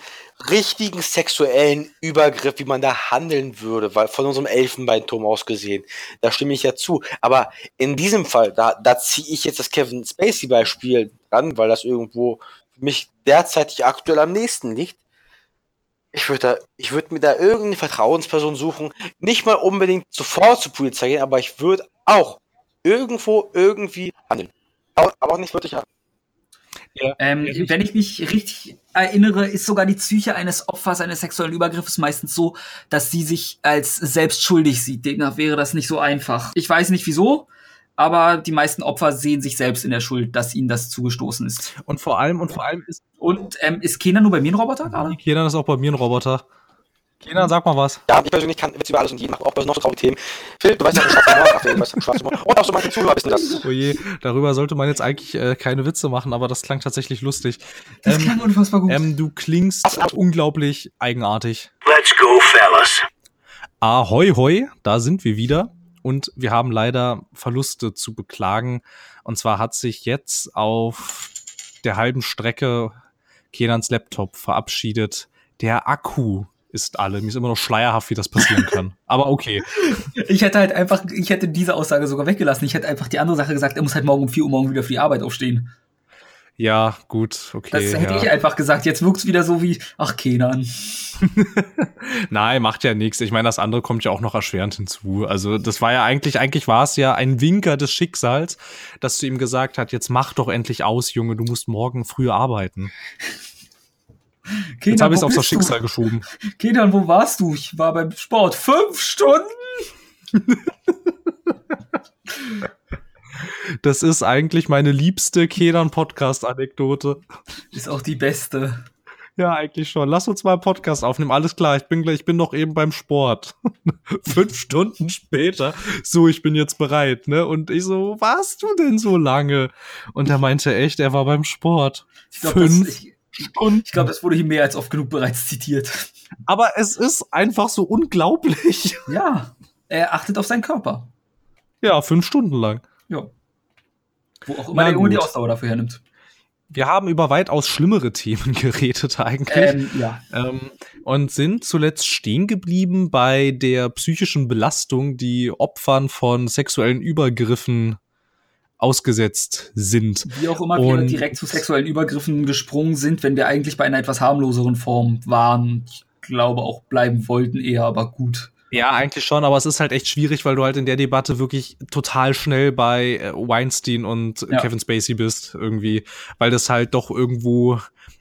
richtigen sexuellen Übergriff, wie man da handeln würde, weil von unserem Elfenbeinturm aus gesehen, da stimme ich ja zu. Aber in diesem Fall, da, da ziehe ich jetzt das Kevin Spacey Beispiel dran, weil das irgendwo für mich derzeitig aktuell am nächsten liegt. Ich würde da, ich würde mir da irgendeine Vertrauensperson suchen, nicht mal unbedingt sofort zur Polizei gehen, aber ich würde auch irgendwo irgendwie handeln. Aber, aber auch nicht wirklich handeln. Ähm, Ja, ich- wenn ich mich richtig erinnere, ist sogar die Psyche eines Opfers eines sexuellen Übergriffes meistens so, dass sie sich als selbst schuldig sieht. Demnach wäre das nicht so einfach. Ich weiß nicht wieso, aber die meisten Opfer sehen sich selbst in der Schuld, dass ihnen das zugestoßen ist. Und vor allem, und vor allem ist Und ähm, ist Kenan nur bei mir ein Roboter gerade? Kenan ist auch bei mir ein Roboter. Kenan, sag mal was. Ja, ich persönlich kann Witze über alles und jeden machen, auch bei noch so traurigen Themen. Phil, du weißt ja, schwarzer Humor, Raphael, du weißt ja, schwarzer Humor. Und auch so manche Zuhörer wissen das. Oh je, darüber sollte man jetzt eigentlich äh, keine Witze machen, aber das klang tatsächlich lustig. Das Ähm, klang unfassbar gut. Ähm, du klingst unglaublich eigenartig. Let's go, fellas. Ahoi, hoi, da sind wir wieder. Und wir haben leider Verluste zu beklagen. Und zwar hat sich jetzt auf der halben Strecke Kenans Laptop verabschiedet. Der Akku ist alle. Mir ist immer noch schleierhaft, wie das passieren kann. <laughs> Aber okay. Ich hätte halt einfach, ich hätte diese Aussage sogar weggelassen. Ich hätte einfach die andere Sache gesagt, er muss halt morgen um 4 Uhr morgen wieder für die Arbeit aufstehen. Ja, gut, okay. Das hätte ja. ich einfach gesagt. Jetzt wirkt's wieder so wie, ach, Kenan. <laughs> Nein, macht ja nichts. Ich meine, das andere kommt ja auch noch erschwerend hinzu. Also, das war ja eigentlich, eigentlich war es ja ein Winker des Schicksals, dass du ihm gesagt hat, jetzt mach doch endlich aus, Junge, du musst morgen früh arbeiten. Kenan, Jetzt habe ich es auf das bist du? Schicksal geschoben. Kenan, wo warst du? Ich war beim Sport. Fünf Stunden? <laughs> Das ist eigentlich meine liebste Kenan-Podcast-Anekdote. Ist auch die beste. Ja, eigentlich schon. Lass uns mal einen Podcast aufnehmen. Alles klar, ich bin gleich, ich bin noch eben beim Sport. <laughs> Fünf Stunden später, so, ich bin jetzt bereit, ne? Und ich so, warst du denn so lange? Und er meinte echt, er war beim Sport. Ich glaube, das, Fünf ich, Stunden. ich glaub, das wurde hier mehr als oft genug bereits zitiert. Aber es ist einfach so unglaublich. Ja, er achtet auf seinen Körper. Ja, fünf Stunden lang. Ja. Wo auch immer Na der Junge die. Ausdauer dafür hernimmt. Wir haben über weitaus schlimmere <laughs> Themen geredet eigentlich. Ähm, ja. Ähm, und sind zuletzt stehen geblieben bei der psychischen Belastung, die Opfern von sexuellen Übergriffen ausgesetzt sind. Wie auch immer wir Und- direkt zu sexuellen Übergriffen gesprungen sind, wenn wir eigentlich bei einer etwas harmloseren Form waren. Ich glaube auch bleiben wollten eher, aber gut. Ja, eigentlich schon, aber es ist halt echt schwierig, weil du halt in der Debatte wirklich total schnell bei äh, Weinstein und Ja. Kevin Spacey bist, irgendwie, weil das halt doch irgendwo,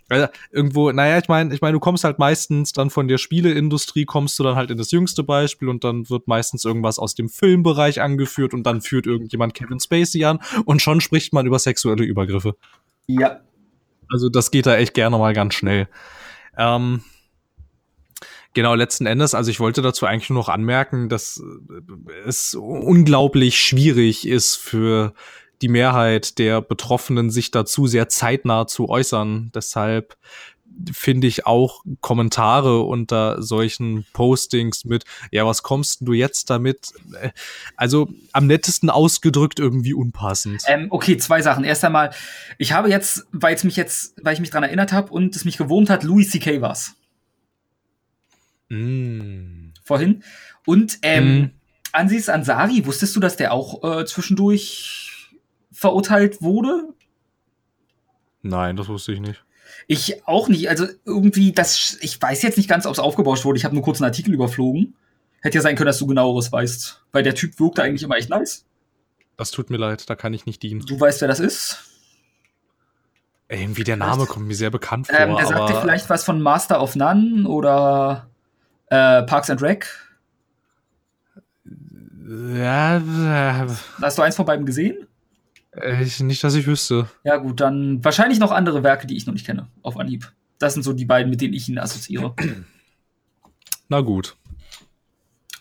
äh, irgendwo, naja, ich meine, ich meine, du kommst halt meistens dann von der Spieleindustrie, kommst du dann halt in das jüngste Beispiel und dann wird meistens irgendwas aus dem Filmbereich angeführt und dann führt irgendjemand Kevin Spacey an und schon spricht man über sexuelle Übergriffe. Ja. Also das geht da echt gerne mal ganz schnell. Ähm, genau, letzten Endes, also ich wollte dazu eigentlich nur noch anmerken, dass äh, es unglaublich schwierig ist für die Mehrheit der Betroffenen, sich dazu sehr zeitnah zu äußern. Deshalb finde ich auch Kommentare unter solchen Postings mit, ja, was kommst du jetzt damit? Äh, Also am nettesten ausgedrückt irgendwie unpassend. Ähm, okay, zwei Sachen. Erst einmal, ich habe jetzt, weil es mich jetzt, weil ich mich dran erinnert habe und es mich gewurmt hat, Louis C.K. war's Mm. vorhin. Und ähm, Mhm. Ansis Ansari, wusstest du, dass der auch äh, zwischendurch verurteilt wurde? Nein, das wusste ich nicht. Ich auch nicht. Also irgendwie, das, ich weiß jetzt nicht ganz, ob es aufgebauscht wurde. Ich habe nur kurz einen Artikel überflogen. Hätte ja sein können, dass du genaueres weißt. Weil der Typ wirkte eigentlich immer echt nice. Das tut mir leid, da kann ich nicht dienen. Du weißt, wer das ist? Irgendwie der Name kommt mir sehr bekannt vor, Ähm, der sagt dir aber vielleicht was von Master of None oder äh, Parks and Rec. ja, äh, Hast du eins von beiden gesehen? ich, nicht, dass ich wüsste. Ja, gut, dann wahrscheinlich noch andere Werke, die ich noch nicht kenne, auf Anhieb. Das sind so die beiden, mit denen ich ihn assoziiere. <clears throat> Na gut.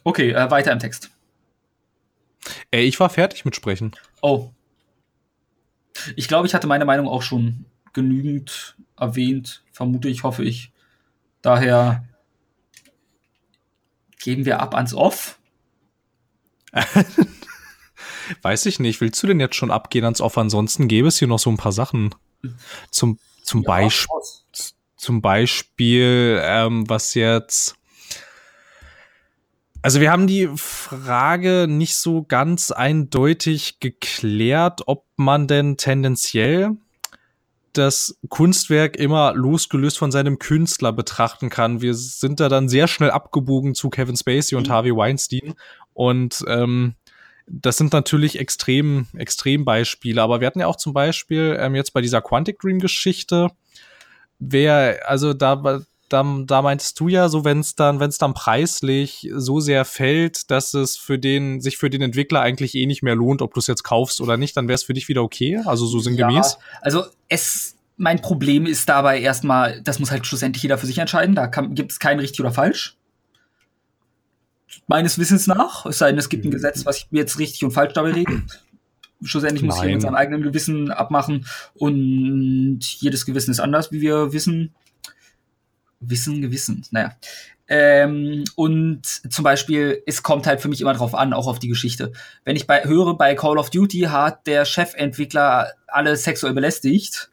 Okay, äh, weiter im Text. Ey, ich war fertig mit Sprechen. Oh. Ich glaube, ich hatte meine Meinung auch schon genügend erwähnt, vermute ich, hoffe ich. Daher geben wir ab ans Off. <laughs> Weiß ich nicht. Willst du denn jetzt schon abgehen ans Off? Ansonsten gäbe es hier noch so ein paar Sachen. Zum, zum, ja, Beisp zum Beispiel, ähm, was jetzt. Also wir haben die Frage nicht so ganz eindeutig geklärt, ob man denn tendenziell das Kunstwerk immer losgelöst von seinem Künstler betrachten kann. Wir sind da dann sehr schnell abgebogen zu Kevin Spacey und mhm. Harvey Weinstein. Und ähm, das sind natürlich extrem, extrem Beispiele. Aber wir hatten ja auch zum Beispiel ähm, jetzt bei dieser Quantic Dream Geschichte, wer, also da, da, da meintest du ja so, wenn es dann, wenn es dann preislich so sehr fällt, dass es für den, sich für den Entwickler eigentlich eh nicht mehr lohnt, ob du es jetzt kaufst oder nicht, dann wäre es für dich wieder okay. Also so sinngemäß. Ja, also es, mein Problem ist dabei erstmal, das muss halt schlussendlich jeder für sich entscheiden. Da gibt es kein richtig oder falsch. Meines Wissens nach, es sei denn, es gibt ein Gesetz, was mir jetzt richtig und falsch dabei regelt. Schlussendlich muss jeder mit seinem eigenen Gewissen abmachen und jedes Gewissen ist anders, wie wir wissen. Wissen, Gewissen, naja. Ähm, und zum Beispiel, es kommt halt für mich immer drauf an, auch auf die Geschichte. Wenn ich bei, höre, bei Call of Duty hat der Chefentwickler alle sexuell belästigt,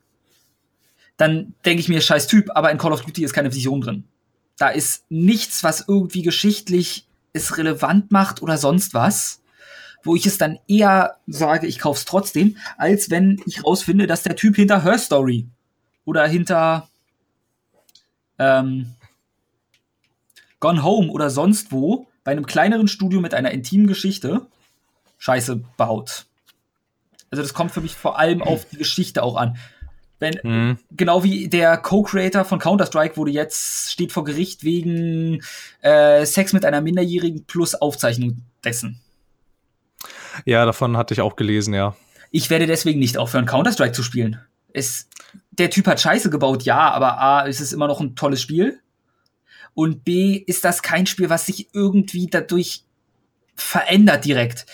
dann denke ich mir, scheiß Typ, aber in Call of Duty ist keine Vision drin. Da ist nichts, was irgendwie geschichtlich es relevant macht oder sonst was wo ich es dann eher sage, ich kauf's trotzdem, als wenn ich rausfinde, dass der Typ hinter Her Story oder hinter ähm, Gone Home oder sonst wo bei einem kleineren Studio mit einer intimen Geschichte Scheiße baut. Also das kommt für mich vor allem auf die Geschichte auch an. Wenn, mhm. Genau wie der Co-Creator von Counter-Strike wurde jetzt, steht vor Gericht wegen äh, Sex mit einer Minderjährigen plus Aufzeichnung dessen. Ja, davon hatte ich auch gelesen, ja. Ich werde deswegen nicht aufhören, Counter-Strike zu spielen. Es, der Typ hat Scheiße gebaut, ja, aber A, ist es immer noch ein tolles Spiel. Und B, ist das kein Spiel, was sich irgendwie dadurch verändert direkt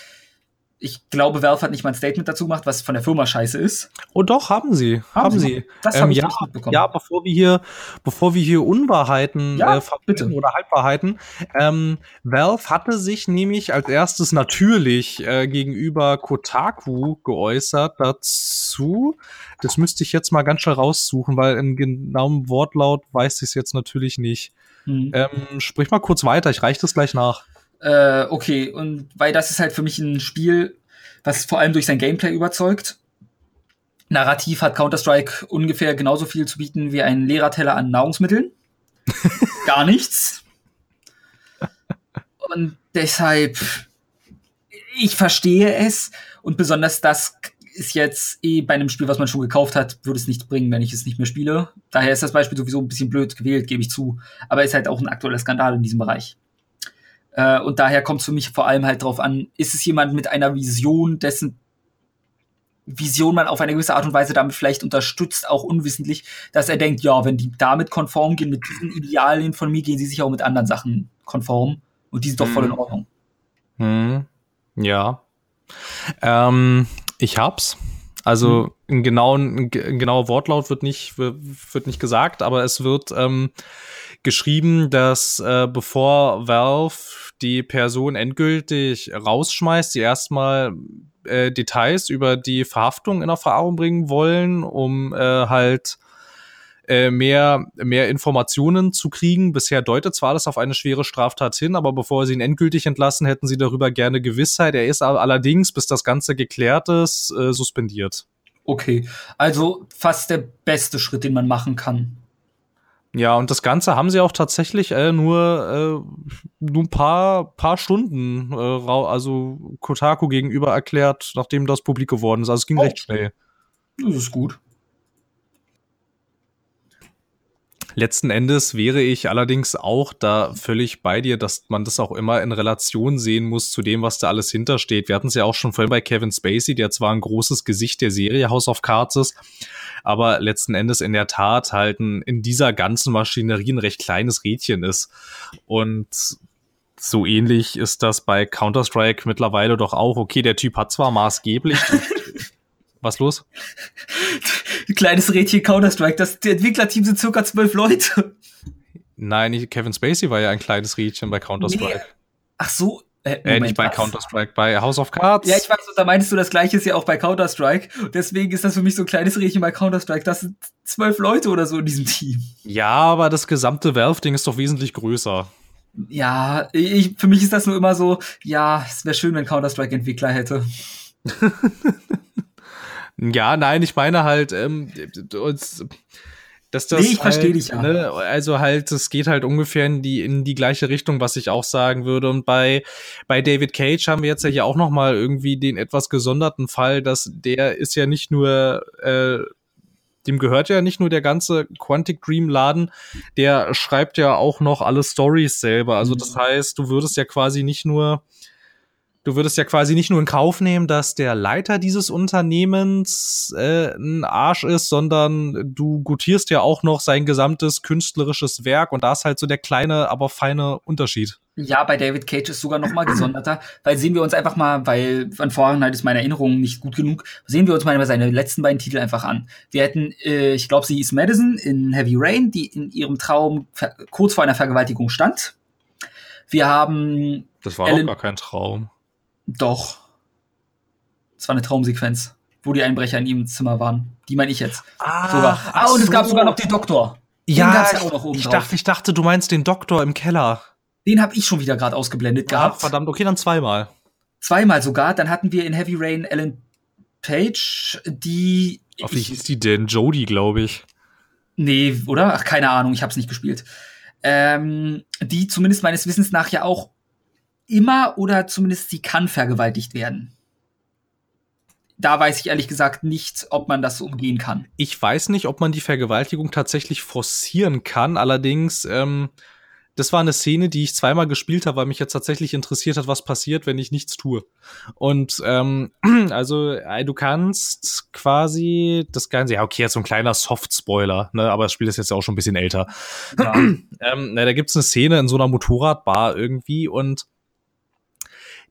ich glaube, Valve hat nicht mal ein Statement dazu gemacht, was von der Firma scheiße ist. Oh doch, haben sie. Haben, haben sie. Das ähm, habe ich ja, nicht mitbekommen. Ja, bevor wir hier, bevor wir hier Unwahrheiten ja, äh, bitte. oder Halbwahrheiten. Ähm, Valve hatte sich nämlich als erstes natürlich äh, gegenüber Kotaku geäußert dazu. Das müsste ich jetzt mal ganz schnell raussuchen, weil in genauem Wortlaut weiß ich es jetzt natürlich nicht. Hm. Ähm, sprich mal kurz weiter, ich reiche das gleich nach. Äh, okay, und weil das ist halt für mich ein Spiel, was vor allem durch sein Gameplay überzeugt. Narrativ hat Counter-Strike ungefähr genauso viel zu bieten wie ein Lehrerteller an Nahrungsmitteln. <laughs> Gar nichts. Und deshalb, ich verstehe es. Und besonders das ist jetzt eh bei einem Spiel, was man schon gekauft hat, würde es nichts bringen, wenn ich es nicht mehr spiele. Daher ist das Beispiel sowieso ein bisschen blöd gewählt, gebe ich zu. Aber ist halt auch ein aktueller Skandal in diesem Bereich. Äh, und daher kommt es für mich vor allem halt drauf an, ist es jemand mit einer Vision, dessen Vision man auf eine gewisse Art und Weise damit vielleicht unterstützt, auch unwissentlich, dass er denkt, ja, wenn die damit konform gehen, mit diesen Idealien von mir, gehen sie sich auch mit anderen Sachen konform. Und die sind doch voll in hm. Ordnung. Hm. Ja. Ähm, ich hab's. Also hm. ein, genauen, ein genauer Wortlaut wird nicht, wird nicht gesagt, aber es wird ähm, geschrieben, dass äh, bevor Valve die Person endgültig rausschmeißt, sie erstmal äh, Details über die Verhaftung in Erfahrung bringen wollen, um äh, halt äh, mehr, mehr Informationen zu kriegen. Bisher deutet zwar alles auf eine schwere Straftat hin, aber bevor sie ihn endgültig entlassen, hätten sie darüber gerne Gewissheit. Er ist allerdings, bis das Ganze geklärt ist, äh, suspendiert. Okay, also fast der beste Schritt, den man machen kann. Ja, und das Ganze haben sie auch tatsächlich äh, nur, äh, nur ein paar, paar Stunden, äh, also Kotaku gegenüber erklärt, nachdem das publik geworden ist. Also es ging oh. recht schnell. Das ist gut. Letzten Endes wäre ich allerdings auch da völlig bei dir, dass man das auch immer in Relation sehen muss zu dem, was da alles hintersteht. Wir hatten es ja auch schon vorhin bei Kevin Spacey, der zwar ein großes Gesicht der Serie House of Cards ist, aber letzten Endes in der Tat halt in dieser ganzen Maschinerie ein recht kleines Rädchen ist. Und so ähnlich ist das bei Counter-Strike mittlerweile doch auch. Okay, der Typ hat zwar maßgeblich. <laughs> Was los? <laughs> Kleines Rädchen Counter-Strike. Das Entwicklerteam sind circa zwölf Leute. Nein, Kevin Spacey war ja ein kleines Rädchen bei Counter-Strike. Nee. Ach so, äh, äh, nicht bei Counter-Strike, bei House of Cards. Ja, ich weiß, da meinst du, das gleiche ist ja auch bei Counter-Strike. Deswegen ist das für mich so ein kleines Rädchen bei Counter-Strike. Das sind zwölf Leute oder so in diesem Team. Ja, aber das gesamte Valve-Ding ist doch wesentlich größer. Ja, ich, für mich ist das nur immer so, ja, es wäre schön, wenn Counter-Strike-Entwickler hätte. <laughs> ja, nein, ich meine halt, ähm, uns dass das nee, ich halt, verstehe dich ja. Ne, also halt, es geht halt ungefähr in die in die gleiche Richtung, was ich auch sagen würde. Und bei bei David Cage haben wir jetzt ja hier auch noch mal irgendwie den etwas gesonderten Fall, dass der ist ja nicht nur äh, dem gehört ja nicht nur der ganze Quantic Dream Laden, der schreibt ja auch noch alle Stories selber. Also das mhm. heißt, du würdest ja quasi nicht nur du würdest ja quasi nicht nur in Kauf nehmen, dass der Leiter dieses Unternehmens äh, ein Arsch ist, sondern du gutierst ja auch noch sein gesamtes künstlerisches Werk und da ist halt so der kleine, aber feine Unterschied. Ja, bei David Cage ist sogar noch mal gesonderter, weil sehen wir uns einfach mal, weil von Vorhinein ist meine Erinnerung nicht gut genug, sehen wir uns mal seine letzten beiden Titel einfach an. Wir hätten, äh, ich glaube, sie ist Madison in Heavy Rain, die in ihrem Traum kurz vor einer Vergewaltigung stand. Wir haben Das war Alan, auch gar kein Traum. Doch. Das war eine Traumsequenz, wo die Einbrecher in ihrem Zimmer waren. Die meine ich jetzt. Ah, sogar. ah und so. es gab sogar noch den Doktor. Den ja, ja ich, dachte, ich dachte, du meinst den Doktor im Keller. Den habe ich schon wieder gerade ausgeblendet ah, gehabt. Verdammt, okay, dann zweimal. Zweimal sogar. Dann hatten wir in Heavy Rain Ellen Page, die. Auf wie hieß die denn? Jodie, glaube ich. Nee, oder? Ach, keine Ahnung, ich habe es nicht gespielt. Ähm, die zumindest meines Wissens nach ja auch immer oder zumindest sie kann vergewaltigt werden. Da weiß ich ehrlich gesagt nicht, ob man das umgehen kann. Ich weiß nicht, ob man die Vergewaltigung tatsächlich forcieren kann. Allerdings, ähm, das war eine Szene, die ich zweimal gespielt habe, weil mich jetzt tatsächlich interessiert hat, was passiert, wenn ich nichts tue. Und ähm, <clears throat> also äh, du kannst quasi das Ganze, ja okay, jetzt so ein kleiner Soft-Spoiler, ne, aber das Spiel ist jetzt ja auch schon ein bisschen älter. Ja. <clears throat> ähm, na, da gibt's eine Szene in so einer Motorradbar irgendwie und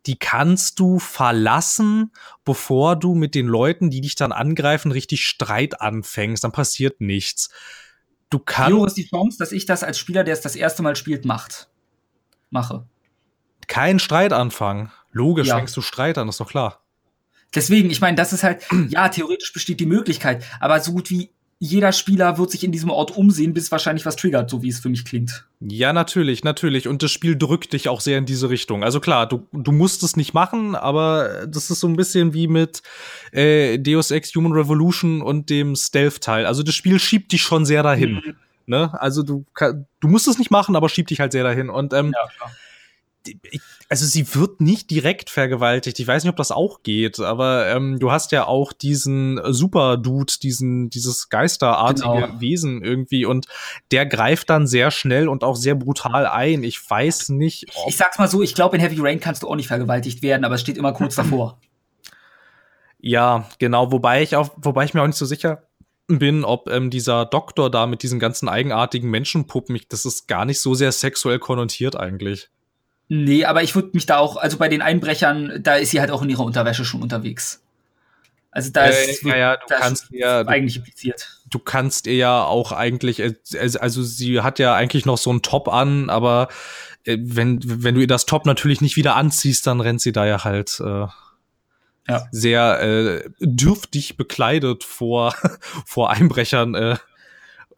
die kannst du verlassen, bevor du mit den Leuten, die dich dann angreifen, richtig Streit anfängst. Dann passiert nichts. Du kannst. Wie ist die Chance, dass ich das als Spieler, der es das erste Mal spielt, macht? Mache. Kein Streit anfangen. Logisch, ja. fängst du Streit an, ist doch klar. Deswegen, ich meine, das ist halt, <clears throat> ja, theoretisch besteht die Möglichkeit, aber so gut wie jeder Spieler wird sich in diesem Ort umsehen, bis wahrscheinlich was triggert, so wie es für mich klingt. Ja, natürlich, natürlich. Und das Spiel drückt dich auch sehr in diese Richtung. Also klar, du, du musst es nicht machen, aber das ist so ein bisschen wie mit äh, Deus Ex Human Revolution und dem Stealth-Teil. Also das Spiel schiebt dich schon sehr dahin. Mhm. Ne? Also du, du musst es nicht machen, aber schiebt dich halt sehr dahin. Und ähm, ja, klar also sie wird nicht direkt vergewaltigt. Ich weiß nicht, ob das auch geht, aber ähm, du hast ja auch diesen Super-Dude, diesen, dieses geisterartige genau. Wesen irgendwie und der greift dann sehr schnell und auch sehr brutal ein. Ich weiß nicht. ich sag's mal so, ich glaube, in Heavy Rain kannst du auch nicht vergewaltigt werden, aber es steht immer kurz davor. <clears throat> Ja, genau, wobei ich auch, wobei ich mir auch nicht so sicher bin, ob ähm, dieser Doktor da mit diesen ganzen eigenartigen Menschenpuppen, das ist gar nicht so sehr sexuell konnotiert eigentlich. Nee, aber ich würde mich da auch, also bei den Einbrechern, da ist sie halt auch in ihrer Unterwäsche schon unterwegs. Also da äh, ist ja, ja, du kannst ja eigentlich impliziert. Du kannst ihr ja auch eigentlich, äh, also sie hat ja eigentlich noch so ein Top an, aber äh, wenn wenn du ihr das Top natürlich nicht wieder anziehst, dann rennt sie da ja halt äh, ja. sehr äh, dürftig bekleidet vor <laughs> vor Einbrechern äh,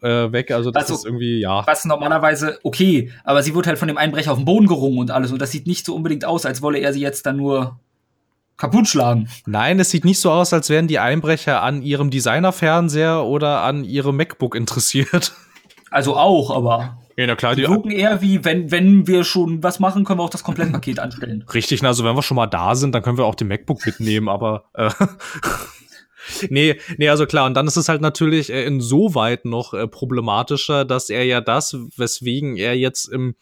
äh, weg. Also das also, ist irgendwie, ja. Was normalerweise okay, aber sie wird halt von dem Einbrecher auf den Boden gerungen und alles. Und das sieht nicht so unbedingt aus, als wolle er sie jetzt dann nur kaputt schlagen. Nein, es sieht nicht so aus, als wären die Einbrecher an ihrem Designer-Fernseher oder an ihrem MacBook interessiert. Also auch, aber. Ja, na klar, die, die gucken eher wie, wenn, wenn wir schon was machen, können wir auch das Komplettpaket anstellen. Richtig, also wenn wir schon mal da sind, dann können wir auch den MacBook mitnehmen, aber äh, <laughs> nee, nee, also klar, und dann ist es halt natürlich äh, insoweit noch äh, problematischer, dass er ja das, weswegen er jetzt im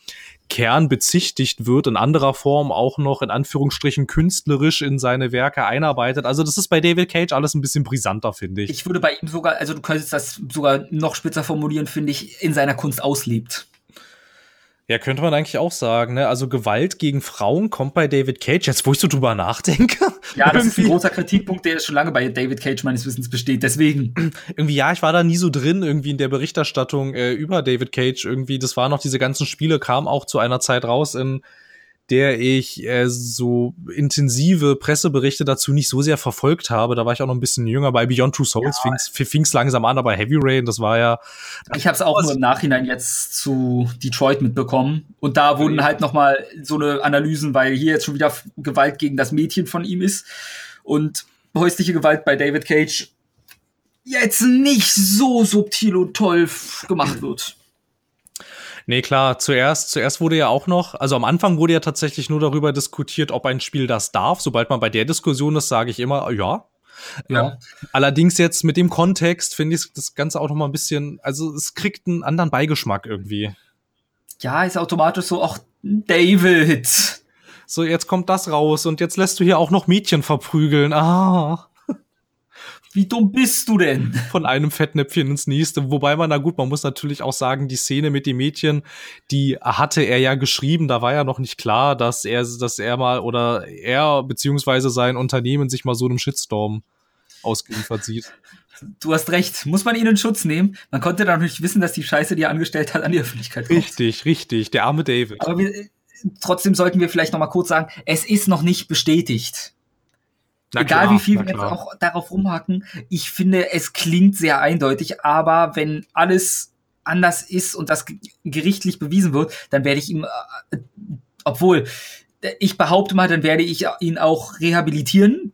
Kern bezichtigt wird, in anderer Form auch noch in Anführungsstrichen künstlerisch in seine Werke einarbeitet. Also das ist bei David Cage alles ein bisschen brisanter, finde ich. Ich würde bei ihm sogar, also du könntest das sogar noch spitzer formulieren, finde ich, in seiner Kunst auslebt. Ja, könnte man eigentlich auch sagen, ne? Also Gewalt gegen Frauen kommt bei David Cage, jetzt wo ich so drüber nachdenke. Ja, das ist ein großer Kritikpunkt, der schon lange bei David Cage meines Wissens besteht, deswegen. Irgendwie, ja, ich war da nie so drin, irgendwie in der Berichterstattung äh, über David Cage. Irgendwie, das waren noch diese ganzen Spiele, kamen auch zu einer Zeit raus, in der ich äh, so intensive Presseberichte dazu nicht so sehr verfolgt habe. Da war ich auch noch ein bisschen jünger. Bei Beyond Two Souls ja. fing es langsam an, aber Heavy Rain, das war ja. Ich habe es auch nur im Nachhinein jetzt zu Detroit mitbekommen. Und da wurden halt noch mal so eine Analysen, weil hier jetzt schon wieder Gewalt gegen das Mädchen von ihm ist und häusliche Gewalt bei David Cage jetzt nicht so subtil und toll gemacht wird. Nee, klar, zuerst, zuerst wurde ja auch noch, also am Anfang wurde ja tatsächlich nur darüber diskutiert, ob ein Spiel das darf. Sobald man bei der Diskussion ist, sage ich immer, ja. Ja. Ähm, allerdings jetzt mit dem Kontext finde ich das Ganze auch noch mal ein bisschen, also es kriegt einen anderen Beigeschmack irgendwie. Ja, ist automatisch so, ach, David. So, jetzt kommt das raus und jetzt lässt du hier auch noch Mädchen verprügeln. Ah. Wie dumm bist du denn? <laughs> Von einem Fettnäpfchen ins nächste. Wobei man, na gut, man muss natürlich auch sagen, die Szene mit dem Mädchen, die hatte er ja geschrieben. Da war ja noch nicht klar, dass er, dass er mal oder er beziehungsweise sein Unternehmen sich mal so einem Shitstorm ausgeliefert sieht. <laughs> Du hast recht. Muss man ihn in Schutz nehmen? Man konnte doch nicht wissen, dass die Scheiße, die er angestellt hat, an die Öffentlichkeit kommt. Richtig, richtig. Der arme David. Aber wir, trotzdem sollten wir vielleicht noch mal kurz sagen, es ist noch nicht bestätigt. Na Egal klar, wie viel wir jetzt auch darauf rumhacken, ich finde, es klingt sehr eindeutig, aber wenn alles anders ist und das gerichtlich bewiesen wird, dann werde ich ihm, äh, obwohl, ich behaupte mal, dann werde ich ihn auch rehabilitieren.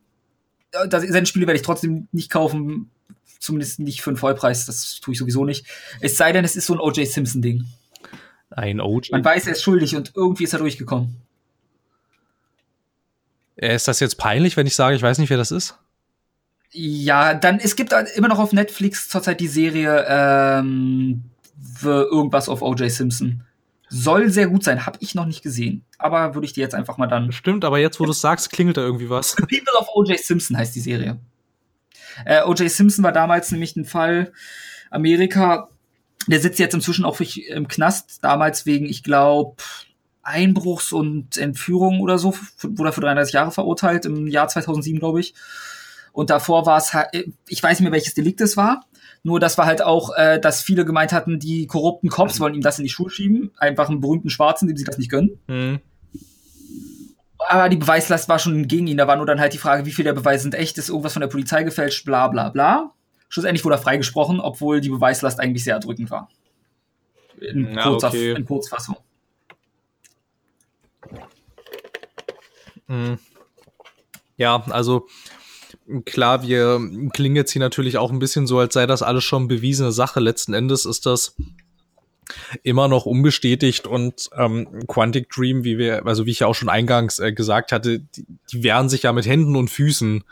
Äh, das, seine Spiele werde ich trotzdem nicht kaufen, zumindest nicht für einen Vollpreis, das tue ich sowieso nicht. Es sei denn, es ist so ein O.J. Simpson-Ding. Ein O.J. Man weiß, er ist schuldig und irgendwie ist er durchgekommen. Äh, ist das jetzt peinlich, wenn ich sage, ich weiß nicht, wer das ist? Ja, dann, es gibt immer noch auf Netflix zurzeit die Serie ähm, irgendwas auf O.J. Simpson. Soll sehr gut sein, habe ich noch nicht gesehen. Aber würde ich dir jetzt einfach mal dann. Stimmt, aber jetzt, wo du es sagst, klingelt da irgendwie was. The People of O.J. Simpson heißt die Serie. Äh, O.J. Simpson war damals nämlich ein Fall Amerika. Der sitzt jetzt inzwischen auch im Knast. Damals wegen, ich glaube, Einbruchs- und Entführung oder so, wurde er für 33 Jahre verurteilt, im Jahr 2007, glaube ich. Und davor war es halt, ich weiß nicht mehr, welches Delikt es war, nur das war halt auch, äh, dass viele gemeint hatten, die korrupten Cops wollen ihm das in die Schuhe schieben, einfach einen berühmten Schwarzen, dem sie das nicht gönnen. Mhm. Aber die Beweislast war schon gegen ihn, da war nur dann halt die Frage, wie viel der Beweise sind echt, ist irgendwas von der Polizei gefälscht, bla bla bla. Schlussendlich wurde er freigesprochen, obwohl die Beweislast eigentlich sehr erdrückend war. In, ja, kurzer, okay. in Kurzfassung. Ja, also klar, wir klingen jetzt hier natürlich auch ein bisschen so, als sei das alles schon bewiesene Sache. Letzten Endes ist das immer noch unbestätigt und ähm, Quantic Dream, wie wir, also wie ich ja auch schon eingangs äh, gesagt hatte, die, die wehren sich ja mit Händen und Füßen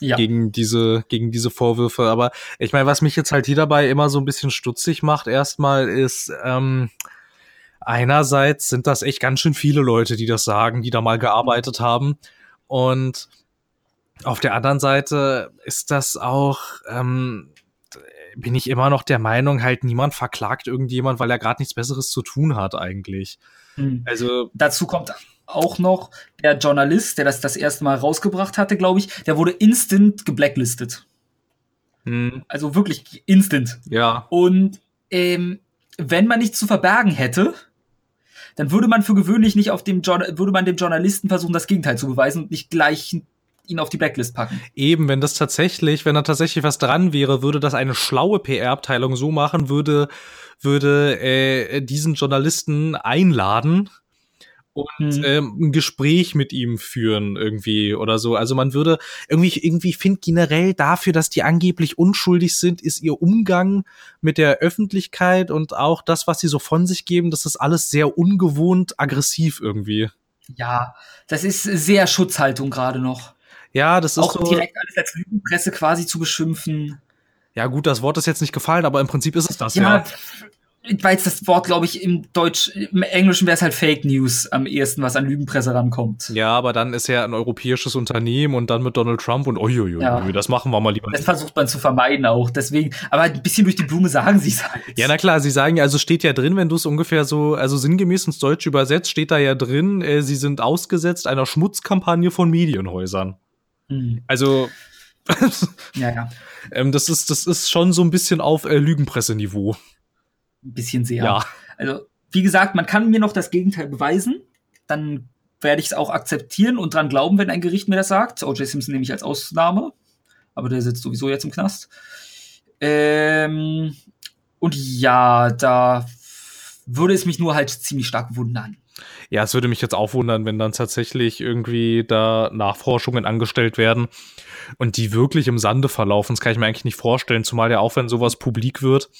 ja. gegen diese gegen diese Vorwürfe. Aber ich meine, was mich jetzt halt hier dabei immer so ein bisschen stutzig macht, erstmal ist ähm, einerseits sind das echt ganz schön viele Leute, die das sagen, die da mal gearbeitet haben. Und auf der anderen Seite ist das auch, ähm, bin ich immer noch der Meinung, halt niemand verklagt irgendjemand, weil er gerade nichts Besseres zu tun hat eigentlich. Mhm. Also dazu kommt auch noch der Journalist, der das das erste Mal rausgebracht hatte, glaube ich, der wurde instant geblacklistet. Mhm. Also wirklich instant. Ja. Und ähm, wenn man nichts zu verbergen hätte, dann würde man für gewöhnlich nicht auf dem würde man dem Journalisten versuchen, das Gegenteil zu beweisen und nicht gleich ihn auf die Blacklist packen. Eben, wenn das tatsächlich, wenn da tatsächlich was dran wäre, würde das eine schlaue PR-Abteilung so machen, würde, würde äh, diesen Journalisten einladen und hm. ähm, ein Gespräch mit ihm führen irgendwie oder so. Also man würde irgendwie irgendwie finde generell dafür, dass die angeblich unschuldig sind, ist ihr Umgang mit der Öffentlichkeit und auch das, was sie so von sich geben, das ist alles sehr ungewohnt aggressiv irgendwie. Ja, das ist sehr Schutzhaltung gerade noch. Ja, das ist auch so direkt alles als Lügenpresse quasi zu beschimpfen. Ja, gut, das Wort ist jetzt nicht gefallen, aber im Prinzip ist es das, ja. ja weil das Wort, glaube ich, im Deutsch, im Englischen wäre es halt Fake News am ehesten, was an Lügenpresse rankommt. Ja, aber dann ist ja ein europäisches Unternehmen und dann mit Donald Trump und uiuiui, ja. das machen wir mal lieber. Das versucht man zu vermeiden auch, deswegen, aber ein bisschen durch die Blume sagen sie es halt. Ja, na klar, sie sagen ja, also steht ja drin, wenn du es ungefähr so, also sinngemäß ins Deutsche übersetzt, steht da ja drin, äh, sie sind ausgesetzt einer Schmutzkampagne von Medienhäusern. Hm. Also, ja, ja. <laughs> ähm, das ist, das ist schon so ein bisschen auf äh, Lügenpresse-Niveau ein bisschen sehr. Ja. Also, wie gesagt, man kann mir noch das Gegenteil beweisen. Dann werde ich es auch akzeptieren und dran glauben, wenn ein Gericht mir das sagt. O.J. Simpson nehme ich als Ausnahme. Aber der sitzt sowieso jetzt im Knast. Ähm, und ja, da würde es mich nur halt ziemlich stark wundern. Ja, es würde mich jetzt auch wundern, wenn dann tatsächlich irgendwie da Nachforschungen angestellt werden und die wirklich im Sande verlaufen. Das kann ich mir eigentlich nicht vorstellen, zumal ja auch, wenn sowas publik wird,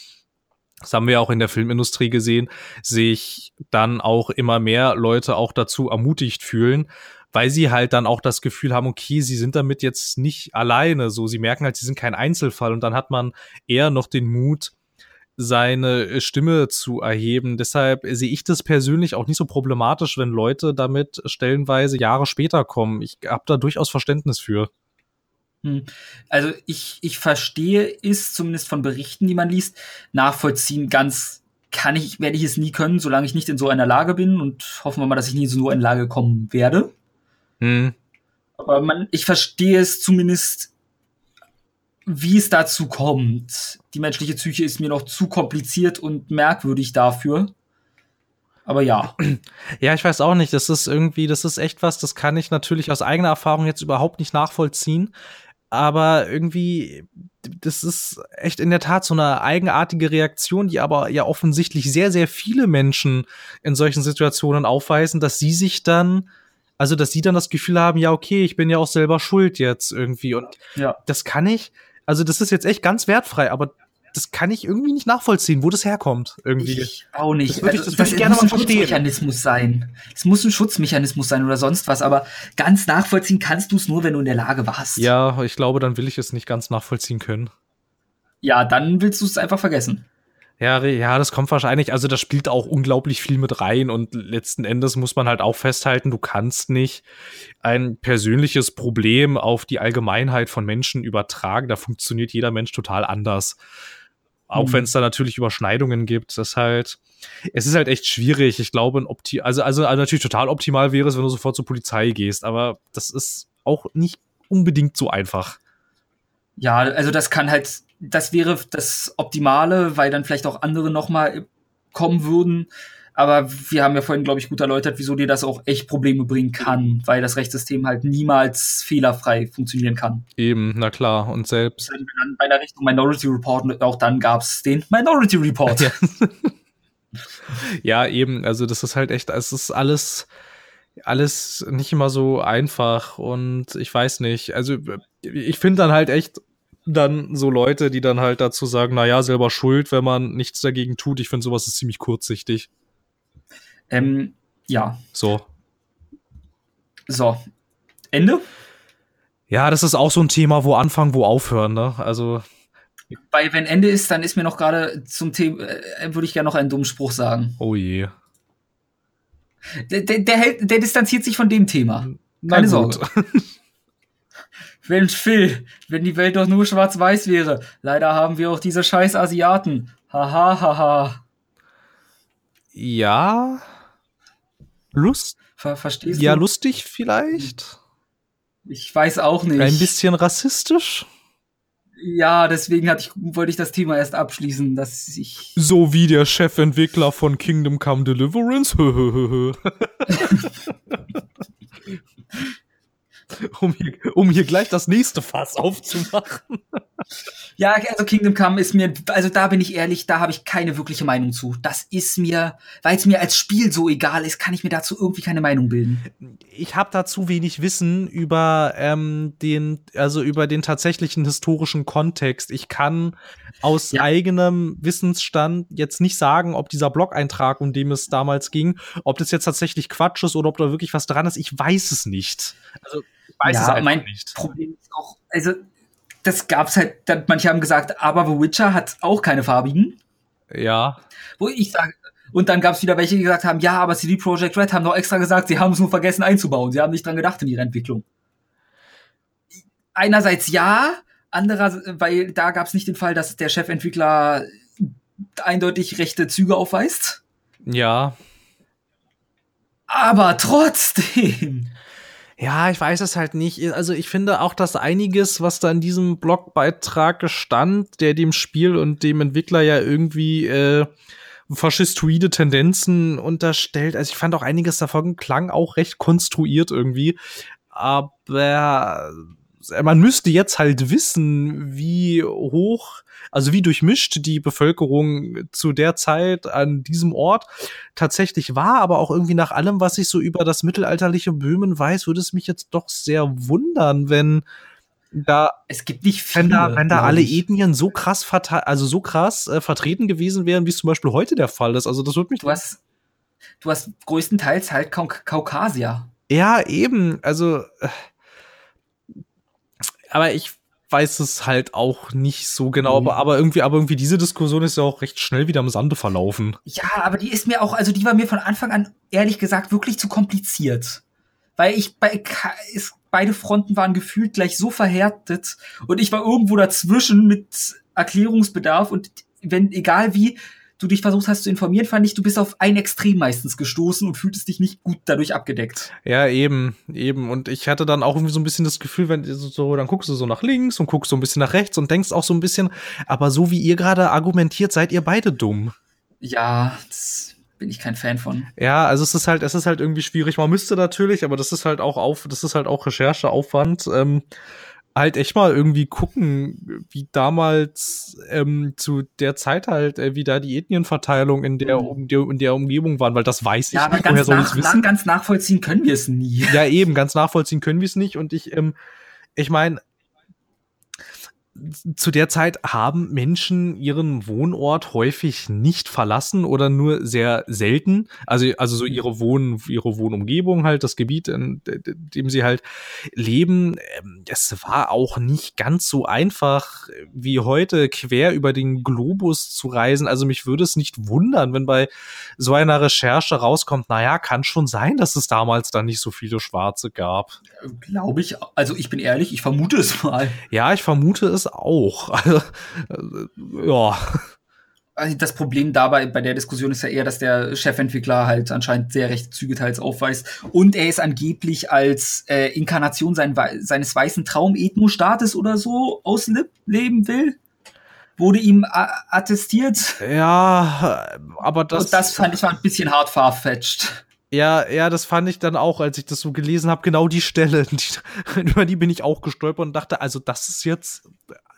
das haben wir auch in der Filmindustrie gesehen, sich dann auch immer mehr Leute auch dazu ermutigt fühlen, weil sie halt dann auch das Gefühl haben, okay, sie sind damit jetzt nicht alleine, so sie merken halt, sie sind kein Einzelfall und dann hat man eher noch den Mut, seine Stimme zu erheben. Deshalb sehe ich das persönlich auch nicht so problematisch, wenn Leute damit stellenweise Jahre später kommen. Ich habe da durchaus Verständnis für. Hm. Also ich, ich verstehe es zumindest von Berichten, die man liest, nachvollziehen. Ganz kann ich, werde ich es nie können, solange ich nicht in so einer Lage bin und hoffen wir mal, dass ich nie in so eine Lage kommen werde. Hm. Aber man, ich verstehe es zumindest, wie es dazu kommt. Die menschliche Psyche ist mir noch zu kompliziert und merkwürdig dafür. Aber ja. <clears throat> Ja, ich weiß auch nicht. Das ist irgendwie, das ist echt was, das kann ich natürlich aus eigener Erfahrung jetzt überhaupt nicht nachvollziehen aber irgendwie, das ist echt in der Tat so eine eigenartige Reaktion, die aber ja offensichtlich sehr, sehr viele Menschen in solchen Situationen aufweisen, dass sie sich dann, also dass sie dann das Gefühl haben, ja, okay, ich bin ja auch selber schuld jetzt irgendwie. Und ja. das kann ich, also das ist jetzt echt ganz wertfrei, aber das kann ich irgendwie nicht nachvollziehen, wo das herkommt. Irgendwie. Ich auch nicht. Das würde ich, also, das also, ich gerne mal verstehen. Schutzmechanismus sein. Es muss ein Schutzmechanismus sein oder sonst was, aber ganz nachvollziehen kannst du es nur, wenn du in der Lage warst. Ja, ich glaube, dann will ich es nicht ganz nachvollziehen können. Ja, dann willst du es einfach vergessen. Ja, ja, das kommt wahrscheinlich, also das spielt auch unglaublich viel mit rein und letzten Endes muss man halt auch festhalten, du kannst nicht ein persönliches Problem auf die Allgemeinheit von Menschen übertragen, da funktioniert jeder Mensch total anders. Auch mhm. wenn es da natürlich Überschneidungen gibt, das halt, es ist halt echt schwierig. Ich glaube, ein Opti also, also, also natürlich total optimal wäre es, wenn du sofort zur Polizei gehst, aber das ist auch nicht unbedingt so einfach. Ja, also das kann halt, das wäre das Optimale, weil dann vielleicht auch andere nochmal kommen würden. Aber wir haben ja vorhin, glaube ich, gut erläutert, wieso dir das auch echt Probleme bringen kann, weil das Rechtssystem halt niemals fehlerfrei funktionieren kann. Eben, na klar. Und selbst. Dann bei der Richtung Minority Report, auch dann gab es den Minority Report. Ja. <laughs> ja, eben. Also, das ist halt echt, es ist alles alles nicht immer so einfach und ich weiß nicht. Also ich finde dann halt echt dann so Leute, die dann halt dazu sagen, na ja, selber schuld, wenn man nichts dagegen tut. Ich finde sowas ist ziemlich kurzsichtig. Ähm, ja. So. So. Ende? Ja, das ist auch so ein Thema, wo anfangen, wo aufhören, ne? Also. Weil wenn Ende ist, dann ist mir noch gerade zum Thema, äh, würde ich gerne noch einen dummen Spruch sagen. Oh je. Der, der, der, hält, der distanziert sich von dem Thema. Keine Sorge. <laughs> Mensch, Phil, wenn die Welt doch nur schwarz-weiß wäre. Leider haben wir auch diese scheiß Asiaten. Haha, haha. Ha, Ja. Lust? Ver verstehst ja, du? Ja, lustig vielleicht. Ich weiß auch nicht. Ein bisschen rassistisch? Ja, deswegen hatte ich, wollte ich das Thema erst abschließen, dass ich. So wie der Chefentwickler von Kingdom Come Deliverance. <laughs> <laughs> <laughs> um, hier, um hier gleich das nächste Fass aufzumachen. <laughs> Ja, also Kingdom Come ist mir, also da bin ich ehrlich, da habe ich keine wirkliche Meinung zu. Das ist mir, weil es mir als Spiel so egal ist, kann ich mir dazu irgendwie keine Meinung bilden. Ich habe da zu wenig Wissen über ähm, den, also über den tatsächlichen historischen Kontext. Ich kann aus ja. eigenem Wissensstand jetzt nicht sagen, ob dieser Blog-Eintrag, um den es damals ging, ob das jetzt tatsächlich Quatsch ist oder ob da wirklich was dran ist. Ich weiß es nicht. Also weiß ja, es einfach mein nicht. Problem ist auch, also das gab's halt, manche haben gesagt, aber The Witcher hat auch keine farbigen. Ja. Wo ich sage, und dann gab es wieder welche, die gesagt haben, ja, aber CD Projekt Red haben doch extra gesagt, sie haben es nur vergessen einzubauen. Sie haben nicht dran gedacht in ihrer Entwicklung. Einerseits ja, andererseits, weil da gab es nicht den Fall, dass der Chefentwickler eindeutig rechte Züge aufweist. Ja. Aber trotzdem. Ja, ich weiß es halt nicht. Also ich finde auch, dass einiges, was da in diesem Blogbeitrag gestand, der dem Spiel und dem Entwickler ja irgendwie äh, faschistoide Tendenzen unterstellt. Also ich fand auch einiges davon klang auch recht konstruiert irgendwie. Aber äh, man müsste jetzt halt wissen, wie hoch also wie durchmischt die Bevölkerung zu der Zeit an diesem Ort tatsächlich war, aber auch irgendwie nach allem, was ich so über das mittelalterliche Böhmen weiß, würde es mich jetzt doch sehr wundern, wenn da es gibt nicht viele, wenn da wenn da alle Ethnien so krass also so krass äh, vertreten gewesen wären, wie es zum Beispiel heute der Fall ist. Also das würde mich du hast du hast größtenteils halt Kauk Kaukasier. Ja eben, also äh, aber ich weiß es halt auch nicht so genau, mhm. aber, aber irgendwie, aber irgendwie diese Diskussion ist ja auch recht schnell wieder im Sande verlaufen. Ja, aber die ist mir auch, also die war mir von Anfang an ehrlich gesagt wirklich zu kompliziert. Weil ich bei, ist, beide Fronten waren gefühlt gleich so verhärtet und ich war irgendwo dazwischen mit Erklärungsbedarf und wenn, egal wie, du dich versucht hast zu informieren, fand ich, du bist auf ein Extrem meistens gestoßen und fühltest dich nicht gut dadurch abgedeckt. Ja, eben, eben. Und ich hatte dann auch irgendwie so ein bisschen das Gefühl, wenn so, dann guckst du so nach links und guckst so ein bisschen nach rechts und denkst auch so ein bisschen, aber so wie ihr gerade argumentiert, seid ihr beide dumm. Ja, das bin ich kein Fan von. Ja, also es ist halt, es ist halt irgendwie schwierig. Man müsste natürlich, aber das ist halt auch auf, das ist halt auch Rechercheaufwand. Ähm, halt echt mal irgendwie gucken, wie damals ähm, zu der Zeit halt, äh, wie da die Ethnienverteilung in der, um, in der Umgebung waren, weil das weiß ja, ich nicht. Woher soll ich wissen? Ganz nachvollziehen können wir es nie. Ja, eben, <laughs> ganz nachvollziehen können wir es nicht. Und ich, ähm, ich meine, zu der Zeit haben Menschen ihren Wohnort häufig nicht verlassen oder nur sehr selten. Also, also so ihre Wohn, ihre Wohnumgebung halt, das Gebiet, in dem sie halt leben. Ähm, es war auch nicht ganz so einfach wie heute quer über den Globus zu reisen. Also mich würde es nicht wundern, wenn bei so einer Recherche rauskommt, naja, kann schon sein, dass es damals dann nicht so viele Schwarze gab. Glaube ich. Also ich bin ehrlich, ich vermute es mal. Ja, ich vermute es auch. <laughs> Also, ja. Also das Problem dabei bei der Diskussion ist ja eher, dass der Chefentwickler halt anscheinend sehr recht Züge teils aufweist. Und er ist angeblich als äh, Inkarnation sein, seines weißen Traum-Ethno-Staates oder so ausleben will. Wurde ihm attestiert. Ja, aber das. Und das fand ich war ein bisschen hart farfetched. Ja, ja, das fand ich dann auch, als ich das so gelesen habe, genau die Stelle, <laughs> die, über die bin ich auch gestolpert und dachte, also das ist jetzt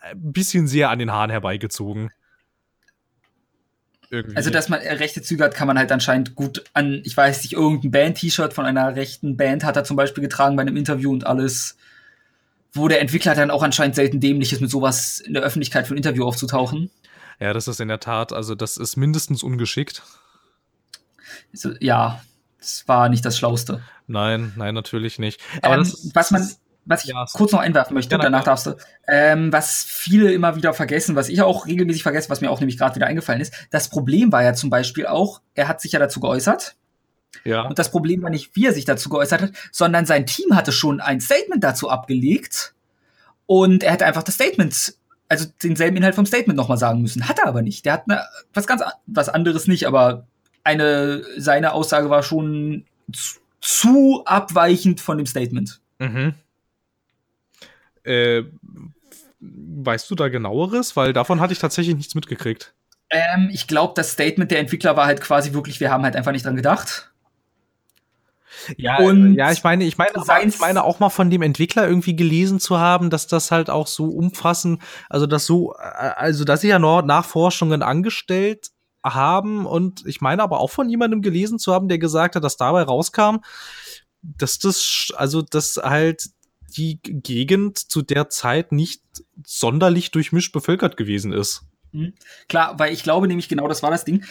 ein bisschen sehr an den Haaren herbeigezogen. Irgendwie. Also, dass man rechte Züge hat, kann man halt anscheinend gut an, ich weiß nicht, irgendein Band-T-Shirt von einer rechten Band hat er zum Beispiel getragen bei einem Interview und alles, wo der Entwickler dann auch anscheinend selten dämlich ist, mit sowas in der Öffentlichkeit für ein Interview aufzutauchen. Ja, das ist in der Tat, also das ist mindestens ungeschickt. Also, ja, das war nicht das Schlauste. Nein, nein, natürlich nicht. Aber ähm, das, was man, was ich ja, kurz noch einwerfen möchte, ja, danach darfst du, ähm, was viele immer wieder vergessen, was ich auch regelmäßig vergesse, was mir auch nämlich gerade wieder eingefallen ist, das Problem war ja zum Beispiel auch, er hat sich ja dazu geäußert. Ja. Und das Problem war nicht, wie er sich dazu geäußert hat, sondern sein Team hatte schon ein Statement dazu abgelegt und er hätte einfach das Statement, also denselben Inhalt vom Statement nochmal sagen müssen. Hat er aber nicht. Der hat eine, was ganz was anderes nicht, aber eine, seine Aussage war schon zu, zu abweichend von dem Statement. Mhm. Äh, weißt du da genaueres? Weil davon hatte ich tatsächlich nichts mitgekriegt. Ähm, ich glaube, das Statement der Entwickler war halt quasi wirklich, wir haben halt einfach nicht dran gedacht. Ja, und ja, ich meine, ich meine, ich meine auch mal von dem Entwickler irgendwie gelesen zu haben, dass das halt auch so umfassend, also dass so, äh, also dass sie ja noch Nachforschungen angestellt haben und ich meine aber auch von jemandem gelesen zu haben, der gesagt hat, dass dabei rauskam, dass das, also dass halt die Gegend zu der Zeit nicht sonderlich durchmischt bevölkert gewesen ist. Mhm. Klar, weil ich glaube nämlich genau, das war das Ding.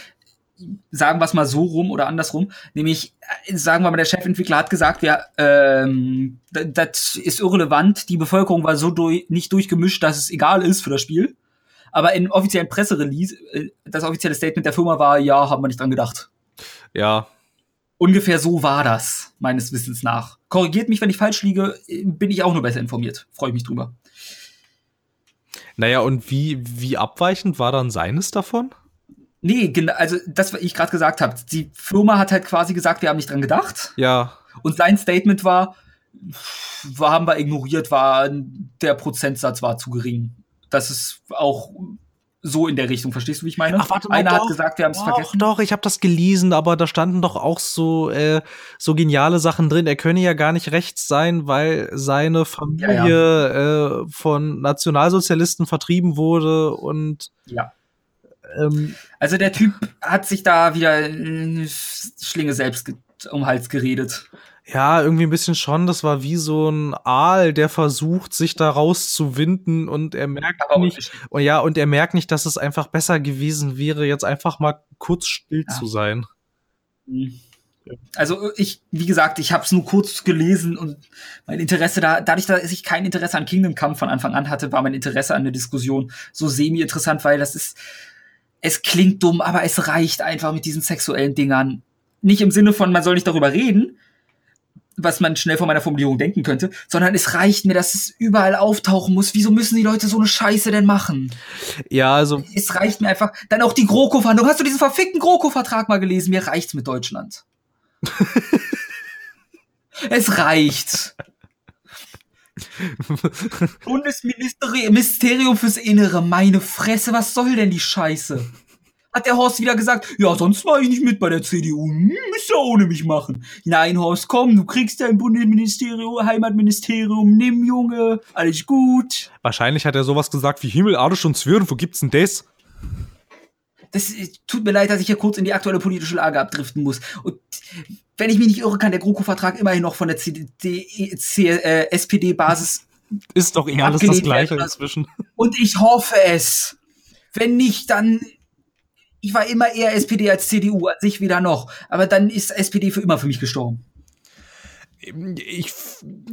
Sagen wir es mal so rum oder andersrum, nämlich äh, sagen wir mal, der Chefentwickler hat gesagt, ja, ähm, das ist irrelevant, die Bevölkerung war so durch, nicht durchgemischt, dass es egal ist für das Spiel. Aber in offiziellen Presserelease, äh, das offizielle Statement der Firma war, ja, haben wir nicht dran gedacht. Ja. Ungefähr so war das, meines Wissens nach. Korrigiert mich, wenn ich falsch liege, bin ich auch nur besser informiert. Freue ich mich drüber. Naja, und wie, wie abweichend war dann seines davon? Nee, also das, was ich gerade gesagt habe. Die Firma hat halt quasi gesagt, wir haben nicht dran gedacht. Ja. Und sein Statement war, war haben wir ignoriert, war der Prozentsatz war zu gering. Das ist auch so in der Richtung. Verstehst du, wie ich meine? Ach, warte mal, Einer doch, hat gesagt, wir haben es vergessen. Doch, ich habe das gelesen, aber da standen doch auch so äh, so geniale Sachen drin. Er könne ja gar nicht rechts sein, weil seine Familie ja, ja. Äh, von Nationalsozialisten vertrieben wurde und ja. Ähm, also der Typ hat sich da wieder eine Schlinge selbst um Hals geredet. Ja, irgendwie ein bisschen schon. Das war wie so ein Aal, der versucht, sich da rauszuwinden und er merkt Aber nicht, und ja, und er merkt nicht, dass es einfach besser gewesen wäre, jetzt einfach mal kurz still ja. zu sein. Mhm. Also ich, wie gesagt, ich habe es nur kurz gelesen und mein Interesse da, dadurch, dass ich kein Interesse an Kingdom Come von Anfang an hatte, war mein Interesse an der Diskussion so semi-interessant, weil das ist, es klingt dumm, aber es reicht einfach mit diesen sexuellen Dingern. Nicht im Sinne von, man soll nicht darüber reden, was man schnell von meiner Formulierung denken könnte, sondern es reicht mir, dass es überall auftauchen muss. Wieso müssen die Leute so eine Scheiße denn machen? Ja, also. Es reicht mir einfach. Dann auch die GroKo-Verhandlung. Hast du diesen verfickten GroKo-Vertrag mal gelesen? Mir reicht's mit Deutschland. <laughs> es reicht. <laughs> Bundesministerium fürs Innere, meine Fresse, was soll denn die Scheiße? Hat der Horst wieder gesagt, ja, sonst war ich nicht mit bei der CDU. Hm, müsst ihr ohne mich machen. Nein, Horst, komm, du kriegst dein Bundesministerium, Heimatministerium, nimm, Junge, alles gut. Wahrscheinlich hat er sowas gesagt wie Himmel, Arsch und Zwirn, wo gibt's denn das? Das äh, tut mir leid, dass ich hier kurz in die aktuelle politische Lage abdriften muss. Und wenn ich mich nicht irre, kann der GroKo-Vertrag immerhin noch von der CD, äh, SPD-Basis ist doch eh alles das Gleiche inzwischen. Und ich hoffe es. Wenn nicht, dann ich war immer eher SPD als CDU, als ich wieder noch. Aber dann ist SPD für immer für mich gestorben. Ich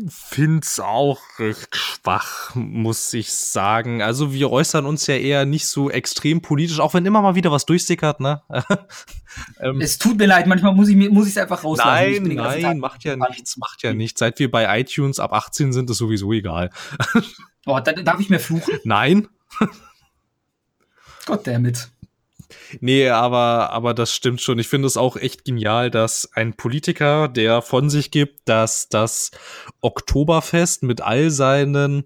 find's auch recht schwach, muss ich sagen. Also wir äußern uns ja eher nicht so extrem politisch, auch wenn immer mal wieder was durchsickert, ne? <laughs> ähm, es tut mir leid, manchmal muss ich muss einfach rauslassen. Nein, nein, macht ja nichts, macht ja nichts. Seit wir bei iTunes ab 18 sind, ist sowieso egal. <laughs> oh, da, darf ich mir fluchen? Nein. Gott damit. Nee, aber, aber das stimmt schon. Ich finde es auch echt genial, dass ein Politiker, der von sich gibt, dass das Oktoberfest mit all seinen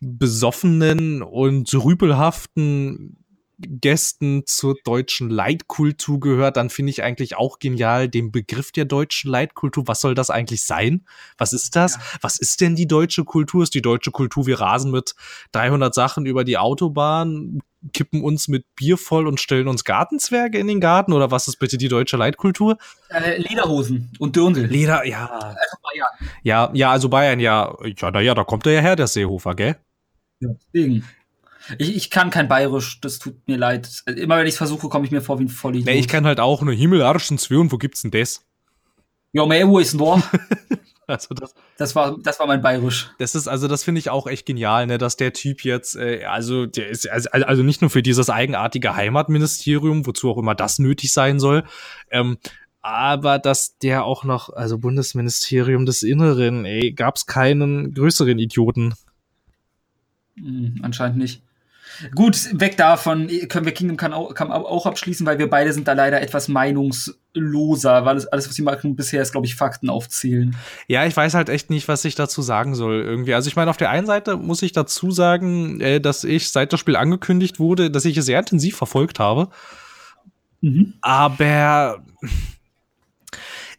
besoffenen und rüpelhaften Gästen zur deutschen Leitkultur gehört, dann finde ich eigentlich auch genial den Begriff der deutschen Leitkultur. Was soll das eigentlich sein? Was ist das? Ja. Was ist denn die deutsche Kultur? Ist die deutsche Kultur, wir rasen mit 300 Sachen über die Autobahn, kippen uns mit Bier voll und stellen uns Gartenzwerge in den Garten? Oder was ist bitte die deutsche Leitkultur? Äh, Lederhosen und Dirndl. Leder, ja. Also Bayern. Ja, ja, also Bayern, ja. Ja, naja, da kommt er ja her, der Seehofer, gell? Ja, deswegen. Ich, ich kann kein Bayerisch, das tut mir leid. Immer wenn ich es versuche, komme ich mir vor wie ein Vollidiot. Nee, ich kann halt auch nur Himmel, Arsch und Zwirn, wo gibt's denn das? Ja, mehr wo ist denn <laughs> Also das, das war das war mein Bayerisch. Das ist also das finde ich auch echt genial, ne, dass der Typ jetzt äh, also der ist also, also nicht nur für dieses eigenartige Heimatministerium, wozu auch immer das nötig sein soll, ähm, aber dass der auch noch also Bundesministerium des Inneren, ey, gab's keinen größeren Idioten. Hm, anscheinend nicht. Gut, weg davon können wir Kingdom Come auch, abschließen, weil wir beide sind da leider etwas meinungsloser, weil es, alles, was sie machen bisher ist, glaube ich, Fakten aufzählen. Ja, ich weiß halt echt nicht, was ich dazu sagen soll irgendwie. Also ich meine, auf der einen Seite muss ich dazu sagen, äh, dass ich, seit das Spiel angekündigt wurde, dass ich es sehr intensiv verfolgt habe. Mhm. Aber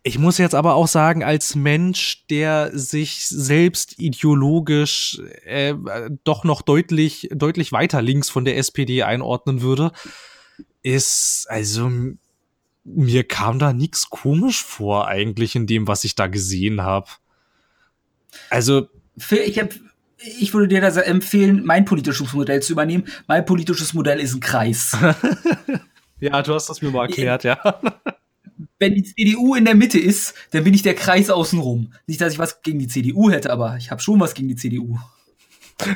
ich muss jetzt aber auch sagen, als Mensch, der sich selbst ideologisch äh, doch noch deutlich, deutlich weiter links von der SPD einordnen würde, ist, also, mir kam da nichts komisch vor, eigentlich, in dem, was ich da gesehen habe. Also. Ich hab, ich würde dir da empfehlen, mein politisches Modell zu übernehmen. Mein politisches Modell ist ein Kreis. <laughs> ja, du hast das mir mal erklärt, ja <laughs> wenn die CDU in der Mitte ist, dann bin ich der Kreis außenrum. Nicht, dass ich was gegen die CDU hätte, aber ich habe schon was gegen die CDU.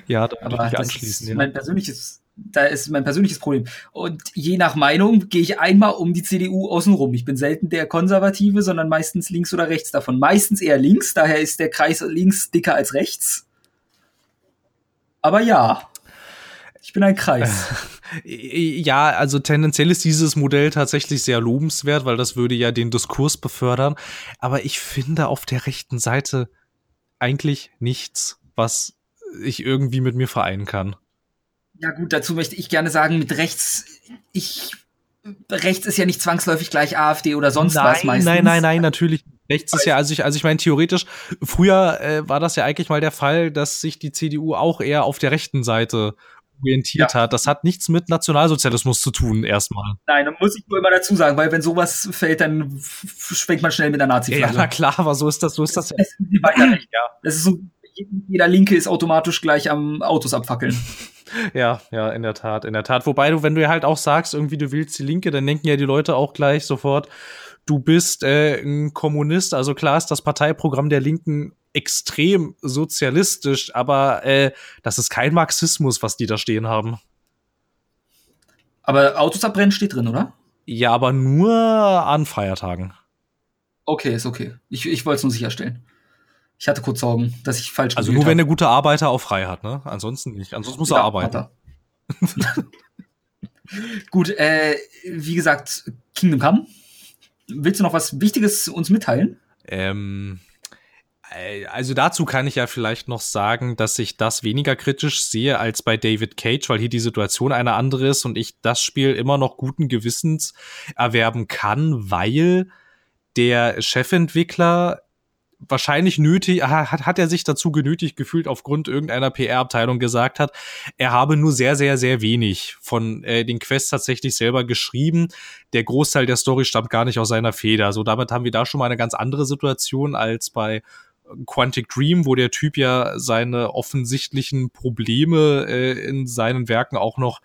Ja, da würde ich anschließen. Ja. Mein persönliches da ist mein persönliches Problem. Und je nach Meinung gehe ich einmal um die CDU außenrum. Ich bin selten der Konservative, sondern meistens links oder rechts davon. Meistens eher links, daher ist der Kreis links dicker als rechts. Aber ja, ich bin ein Kreis. <laughs> Ja, also tendenziell ist dieses Modell tatsächlich sehr lobenswert, weil das würde ja den Diskurs befördern. Aber ich finde auf der rechten Seite eigentlich nichts, was ich irgendwie mit mir vereinen kann. Ja gut, dazu möchte ich gerne sagen, mit rechts, ich, rechts ist ja nicht zwangsläufig gleich AfD oder sonst nein, was meistens. Nein, nein, nein, natürlich. Rechts ist ja, also ich, also ich meine, theoretisch, früher äh, war das ja eigentlich mal der Fall, dass sich die CDU auch eher auf der rechten Seite orientiert ja. hat. Das hat nichts mit Nationalsozialismus zu tun, erstmal. Nein, da muss ich nur immer dazu sagen, weil wenn sowas fällt, dann schwenkt man schnell mit der nazi Ja, na klar, aber so ist das, so ist das, das ja. ja. Das ist so, jeder Linke ist automatisch gleich am Autos abfackeln. <laughs> Ja, ja, in der Tat, in der Tat. Wobei du, wenn du halt auch sagst, irgendwie du willst die Linke, dann denken ja die Leute auch gleich sofort, du bist äh, ein Kommunist. Also klar ist das Parteiprogramm der Linken extrem sozialistisch, aber äh, das ist kein Marxismus, was die da stehen haben. Aber Autos abbrennen steht drin, oder? Ja, aber nur an Feiertagen. Okay, ist okay. Ich, ich wollte es nur sicherstellen. Ich hatte kurz Sorgen, dass ich falsch Also nur hab. wenn der gute Arbeiter auch frei hat, ne? Ansonsten nicht. Ansonsten muss ja, er arbeiten. <laughs> Gut, äh, wie gesagt, Kingdom Come. Willst du noch was Wichtiges uns mitteilen? Ähm, äh, also dazu kann ich ja vielleicht noch sagen, dass ich das weniger kritisch sehe als bei David Cage, weil hier die Situation eine andere ist und ich das Spiel immer noch guten Gewissens erwerben kann, weil der Chefentwickler wahrscheinlich nötig, hat, hat er sich dazu genötigt gefühlt, aufgrund irgendeiner PR-Abteilung gesagt hat, er habe nur sehr, sehr, sehr wenig von äh, den Quests tatsächlich selber geschrieben. Der Großteil der Story stammt gar nicht aus seiner Feder. So, damit haben wir da schon mal eine ganz andere Situation als bei Quantic Dream, wo der Typ ja seine offensichtlichen Probleme äh, in seinen Werken auch noch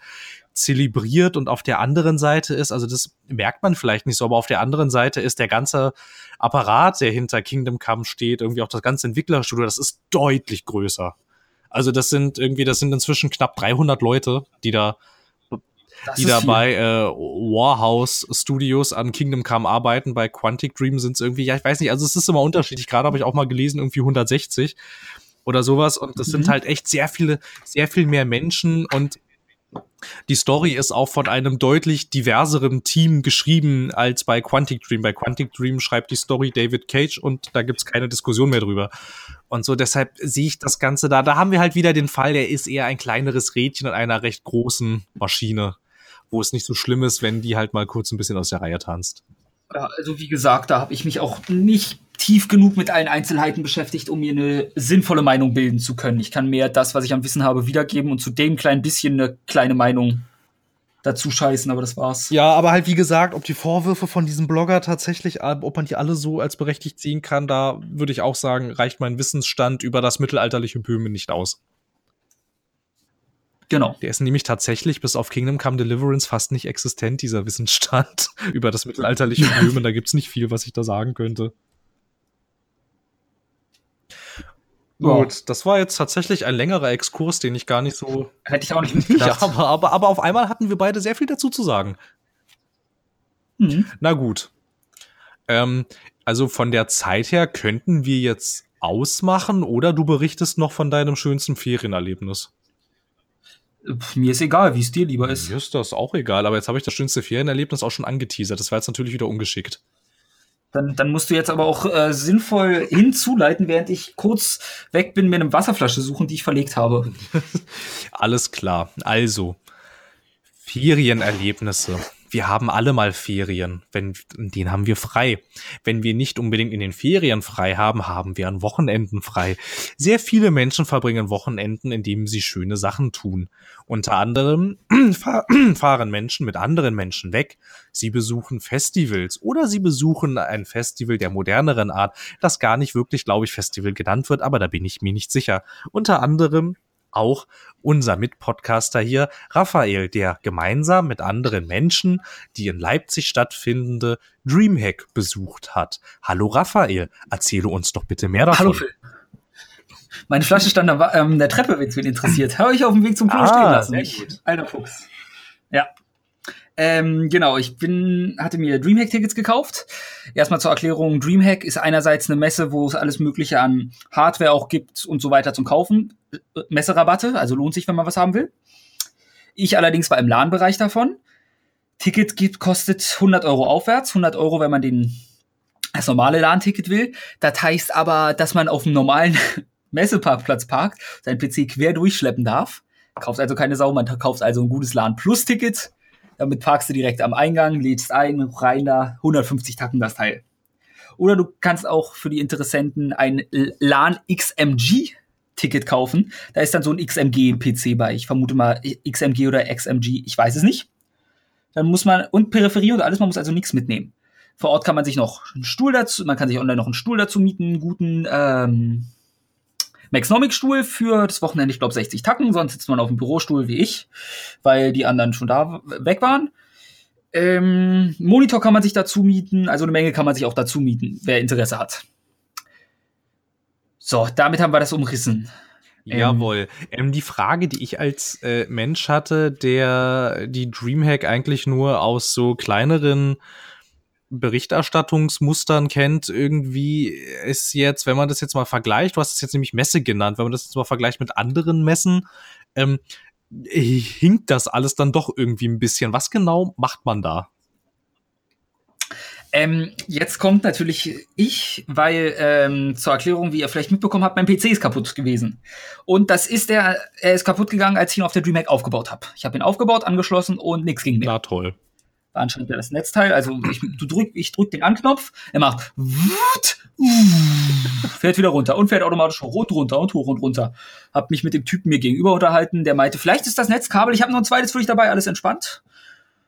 zelebriert und auf der anderen Seite ist, also das merkt man vielleicht nicht so, aber auf der anderen Seite ist der ganze Apparat, der hinter Kingdom Come steht, irgendwie auch das ganze Entwicklerstudio, das ist deutlich größer. Also das sind irgendwie, das sind inzwischen knapp 300 Leute, die da das die da bei äh, Warhouse Studios an Kingdom Come arbeiten. Bei Quantic Dream sind es irgendwie, ja, ich weiß nicht, also es ist immer unterschiedlich. Gerade habe ich auch mal gelesen, irgendwie 160 oder sowas. Und das mhm. sind halt echt sehr viele, sehr viel mehr Menschen und die Story ist auch von einem deutlich diverseren Team geschrieben als bei Quantic Dream. Bei Quantic Dream schreibt die Story David Cage und da gibt's keine Diskussion mehr drüber. Und so deshalb sehe ich das Ganze da. Da haben wir halt wieder den Fall, der ist eher ein kleineres Rädchen in einer recht großen Maschine wo es nicht so schlimm ist, wenn die halt mal kurz ein bisschen aus der Reihe tanzt. Ja, also wie gesagt, da habe ich mich auch nicht tief genug mit allen Einzelheiten beschäftigt, um mir eine sinnvolle Meinung bilden zu können. Ich kann mehr das, was ich am Wissen habe, wiedergeben und zu dem kleinen bisschen eine kleine Meinung dazu scheißen, aber das war's. Ja, aber halt wie gesagt, ob die Vorwürfe von diesem Blogger tatsächlich, ob man die alle so als berechtigt ziehen kann, da würde ich auch sagen, reicht mein Wissensstand über das mittelalterliche Böhmen nicht aus. Genau. Der ist nämlich tatsächlich bis auf Kingdom Come Deliverance fast nicht existent, dieser Wissensstand <laughs> über das mittelalterliche <laughs> Böhmen. da gibt's nicht viel, was ich da sagen könnte. Wow. Gut, das war jetzt tatsächlich ein längerer Exkurs, den ich gar nicht so. Hätte ich auch nicht mitgedacht. ja, aber, aber, aber auf einmal hatten wir beide sehr viel dazu zu sagen. Mhm. Na gut. Ähm, also von der Zeit her könnten wir jetzt ausmachen oder du berichtest noch von deinem schönsten Ferienerlebnis. Mir ist egal, wie es dir lieber ist. Mir ist das auch egal, aber jetzt habe ich das schönste Ferienerlebnis auch schon angeteasert. Das war jetzt natürlich wieder ungeschickt. Dann, dann musst du jetzt aber auch äh, sinnvoll hinzuleiten, während ich kurz weg bin, mir eine Wasserflasche suchen, die ich verlegt habe. <laughs> Alles klar. Also, Ferienerlebnisse wir haben alle mal Ferien, wenn, den haben wir frei. Wenn wir nicht unbedingt in den Ferien frei haben, haben wir an Wochenenden frei. Sehr viele Menschen verbringen Wochenenden, indem sie schöne Sachen tun. Unter anderem <clears throat> <clears throat> fahren Menschen mit anderen Menschen weg. Sie besuchen Festivals oder sie besuchen ein Festival der moderneren Art, das gar nicht wirklich, glaube ich, Festival genannt wird, aber da bin ich mir nicht sicher. Unter anderem auch unser Mitpodcaster hier, Raphael, der gemeinsam mit anderen Menschen die in Leipzig stattfindende Dreamhack besucht hat. Hallo Raphael, erzähle uns doch bitte mehr davon. Hallo Phil. Meine Flasche stand an ähm, der Treppe, wenn es wen interessiert. Habe ich auf dem Weg zum Klo Ah, stehen lassen. alter Fuchs. Ja. Ähm, genau, ich bin, hatte mir Dreamhack-Tickets gekauft. Erstmal zur Erklärung, Dreamhack ist einerseits eine Messe, wo es alles Mögliche an Hardware auch gibt und so weiter zum Kaufen. Äh, Messerabatte, also lohnt sich, wenn man was haben will. Ich allerdings war im LAN-Bereich davon. Ticket gibt, kostet 100 Euro aufwärts, 100 Euro, wenn man den das normale LAN-Ticket will. Das heißt aber, dass man auf dem normalen <laughs> Messeparkplatz parkt, seinen PC quer durchschleppen darf. Kauft also keine Sau, man kauft also ein gutes LAN Plus-Ticket. Damit parkst du direkt am Eingang, lädst ein, rein da, 150 Tacken das Teil. Oder du kannst auch für die Interessenten ein LAN XMG Ticket kaufen. Da ist dann so ein XMG-PC bei. Ich vermute mal XMG oder XMG, ich weiß es nicht. Dann muss man, und Peripherie und alles, man muss also nichts mitnehmen. Vor Ort kann man sich noch einen Stuhl dazu, man kann sich online noch einen Stuhl dazu mieten, einen guten ähm, Maxnomic-Stuhl für das Wochenende, ich glaube 60 Tacken, sonst sitzt man auf dem Bürostuhl wie ich, weil die anderen schon da weg waren. Ähm, Monitor kann man sich dazu mieten, also eine Menge kann man sich auch dazu mieten, wer Interesse hat. So, damit haben wir das umrissen. Ähm, Jawohl. Ähm, die Frage, die ich als äh, Mensch hatte, der die Dreamhack eigentlich nur aus so kleineren Berichterstattungsmustern kennt, irgendwie ist jetzt, wenn man das jetzt mal vergleicht, du hast es jetzt nämlich Messe genannt, wenn man das jetzt mal vergleicht mit anderen Messen, ähm, hinkt das alles dann doch irgendwie ein bisschen. Was genau macht man da? Ähm, jetzt kommt natürlich ich, weil ähm, zur Erklärung, wie ihr vielleicht mitbekommen habt, mein PC ist kaputt gewesen. Und das ist der, er ist kaputt gegangen, als ich ihn auf der DreamHack aufgebaut habe. Ich habe ihn aufgebaut, angeschlossen und nichts ging mehr. Na toll. War anscheinend das Netzteil. Also ich, drück, ich drück den Anknopf, er macht wut, fährt wieder runter und fährt automatisch und runter und hoch und runter. Hab mich mit dem Typen mir gegenüber unterhalten, der meinte, vielleicht ist das Netzkabel, ich habe noch ein zweites für dich dabei, alles entspannt.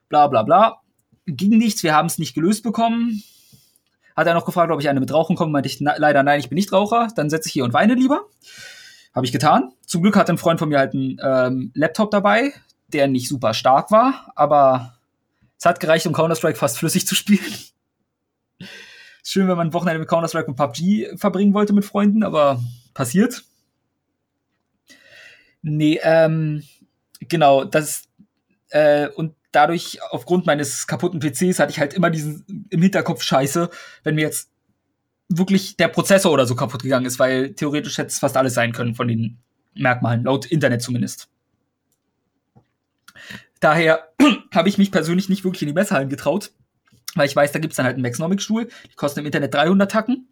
Bla bla bla. Ging nichts, wir haben es nicht gelöst bekommen. Hat er noch gefragt, ob ich eine mit Rauchen komme, meinte ich, na, leider nein, ich bin nicht Raucher, dann setze ich hier und weine lieber. Habe ich getan. Zum Glück hatte ein Freund von mir halt einen ähm, Laptop dabei, der nicht super stark war, aber es hat gereicht, um Counter-Strike fast flüssig zu spielen. Schön, wenn man ein Wochenende mit Counter-Strike und PUBG verbringen wollte mit Freunden, aber passiert. Nee, ähm, genau, das, äh, und dadurch, aufgrund meines kaputten PCs, hatte ich halt immer diesen im Hinterkopf Scheiße, wenn mir jetzt wirklich der Prozessor oder so kaputt gegangen ist, weil theoretisch hätte es fast alles sein können von den Merkmalen, laut Internet zumindest. Daher <clears throat> habe ich mich persönlich nicht wirklich in die Messehallen getraut, weil ich weiß, da gibt's dann halt einen Maxnomic-Stuhl, die kosten im Internet 300 Tacken,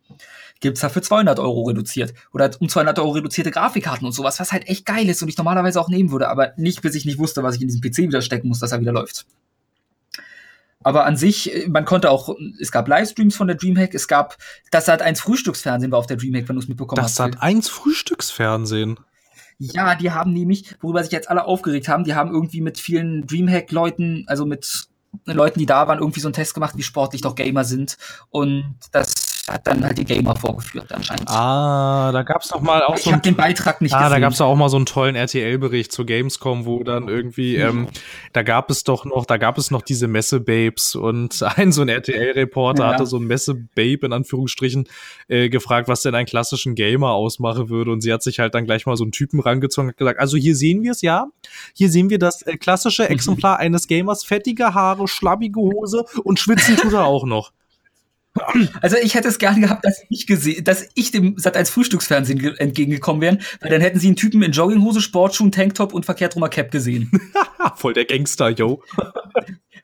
gibt's da für 200 Euro reduziert. Oder um 200 Euro reduzierte Grafikkarten und sowas, was halt echt geil ist und ich normalerweise auch nehmen würde, aber nicht, bis ich nicht wusste, was ich in diesem PC wieder stecken muss, dass er wieder läuft. Aber an sich, äh, man konnte auch, es gab Livestreams von der Dreamhack, es gab, das Sat 1 Frühstücksfernsehen war auf der Dreamhack, wenn du es mitbekommen Das hast. hat eins Frühstücksfernsehen. Ja, die haben nämlich, worüber sich jetzt alle aufgeregt haben, die haben irgendwie mit vielen Dreamhack-Leuten, also mit Leuten, die da waren, irgendwie so einen Test gemacht, wie sportlich doch Gamer sind. Und das hat dann halt die Gamer vorgeführt anscheinend. Ah, da gab's doch mal auch ich so habe ein den Beitrag nicht Ah, gesehen. da gab's auch mal so einen tollen RTL-Bericht zur Gamescom, wo dann irgendwie, ähm, da gab es doch noch, da gab es noch diese Messe-Babes und <laughs> ein so ein RTL-Reporter Ja. hatte so ein Messe-Babe in Anführungsstrichen äh, gefragt, was denn einen klassischen Gamer ausmachen würde und sie hat sich halt dann gleich mal so einen Typen rangezogen und gesagt, also hier sehen wir es, ja, hier sehen wir das äh, klassische Exemplar eines Gamers, fettige Haare, schlabbige Hose und schwitzen tut er auch noch. Also ich hätte es gerne gehabt, dass ich gesehen, dass ich dem Sat als Frühstücksfernsehen ge- entgegengekommen wäre, weil dann hätten sie einen Typen in Jogginghose, Sportschuhen, Tanktop und verkehrt rumer Cap gesehen. <laughs> Voll der Gangster, yo.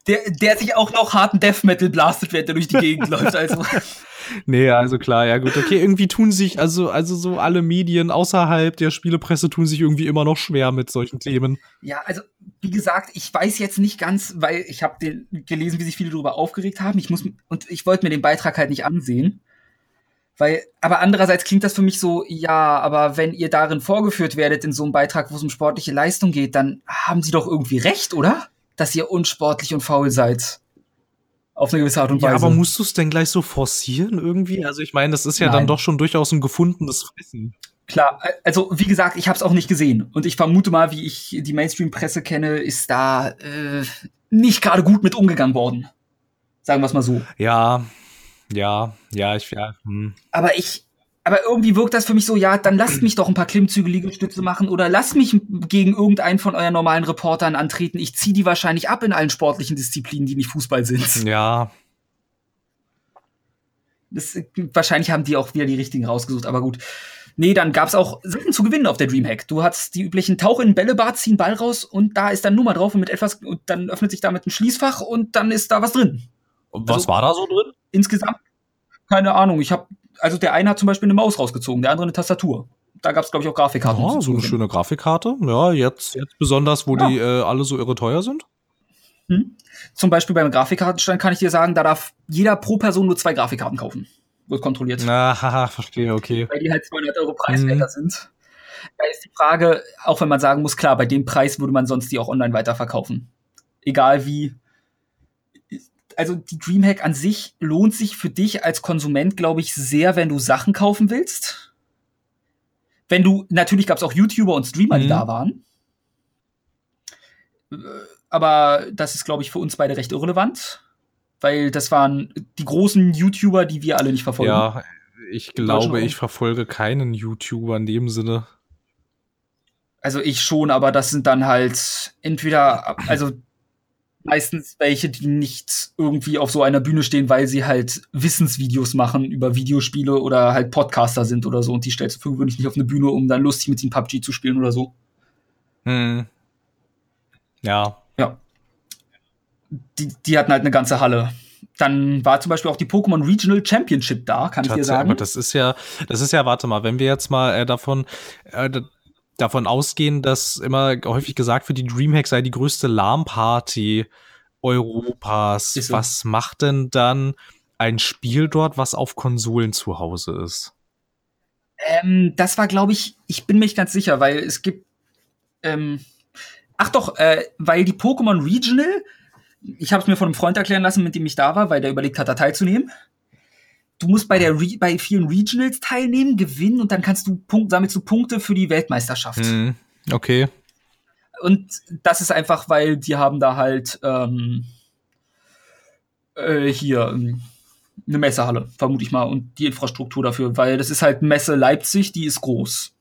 der, der sich auch noch harten Death Metal blastet, während er durch die Gegend läuft. Also <laughs> Nee, also klar, ja gut, okay, irgendwie tun sich, also, also so alle Medien außerhalb der Spielepresse tun sich irgendwie immer noch schwer mit solchen Themen. Ja, also wie gesagt, ich weiß jetzt nicht ganz, weil ich habe gelesen, wie sich viele darüber aufgeregt haben. Ich muss und ich wollte mir den Beitrag halt nicht ansehen. Weil, aber andererseits klingt das für mich so, ja, aber wenn ihr darin vorgeführt werdet in so einem Beitrag, wo es um sportliche Leistung geht, dann haben sie doch irgendwie recht, oder? Dass ihr unsportlich und faul seid. Auf eine gewisse Art und Ja, Weise. aber musst du es denn gleich so forcieren irgendwie? Also ich meine, das ist ja dann Nein. doch schon durchaus ein gefundenes Fressen. Klar, also wie gesagt, ich habe es auch nicht gesehen und ich vermute mal, wie ich die Mainstream-Presse kenne, ist da äh, nicht gerade gut mit umgegangen worden. Sagen wir es mal so. Ja, ja, ja, ich, ja, hm. Aber ich aber irgendwie wirkt das für mich so, ja, dann lasst mich doch ein paar Klimmzüge Liegestütze machen oder lasst mich gegen irgendeinen von euren normalen Reportern antreten. Ich ziehe die wahrscheinlich ab in allen sportlichen Disziplinen, die nicht Fußball sind. Ja. Das, wahrscheinlich haben die auch wieder die richtigen rausgesucht, aber gut. Nee, dann gab's auch Sachen zu gewinnen auf der Dreamhack. Du hattest die üblichen Tauch in Bällebad, ziehen Ball raus und da ist dann Nummer drauf und mit etwas und dann öffnet sich damit ein Schließfach und dann ist da was drin. Und was also, war da so drin? Insgesamt keine Ahnung. Ich habe also der eine hat zum Beispiel eine Maus rausgezogen, der andere eine Tastatur. Da gab es, glaube ich, auch Grafikkarten. Ja, so eine schöne Grafikkarte. Ja, jetzt, jetzt besonders, wo ja. die äh, alle so irre teuer sind. Hm. Zum Beispiel beim Grafikkartenstand kann ich dir sagen, da darf jeder pro Person nur zwei Grafikkarten kaufen. Wird kontrolliert. Na, haha, verstehe, okay. Weil die halt 200 Euro preiswerter hm. sind. Da ist die Frage, auch wenn man sagen muss, klar, bei dem Preis würde man sonst die auch online weiterverkaufen. Egal wie also die Dreamhack an sich lohnt sich für dich als Konsument, glaube ich, sehr, wenn du Sachen kaufen willst. Wenn du, natürlich gab es auch YouTuber und Streamer, die mhm. da waren. Aber das ist, glaube ich, für uns beide recht irrelevant. Weil das waren die großen YouTuber, die wir alle nicht verfolgen. Ja, ich glaube, ich verfolge keinen YouTuber in dem Sinne. Also ich schon, aber das sind dann halt entweder, also meistens welche, die nicht irgendwie auf so einer Bühne stehen, weil sie halt Wissensvideos machen über Videospiele oder halt Podcaster sind oder so und die stellst du für gewöhnlich nicht auf eine Bühne, um dann lustig mit ihnen PUBG zu spielen oder so. Hm. Ja. Die, die hatten halt eine ganze Halle. Dann war zum Beispiel auch die Pokémon Regional Championship da, kann ich dir sagen. Aber das ist ja, das ist ja, warte mal, wenn wir jetzt mal äh, davon, äh, davon ausgehen, dass immer häufig gesagt wird, die Dreamhack sei die größte LARM-Party Europas. So. Was macht denn dann ein Spiel dort, was auf Konsolen zu Hause ist? Ähm, das war, glaube ich, ich bin mir nicht ganz sicher, weil es gibt. Ähm, ach doch, äh, weil die Pokémon Regional, ich habe es mir von einem Freund erklären lassen, mit dem ich da war, weil der überlegt hat, da teilzunehmen du musst bei der Re bei vielen Regionals teilnehmen, gewinnen und dann kannst du Punkt, sammelst du Punkte für die Weltmeisterschaft. Mhm. Okay. Und das ist einfach, weil die haben da halt ähm, äh, hier ähm, eine Messehalle, vermute ich mal, und die Infrastruktur dafür, weil das ist halt Messe Leipzig, die ist groß.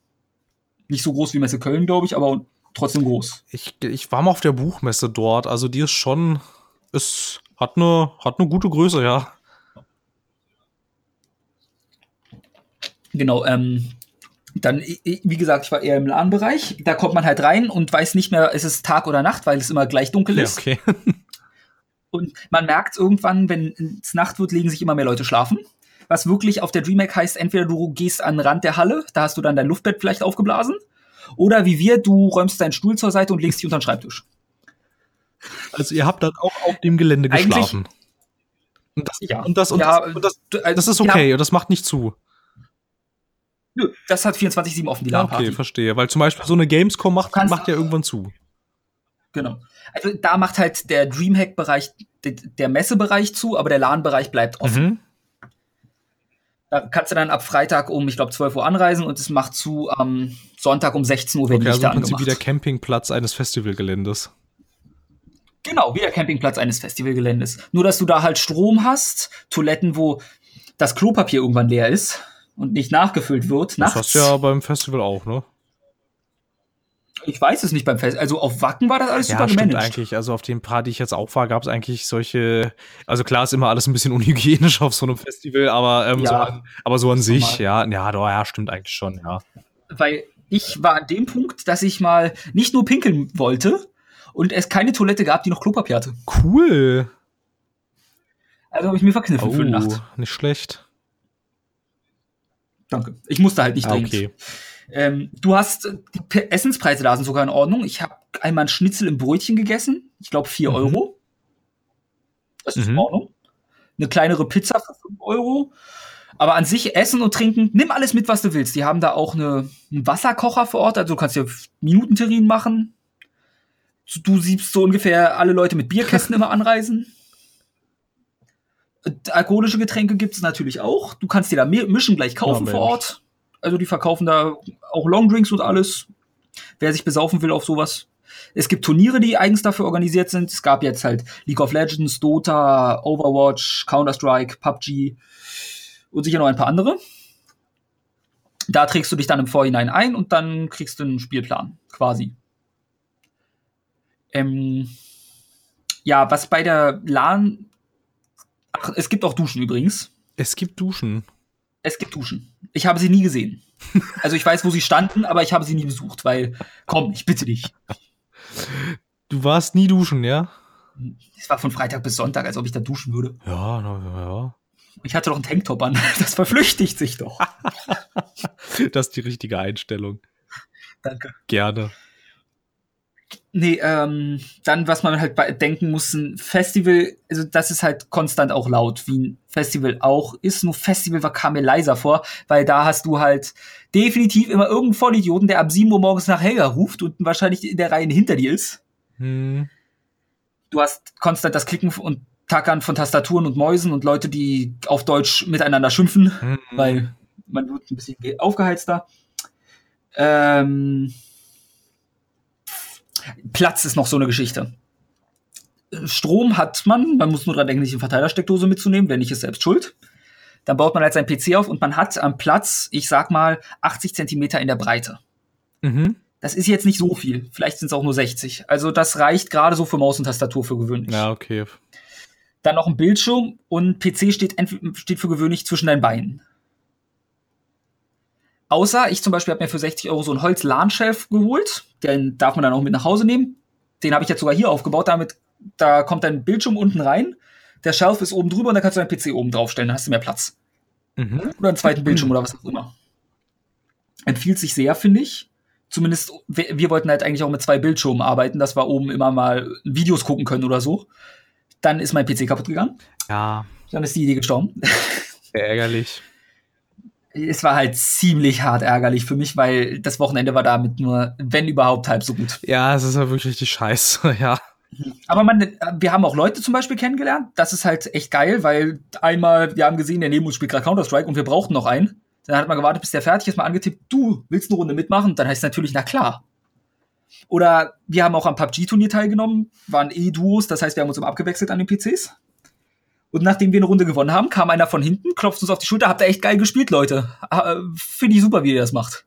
Nicht so groß wie Messe Köln, glaube ich, aber trotzdem groß. Ich, ich war mal auf der Buchmesse dort, also die ist schon, es hat eine, hat eine gute Größe, ja. Genau, ähm, dann, wie gesagt, ich war eher im LAN-Bereich. Da kommt man halt rein und weiß nicht mehr, ist es Tag oder Nacht, weil es immer gleich dunkel ist. Ja, okay. <laughs> und man merkt irgendwann, wenn es Nacht wird, legen sich immer mehr Leute schlafen. Was wirklich auf der DreamHack heißt, entweder du gehst an den Rand der Halle, da hast du dann dein Luftbett vielleicht aufgeblasen, oder wie wir, du räumst deinen Stuhl zur Seite und legst dich unter den Schreibtisch. Also ihr habt dann auch auf dem Gelände geschlafen. Und das, ja, und das, und ja, das, und das, das, ist okay, ja. das macht nicht zu. Nö, das hat 24-7 offen, die LAN-Party. Okay, verstehe. Weil zum Beispiel so eine Gamescom macht, macht ja irgendwann zu. Genau. Also da macht halt der Dreamhack-Bereich, der Messebereich zu, aber der LAN-Bereich bleibt offen. Mhm. Da kannst du dann ab Freitag um, ich glaube, 12 Uhr anreisen und es macht zu am Sonntag um 16 Uhr, wenn okay, also im Prinzip wie der Campingplatz eines Festivalgeländes. Genau, wie der Campingplatz eines Festivalgeländes. Nur, dass du da halt Strom hast, Toiletten, wo das Klopapier irgendwann leer ist und nicht nachgefüllt wird. Das nachts. hast du ja beim Festival auch, ne? Ich weiß es nicht beim Festival. Also auf Wacken war das alles ja, super gemanagt. Stimmt eigentlich. Also auf dem Paar, die ich jetzt auch war, gab es eigentlich solche. Also klar ist immer alles ein bisschen <laughs> unhygienisch auf so einem Festival, aber, ähm, ja, so an, aber so an sich, ja, ja, doch, ja, stimmt eigentlich schon, ja. Weil ich war an dem Punkt, dass ich mal nicht nur pinkeln wollte und es keine Toilette gab, die noch Klopapier hatte. Cool. Also habe ich mir verkniffen oh, für die Nacht. Oh, nicht schlecht. Danke. Ich musste halt nicht ah, dringend. Okay. Ähm, du hast die Essenspreise da sind sogar in Ordnung. Ich habe einmal ein Schnitzel im Brötchen gegessen. Ich glaube 4 mhm. Euro. Das ist mhm. in Ordnung. Eine kleinere Pizza für 5 Euro. Aber an sich Essen und Trinken, nimm alles mit, was du willst. Die haben da auch eine, einen Wasserkocher vor Ort, also du kannst ja Minutenterrin machen. Du siehst so ungefähr alle Leute mit Bierkästen <laughs> immer anreisen. Alkoholische Getränke gibt es natürlich auch. Du kannst dir da mischen gleich kaufen ja, vor Ort. Also die verkaufen da auch Longdrinks und alles. Wer sich besaufen will auf sowas. Es gibt Turniere, die eigens dafür organisiert sind. Es gab jetzt halt League of Legends, Dota, Overwatch, Counter-Strike, PUBG und sicher noch ein paar andere. Da trägst du dich dann im Vorhinein ein und dann kriegst du einen Spielplan, quasi. Ähm, ja, was bei der LAN. Ach, es gibt auch Duschen übrigens. Es gibt Duschen. Es gibt Duschen. Ich habe sie nie gesehen. Also ich weiß, wo sie standen, aber ich habe sie nie besucht, weil, komm, ich bitte dich. Du warst nie duschen, ja? Es war von Freitag bis Sonntag, als ob ich da duschen würde. Ja, na, ja. Ich hatte doch einen Tanktop an. <laughs> Das verflüchtigt sich doch. <laughs> das ist die richtige Einstellung. Danke. Gerne. Nee, ähm, dann, was man halt denken muss, ein Festival, also das ist halt konstant auch laut, wie ein Festival auch ist. Nur Festival war kam mir leiser vor, weil da hast du halt definitiv immer irgendeinen Vollidioten, der ab 7 Uhr morgens nach Helga ruft und wahrscheinlich in der Reihe hinter dir ist. Hm. Du hast konstant das Klicken und Tackern von Tastaturen und Mäusen und Leute, die auf Deutsch miteinander schimpfen, hm. weil man wird ein bisschen aufgeheizter. Ähm, Platz ist noch so eine Geschichte. Strom hat man, man muss nur dran denken, sich eine Verteilersteckdose mitzunehmen, wenn nicht, ist selbst schuld. Dann baut man halt seinen PC auf und man hat am Platz, ich sag mal, 80 Zentimeter in der Breite. Mhm. Das ist jetzt nicht so viel. Vielleicht sind es auch nur 60. Also das reicht gerade so für Maus und Tastatur für gewöhnlich. Ja, okay. Dann noch ein Bildschirm und PC steht, steht für gewöhnlich zwischen deinen Beinen. Außer ich zum Beispiel habe mir für 60 Euro so einen Holz-LAN-Shelf geholt. Den darf man dann auch mit nach Hause nehmen. Den habe ich jetzt sogar hier aufgebaut. Damit, da kommt dein Bildschirm unten rein. Der Shelf ist oben drüber und da kannst du deinen PC oben draufstellen. Dann hast du mehr Platz. Mhm. Oder einen zweiten Bildschirm oder was auch immer. Empfiehlt sich sehr, finde ich. Zumindest, wir, wir, wollten halt eigentlich auch mit zwei Bildschirmen arbeiten, dass wir oben immer mal Videos gucken können oder so. Dann ist mein PC kaputt gegangen. Ja. Dann ist die Idee gestorben. Sehr ärgerlich es war halt ziemlich hart ärgerlich für mich, weil das Wochenende war damit nur, wenn überhaupt, halb so gut. Ja, es ist halt wirklich richtig scheiße, <laughs> ja. Aber man, wir haben auch Leute zum Beispiel kennengelernt. Das ist halt echt geil, weil einmal, wir haben gesehen, der neben uns spielt gerade Counter-Strike und wir brauchten noch einen. Dann hat man gewartet, bis der fertig ist, mal angetippt, du willst eine Runde mitmachen? Dann heißt es natürlich, na klar. Oder wir haben auch am PUBG-Turnier teilgenommen, waren eh Duos, das heißt, wir haben uns immer abgewechselt an den PCs. Und nachdem wir eine Runde gewonnen haben, kam einer von hinten, klopft uns auf die Schulter, habt ihr echt geil gespielt, Leute. Ah, finde ich super, wie ihr das macht.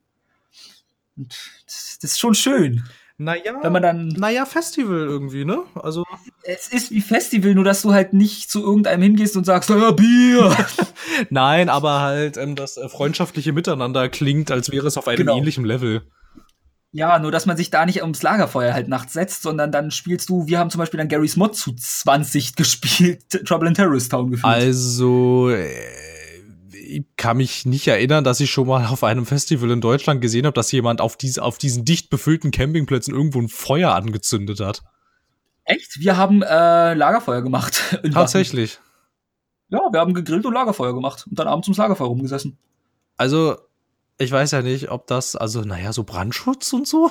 Und das ist schon schön. Naja, wenn man dann. Naja, Festival irgendwie, ne? Also. Es ist wie Festival, nur dass du halt nicht zu irgendeinem hingehst und sagst, ja, Bier. <laughs> Nein, aber halt ähm, das äh, freundschaftliche Miteinander klingt, als wäre es auf einem genau. ähnlichen Level. Ja, nur dass man sich da nicht ums Lagerfeuer halt nachts setzt, sondern dann spielst du, wir haben zum Beispiel dann Gary's Mod zu 20 <laughs> gespielt, Trouble in Terrorist Town gefühlt. Also, äh, ich kann mich nicht erinnern, dass ich schon mal auf einem Festival in Deutschland gesehen habe, dass jemand auf, diese, auf diesen dicht befüllten Campingplätzen irgendwo ein Feuer angezündet hat. Echt? Wir haben äh, Lagerfeuer gemacht. <laughs> Tatsächlich. Ja, wir haben gegrillt und Lagerfeuer gemacht und dann abends ums Lagerfeuer rumgesessen. Also, ich weiß ja nicht, ob das, also, naja, so Brandschutz und so.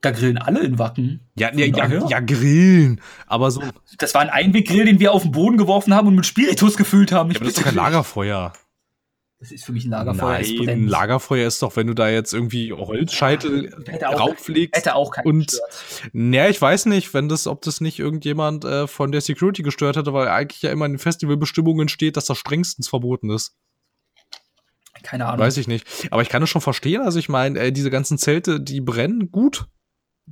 Da grillen alle in Wacken. Ja, ja, ja, ja, grillen. Aber so. Das war ein Einweggrill, den wir auf den Boden geworfen haben und mit Spiritus gefüllt haben. Ja, aber das ist doch kein Lagerfeuer. Das ist für mich ein Lagerfeuer. Nein, ein Lagerfeuer ist doch, wenn du da jetzt irgendwie Holzscheitel rauflegst. Hätte auch keinen Und, naja, ich weiß nicht, wenn das, ob das nicht irgendjemand äh, von der Security gestört hätte, weil eigentlich ja immer in den Festivalbestimmungen steht, dass das strengstens verboten ist. Keine Ahnung. Weiß ich nicht. Aber ich kann das schon verstehen. Also ich meine, äh, diese ganzen Zelte, die brennen gut.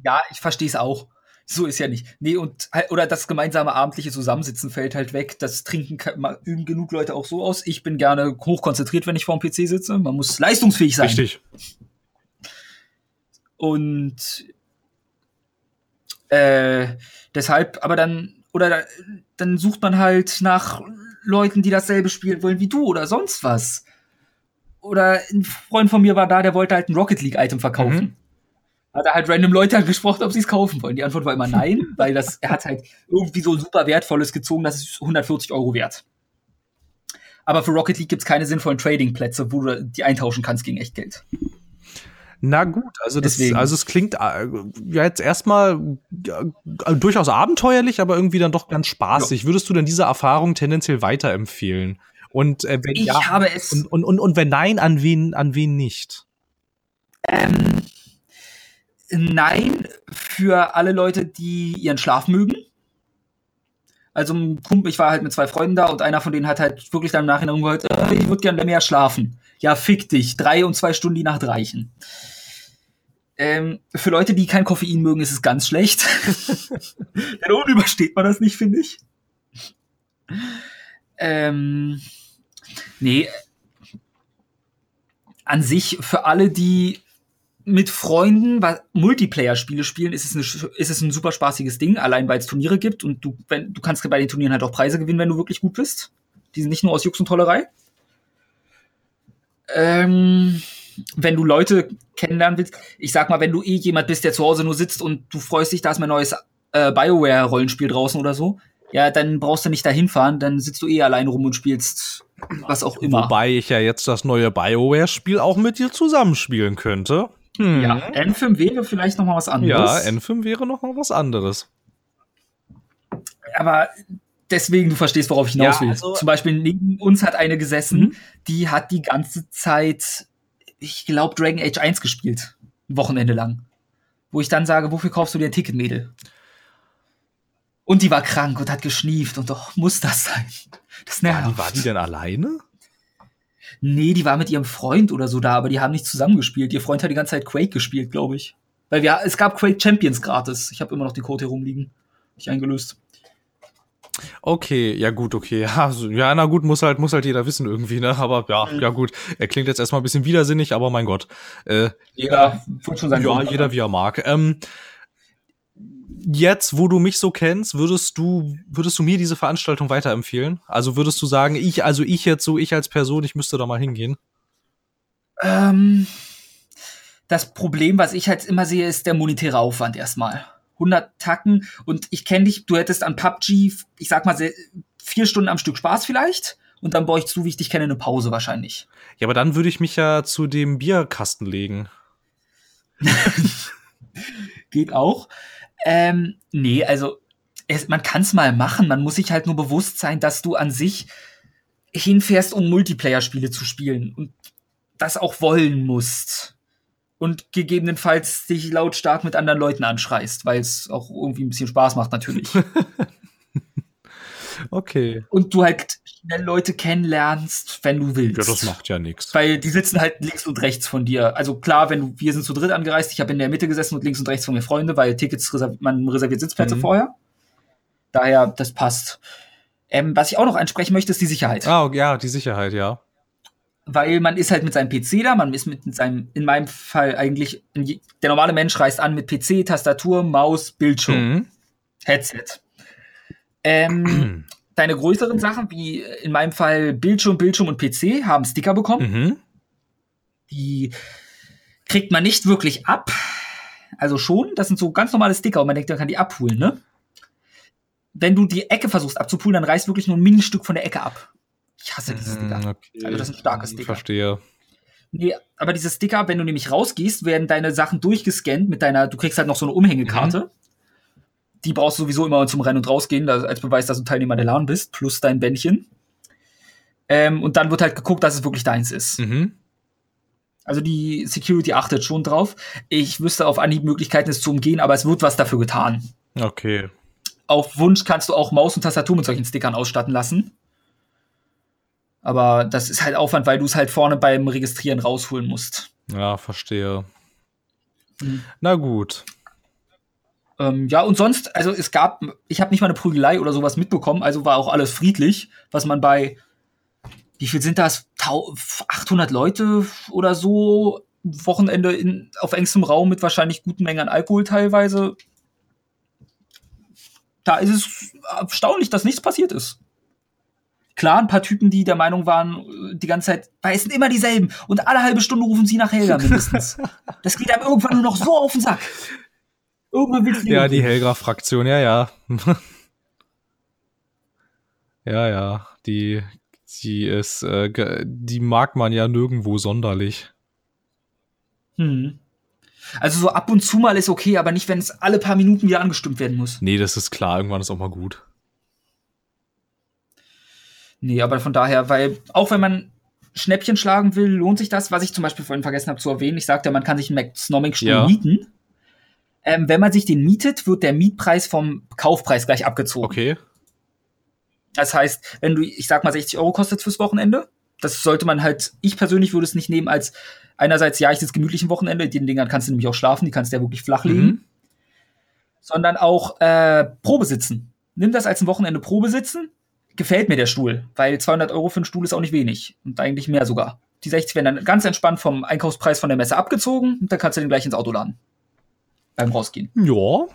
Ja, ich verstehe es auch. So ist ja nicht. Nee, und halt, oder das gemeinsame abendliche Zusammensitzen fällt halt weg. Das trinken üben genug Leute auch so aus. Ich bin gerne hochkonzentriert, wenn ich vor dem PC sitze. Man muss leistungsfähig sein. Richtig. Und äh, deshalb, aber dann, oder dann sucht man halt nach Leuten, die dasselbe spielen wollen wie du oder sonst was oder ein Freund von mir war da, der wollte halt ein Rocket League Item verkaufen. Mhm. Hat er halt random Leute angesprochen, ob sie es kaufen wollen. Die Antwort war immer nein, <laughs> weil das, er hat halt irgendwie so super wertvolles gezogen, das ist 140 Euro wert. Aber für Rocket League gibt's keine sinnvollen Trading-Plätze, wo du die eintauschen kannst gegen echt Geld. Na gut, also das, also es klingt äh, ja jetzt erstmal äh, durchaus abenteuerlich, aber irgendwie dann doch ganz spaßig. Ja. Würdest du denn diese Erfahrung tendenziell weiterempfehlen? Und äh, wenn ich ja, habe es. Und, und, und, und wenn nein, an wen, an wen nicht? Ähm, nein, für alle Leute, die ihren Schlaf mögen. Also ich war halt mit zwei Freunden da und einer von denen hat halt wirklich dann im Nachhinein gesagt, äh, ich würde gerne mehr schlafen. Ja, fick dich. Drei und zwei Stunden die Nacht reichen. Ähm, für Leute, die kein Koffein mögen, ist es ganz schlecht. <laughs> <laughs> Denn ohne übersteht man das nicht, finde ich. Ähm, nee, an sich für alle, die mit Freunden Multiplayer-Spiele spielen, ist es, eine, ist es ein super spaßiges Ding, allein weil es Turniere gibt und du, wenn, du kannst bei den Turnieren halt auch Preise gewinnen, wenn du wirklich gut bist. Die sind nicht nur aus Jux und Tollerei. Ähm, wenn du Leute kennenlernen willst, ich sag mal, wenn du eh jemand bist, der zu Hause nur sitzt und du freust dich, da ist mein neues äh, BioWare-Rollenspiel draußen oder so, ja, dann brauchst du nicht dahin fahren, dann sitzt du eh allein rum und spielst was auch immer. Wobei ich ja jetzt das neue BioWare-Spiel auch mit dir zusammenspielen könnte. Hm. Ja, N5 wäre vielleicht noch mal was anderes. Ja, N5 wäre noch mal was anderes. Aber deswegen, du verstehst, worauf ich hinaus ja, will. Also Zum Beispiel neben uns hat eine gesessen, mhm. die hat die ganze Zeit, ich glaube, Dragon Age 1 gespielt. Ein Wochenende lang. Wo ich dann sage, wofür kaufst du dir ein Ticket, Mädel? Und die war krank und hat geschnieft und doch muss das sein. Das nervt. War die, war die denn alleine? Nee, die war mit ihrem Freund oder so da, aber die haben nicht zusammengespielt. Ihr Freund hat die ganze Zeit Quake gespielt, glaube ich. Weil wir, es gab Quake Champions gratis. Ich habe immer noch die Code hier rumliegen. Nicht eingelöst. Okay, ja gut, okay. <laughs> Ja, ja, na gut, muss halt, muss halt jeder wissen irgendwie, ne? Aber ja, mhm. ja gut. Er klingt jetzt erstmal ein bisschen widersinnig, aber mein Gott. Äh, jeder, schon sein ja, jeder wie er mag. Ähm, jetzt, wo du mich so kennst, würdest du, würdest du mir diese Veranstaltung weiterempfehlen? Also würdest du sagen, ich, also ich jetzt so, ich als Person, ich müsste da mal hingehen? Ähm, das Problem, was ich halt immer sehe, ist der monetäre Aufwand erstmal. 100 Tacken und ich kenne dich, du hättest an PUBG, ich sag mal, vier Stunden am Stück Spaß vielleicht und dann bräuchtest du, wie ich dich kenne, eine Pause wahrscheinlich. Ja, aber dann würde ich mich ja zu dem Bierkasten legen. <laughs> Geht auch. Ähm, nee, also es, man kann es mal machen. Man muss sich halt nur bewusst sein, dass du an sich hinfährst, um Multiplayer-Spiele zu spielen und das auch wollen musst. Und gegebenenfalls dich lautstark mit anderen Leuten anschreist, weil es auch irgendwie ein bisschen Spaß macht, natürlich. <laughs> okay. Und du halt schnell Leute kennenlernst, wenn du willst. Ja, das macht ja nichts. Weil die sitzen halt links und rechts von dir. Also klar, wenn du, wir sind zu dritt angereist, ich habe in der Mitte gesessen und links und rechts von mir Freunde, weil Tickets reserviert, man reserviert Sitzplätze mhm. vorher. Daher, das passt. Ähm, was ich auch noch ansprechen möchte, ist die Sicherheit. Ah, ja, die Sicherheit, ja. Weil man ist halt mit seinem PC da, man ist mit seinem, in meinem Fall eigentlich, der normale Mensch reist an mit PC, Tastatur, Maus, Bildschirm, mhm. Headset. Ähm, <clears throat> deine größeren Sachen, wie in meinem Fall Bildschirm, Bildschirm und PC, haben Sticker bekommen. Mhm. Die kriegt man nicht wirklich ab. Also schon, das sind so ganz normale Sticker und man denkt, man kann die abholen, ne? Wenn du die Ecke versuchst abzupulen, dann reißt wirklich nur ein Ministück von der Ecke ab. Ich hasse diese Sticker. Mhm, okay. Also das sind starke Sticker. Verstehe. Nee, aber diese Sticker, wenn du nämlich rausgehst, werden deine Sachen durchgescannt mit deiner, du kriegst halt noch so eine Umhängekarte. Mhm die brauchst du sowieso immer zum Rein- und Rausgehen, als Beweis, dass du Teilnehmer der LAN bist, plus dein Bändchen. Ähm, und dann wird halt geguckt, dass es wirklich deins ist. Mhm. Also die Security achtet schon drauf. Ich wüsste auf Anhieb Möglichkeiten, es zu umgehen, aber es wird was dafür getan. Okay. Auf Wunsch kannst du auch Maus und Tastatur mit solchen Stickern ausstatten lassen. Aber das ist halt Aufwand, weil du es halt vorne beim Registrieren rausholen musst. Ja, verstehe. Mhm. Na gut. Ähm, ja, und sonst, also es gab, ich habe nicht mal eine Prügelei oder sowas mitbekommen, also war auch alles friedlich, was man bei, wie viel sind das, 800 Leute oder so, Wochenende in, auf engstem Raum mit wahrscheinlich guten Mengen an Alkohol teilweise. Da ist es erstaunlich, dass nichts passiert ist. Klar, ein paar Typen, die der Meinung waren, die ganze Zeit, weil es sind immer dieselben und alle halbe Stunde rufen sie nach Helga mindestens. <laughs> das geht einem irgendwann nur noch so auf den Sack. Irgendwann willst du Ja, die Helga-Fraktion, ja, ja. <laughs> ja, ja. Die, die ist, äh, die mag man ja nirgendwo sonderlich. Hm. Also so ab und zu mal ist okay, aber nicht, wenn es alle paar Minuten wieder angestimmt werden muss. Nee, das ist klar, irgendwann ist auch mal gut. Nee, aber von daher, weil auch wenn man Schnäppchen schlagen will, lohnt sich das, was ich zum Beispiel vorhin vergessen habe zu erwähnen. Ich sagte, man kann sich einen Max-Nomic-Stuhl ja. mieten. Ähm, wenn man sich den mietet, wird der Mietpreis vom Kaufpreis gleich abgezogen. Okay. Das heißt, wenn du, ich sag mal, 60 Euro kostet fürs Wochenende, das sollte man halt, ich persönlich würde es nicht nehmen als einerseits, ja, ich sitze gemütlich im Wochenende, den Dingern kannst du nämlich auch schlafen, die kannst du ja wirklich flach legen, mhm. sondern auch äh, Probe sitzen. Nimm das als ein Wochenende Probe sitzen, gefällt mir der Stuhl, weil 200 Euro für einen Stuhl ist auch nicht wenig und eigentlich mehr sogar. Die 60 werden dann ganz entspannt vom Einkaufspreis von der Messe abgezogen und dann kannst du den gleich ins Auto laden. Beim Rausgehen. Ja.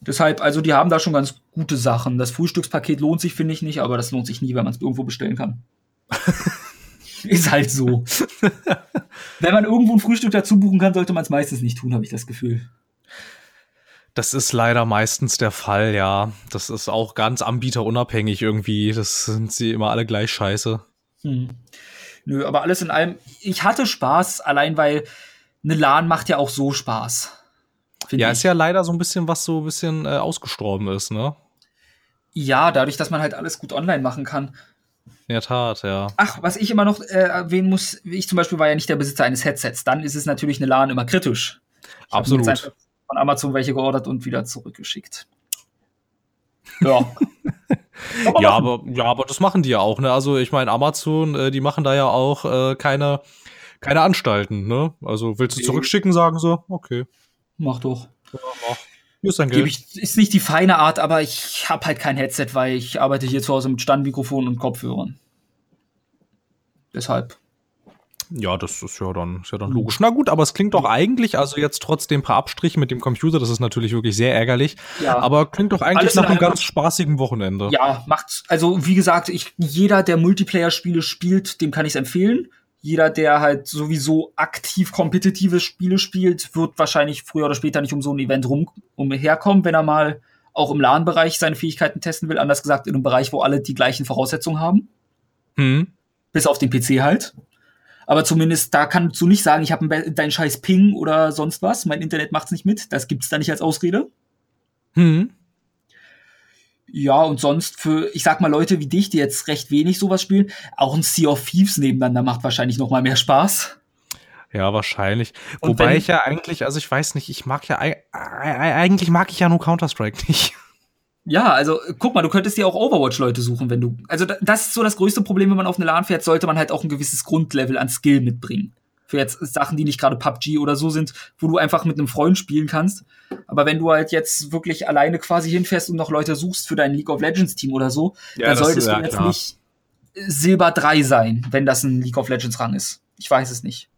Deshalb, also die haben da schon ganz gute Sachen. Das Frühstückspaket lohnt sich, finde ich nicht, aber das lohnt sich nie, wenn man es irgendwo bestellen kann. <laughs> Ist halt so. wenn man irgendwo ein Frühstück dazu buchen kann, sollte man es meistens nicht tun, habe ich das Gefühl. Das ist leider meistens der Fall, ja. Das ist auch ganz anbieterunabhängig irgendwie. Das sind sie immer alle gleich scheiße. Hm. Nö, aber alles in allem, ich hatte Spaß, allein weil eine LAN macht ja auch so Spaß. Ja, ich. ist ja leider so ein bisschen, was so ein bisschen äh, ausgestorben ist, ne? Ja, dadurch, dass man halt alles gut online machen kann. In der Tat, ja. Ach, was ich immer noch äh, erwähnen muss, ich zum Beispiel war ja nicht der Besitzer eines Headsets. Dann ist es natürlich eine LAN immer kritisch. Ich Absolut. von Amazon welche geordert und wieder zurückgeschickt. Ja. <laughs> ja, aber, ja, aber das machen die ja auch, ne? Also ich meine, Amazon, äh, die machen da ja auch äh, keine, keine Anstalten, ne? Also willst du zurückschicken, sagen sie, okay. Mach doch. Ja, mach. Hier ist dein Geld. Ich, ist nicht die feine Art, aber ich habe halt kein Headset, weil ich arbeite hier zu Hause mit Standmikrofon und Kopfhörern. Deshalb. Ja, das ist ja dann, ist ja dann logisch. Na gut, aber es klingt doch eigentlich, also jetzt trotzdem ein paar Abstriche mit dem Computer, das ist natürlich wirklich sehr ärgerlich. Ja. Aber klingt doch eigentlich Alles nach einem ganz spaßigen Wochenende. Ja, macht, also wie gesagt, ich, jeder, der Multiplayer-Spiele spielt, dem kann ich es empfehlen jeder, der halt sowieso aktiv kompetitive Spiele spielt, wird wahrscheinlich früher oder später nicht um so ein Event rum umherkommen, wenn er mal auch im LAN-Bereich seine Fähigkeiten testen will. Anders gesagt, in einem Bereich, wo alle die gleichen Voraussetzungen haben. Hm. Bis auf den PC halt. Aber zumindest da kannst du nicht sagen, ich habe deinen scheiß Ping oder sonst was. Mein Internet macht's nicht mit. Das gibt's da nicht als Ausrede. Hm. Ja, und sonst für, ich sag mal, Leute wie dich, die jetzt recht wenig sowas spielen, auch ein Sea of Thieves nebeneinander macht wahrscheinlich noch mal mehr Spaß. Ja, wahrscheinlich. Und Wobei ich ja eigentlich, also ich weiß nicht, ich mag ja, eigentlich mag ich ja nur Counter-Strike <laughs> nicht. Ja, also guck mal, du könntest dir auch Overwatch-Leute suchen, wenn du. Also das ist so das größte Problem, wenn man auf eine LAN fährt, sollte man halt auch ein gewisses Grundlevel an Skill mitbringen für jetzt Sachen, die nicht gerade PUBG oder so sind, wo du einfach mit einem Freund spielen kannst. Aber wenn du halt jetzt wirklich alleine quasi hinfährst und noch Leute suchst für dein League of Legends Team oder so, ja, dann solltest du jetzt klar. nicht Silber 3 sein, wenn das ein League of Legends Rang ist. Ich weiß es nicht.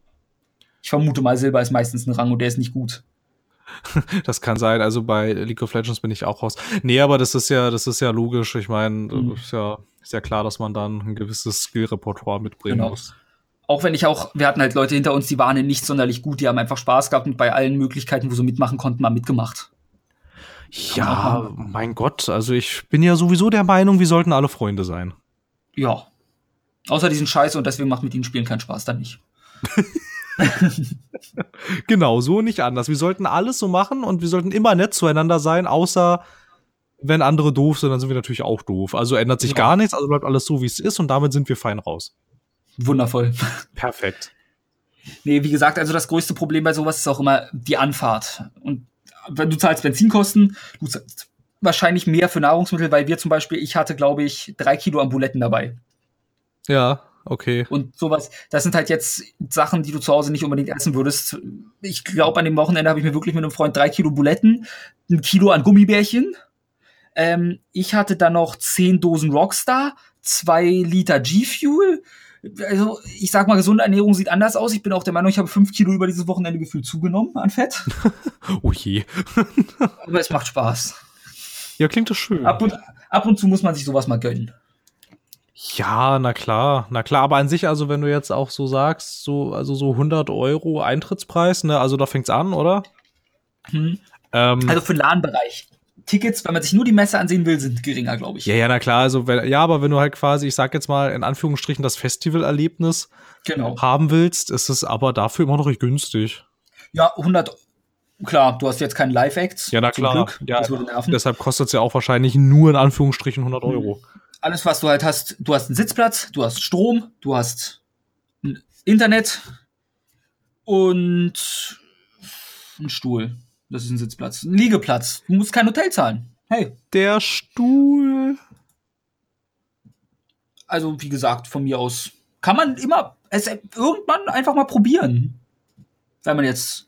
Ich vermute mal, Silber ist meistens ein Rang und der ist nicht gut. <laughs> Das kann sein. Also bei League of Legends bin ich auch raus. Nee, aber das ist ja, das ist ja logisch. Ich meine, mhm. ist ja, ist ja klar, dass man dann ein gewisses Skill-Repertoire mitbringen genau. muss auch wenn ich auch, wir hatten halt Leute hinter uns, die waren nicht sonderlich gut, die haben einfach Spaß gehabt und bei allen Möglichkeiten, wo sie mitmachen konnten, mal mitgemacht. Ja, mein Gott, also ich bin ja sowieso der Meinung, wir sollten alle Freunde sein. Ja. Außer diesen Scheiße und deswegen macht mit ihnen Spielen keinen Spaß, dann nicht. <laughs> genau, so nicht anders. Wir sollten alles so machen und wir sollten immer nett zueinander sein, außer wenn andere doof sind, dann sind wir natürlich auch doof. Also ändert sich ja. gar nichts, also bleibt alles so, wie es ist und damit sind wir fein raus. Wundervoll. Perfekt. Nee, wie gesagt, also das größte Problem bei sowas ist auch immer die Anfahrt. Und wenn du zahlst Benzinkosten, du zahlst wahrscheinlich mehr für Nahrungsmittel, weil wir zum Beispiel, ich hatte, glaube ich, drei Kilo Ambuletten dabei. Ja, okay. Und sowas, das sind halt jetzt Sachen, die du zu Hause nicht unbedingt essen würdest. Ich glaube, an dem Wochenende habe ich mir wirklich mit einem Freund drei Kilo Buletten, ein Kilo an Gummibärchen. Ähm, ich hatte dann noch zehn Dosen Rockstar, zwei Liter G-Fuel, also ich sag mal, gesunde Ernährung sieht anders aus. Ich bin auch der Meinung, ich habe fünf Kilo über dieses Wochenende gefühlt zugenommen an Fett. <laughs> oh je. <laughs> Aber es macht Spaß. Ja, klingt das schön. Ab und, ab und zu muss man sich sowas mal gönnen. Ja, na klar, na klar, aber an sich, also wenn du jetzt auch so sagst, so, also so 100 Euro Eintrittspreis, ne, also da fängt's an, oder? Hm. Ähm, also für den LAN-Bereich. Tickets, wenn man sich nur die Messe ansehen will, sind geringer, glaube ich. Ja, ja, na klar. Also, wenn, ja, aber wenn du halt quasi, ich sag jetzt mal in Anführungsstrichen, das Festivalerlebnis genau. haben willst, ist es aber dafür immer noch recht günstig. Ja, 100 Klar, du hast jetzt keinen Live-Acts. Ja, na klar. Ja, deshalb kostet es ja auch wahrscheinlich nur in Anführungsstrichen 100 Euro. Alles, was du halt hast, du hast einen Sitzplatz, du hast Strom, du hast Internet und einen Stuhl. Das ist ein Sitzplatz. Ein Liegeplatz. Du musst kein Hotel zahlen. Hey. Der Stuhl. Also, wie gesagt, von mir aus kann man immer es irgendwann einfach mal probieren. Wenn man jetzt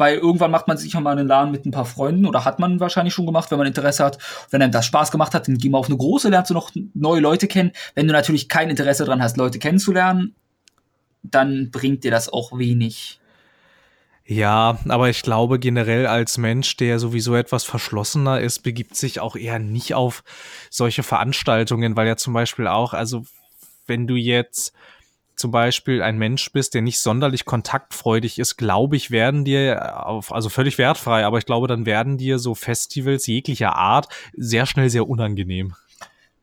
weil irgendwann macht man sich auch mal einen Laden mit ein paar Freunden oder hat man wahrscheinlich schon gemacht, wenn man Interesse hat. Wenn einem das Spaß gemacht hat, dann geh mal auf eine große, lernst du noch neue Leute kennen. Wenn du natürlich kein Interesse daran hast, Leute kennenzulernen, dann bringt dir das auch wenig. Ja, aber ich glaube generell als Mensch, der sowieso etwas verschlossener ist, begibt sich auch eher nicht auf solche Veranstaltungen, weil ja zum Beispiel auch, also wenn du jetzt zum Beispiel ein Mensch bist, der nicht sonderlich kontaktfreudig ist, glaube ich, werden dir auf, also völlig wertfrei, aber ich glaube, dann werden dir so Festivals jeglicher Art sehr schnell sehr unangenehm.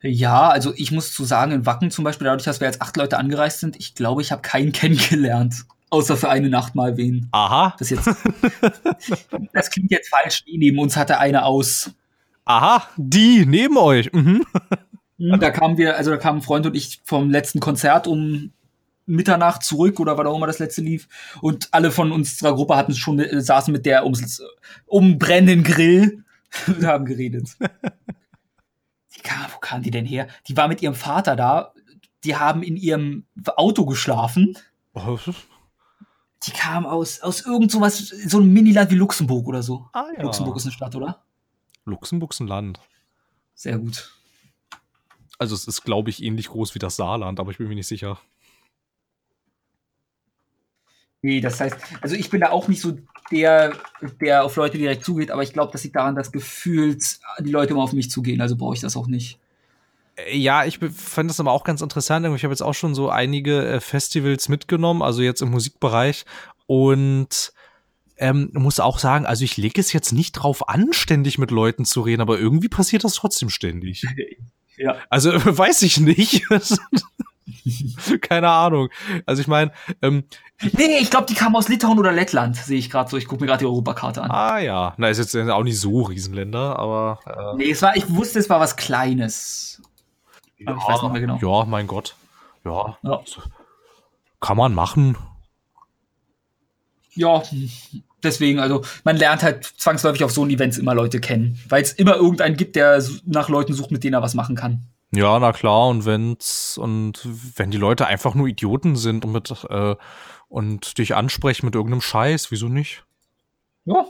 Ja, also ich muss zu sagen, in Wacken zum Beispiel, dadurch, dass wir jetzt acht Leute angereist sind, ich glaube, ich habe keinen <laughs> kennengelernt. Außer für eine Nacht mal wen. Aha. Das, jetzt, <laughs> das klingt jetzt falsch. Die neben uns hatte eine aus. Aha, die neben euch. Mhm. Da kamen wir, also da kamen ein Freund und ich vom letzten Konzert um Mitternacht zurück oder wann auch immer das letzte lief. Und alle von unserer Gruppe hatten schon, äh, saßen mit der ums, um brennenden Grill <laughs> und haben geredet. Die kam, wo kam die denn her? Die war mit ihrem Vater da. Die haben in ihrem Auto geschlafen. Die kam aus, aus irgend sowas, so ein Miniland wie Luxemburg oder so. Ah, ja. Luxemburg ist eine Stadt, oder? Luxemburg ist ein Land. Sehr gut. Also es ist, glaube ich, ähnlich groß wie das Saarland, aber ich bin mir nicht sicher. Nee, das heißt, also ich bin da auch nicht so der, der auf Leute direkt zugeht, aber ich glaube, das liegt daran, dass gefühlt die Leute immer auf mich zugehen, also brauche ich das auch nicht. Äh, ja, ich fand das aber auch ganz interessant. Ich habe jetzt auch schon so einige äh, Festivals mitgenommen, also jetzt im Musikbereich. Und ähm, muss auch sagen, also ich lege es jetzt nicht drauf an, ständig mit Leuten zu reden, aber irgendwie passiert das trotzdem ständig. <laughs> ja. Also <laughs> weiß ich nicht. <laughs> Keine Ahnung. Also ich meine, ähm, Nee, ich glaube, die kam aus Litauen oder Lettland, sehe ich gerade so. Ich gucke mir gerade die Europakarte an. Ah ja, na ist jetzt auch nicht so Riesenländer, aber äh, Nee, es war ich wusste, es war was kleines. Ja, aber ich weiß nicht mehr genau. Ja, mein Gott. Ja. ja. Kann man machen. Ja, deswegen, also man lernt halt zwangsläufig auf so einen Events immer Leute kennen, weil es immer irgendeinen gibt, der nach Leuten sucht, mit denen er was machen kann. Ja, na klar, und wenn's, und wenn die Leute einfach nur Idioten sind und mit, äh, und dich ansprechen mit irgendeinem Scheiß, wieso nicht? Ja.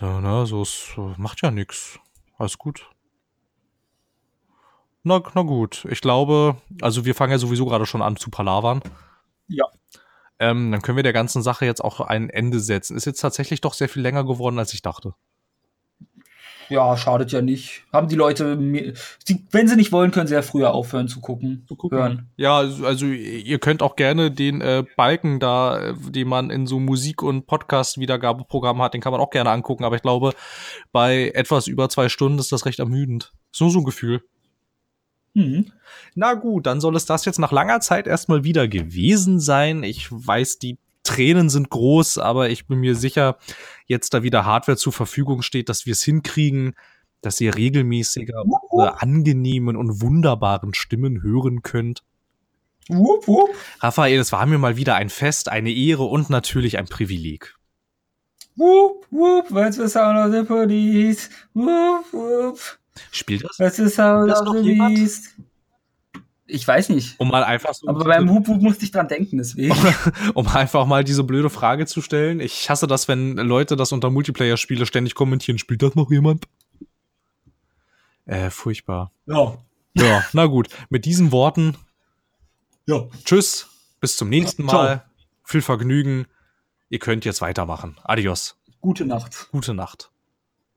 Ja, ne, so ist, macht ja nix. Alles gut. Na, na gut, ich glaube, also wir fangen ja sowieso gerade schon an zu palavern. Ja. Ähm, dann können wir der ganzen Sache jetzt auch ein Ende setzen. Ist jetzt tatsächlich doch sehr viel länger geworden, als ich dachte ja, schadet ja nicht. Haben die Leute, wenn sie nicht wollen, können sie ja früher aufhören zu gucken. Zu gucken. Hören. Ja, also ihr könnt auch gerne den äh, Balken da, den man in so Musik- und Podcast-Wiedergabeprogramm hat, den kann man auch gerne angucken. Aber ich glaube, bei etwas über zwei Stunden ist das recht ermüdend. So so ein Gefühl. Mhm. Na gut, dann soll es das jetzt nach langer Zeit erstmal wieder gewesen sein. Ich weiß, die Tränen sind groß, aber ich bin mir sicher, jetzt da wieder Hardware zur Verfügung steht, dass wir es hinkriegen, dass ihr regelmäßiger unsere angenehmen und wunderbaren Stimmen hören könnt. Wupp, wupp. Raphael, es war mir mal wieder ein Fest, eine Ehre und natürlich ein Privileg. Wupp, wupp, what's the sound of the police? Wupp, wupp. Spielt das? What's the sound of the beast? Ich weiß nicht. Um mal einfach so. Aber beim Hup Hup musste ich dran denken, deswegen. <laughs> um einfach mal diese blöde Frage zu stellen. Ich hasse das, wenn Leute das unter Multiplayer-Spiele ständig kommentieren. Spielt das noch jemand? Äh, furchtbar. Ja. Ja, na gut. Mit diesen Worten. Ja. Tschüss. Bis zum nächsten Mal. Ciao. Viel Vergnügen. Ihr könnt jetzt weitermachen. Adios. Gute Nacht. Gute Nacht.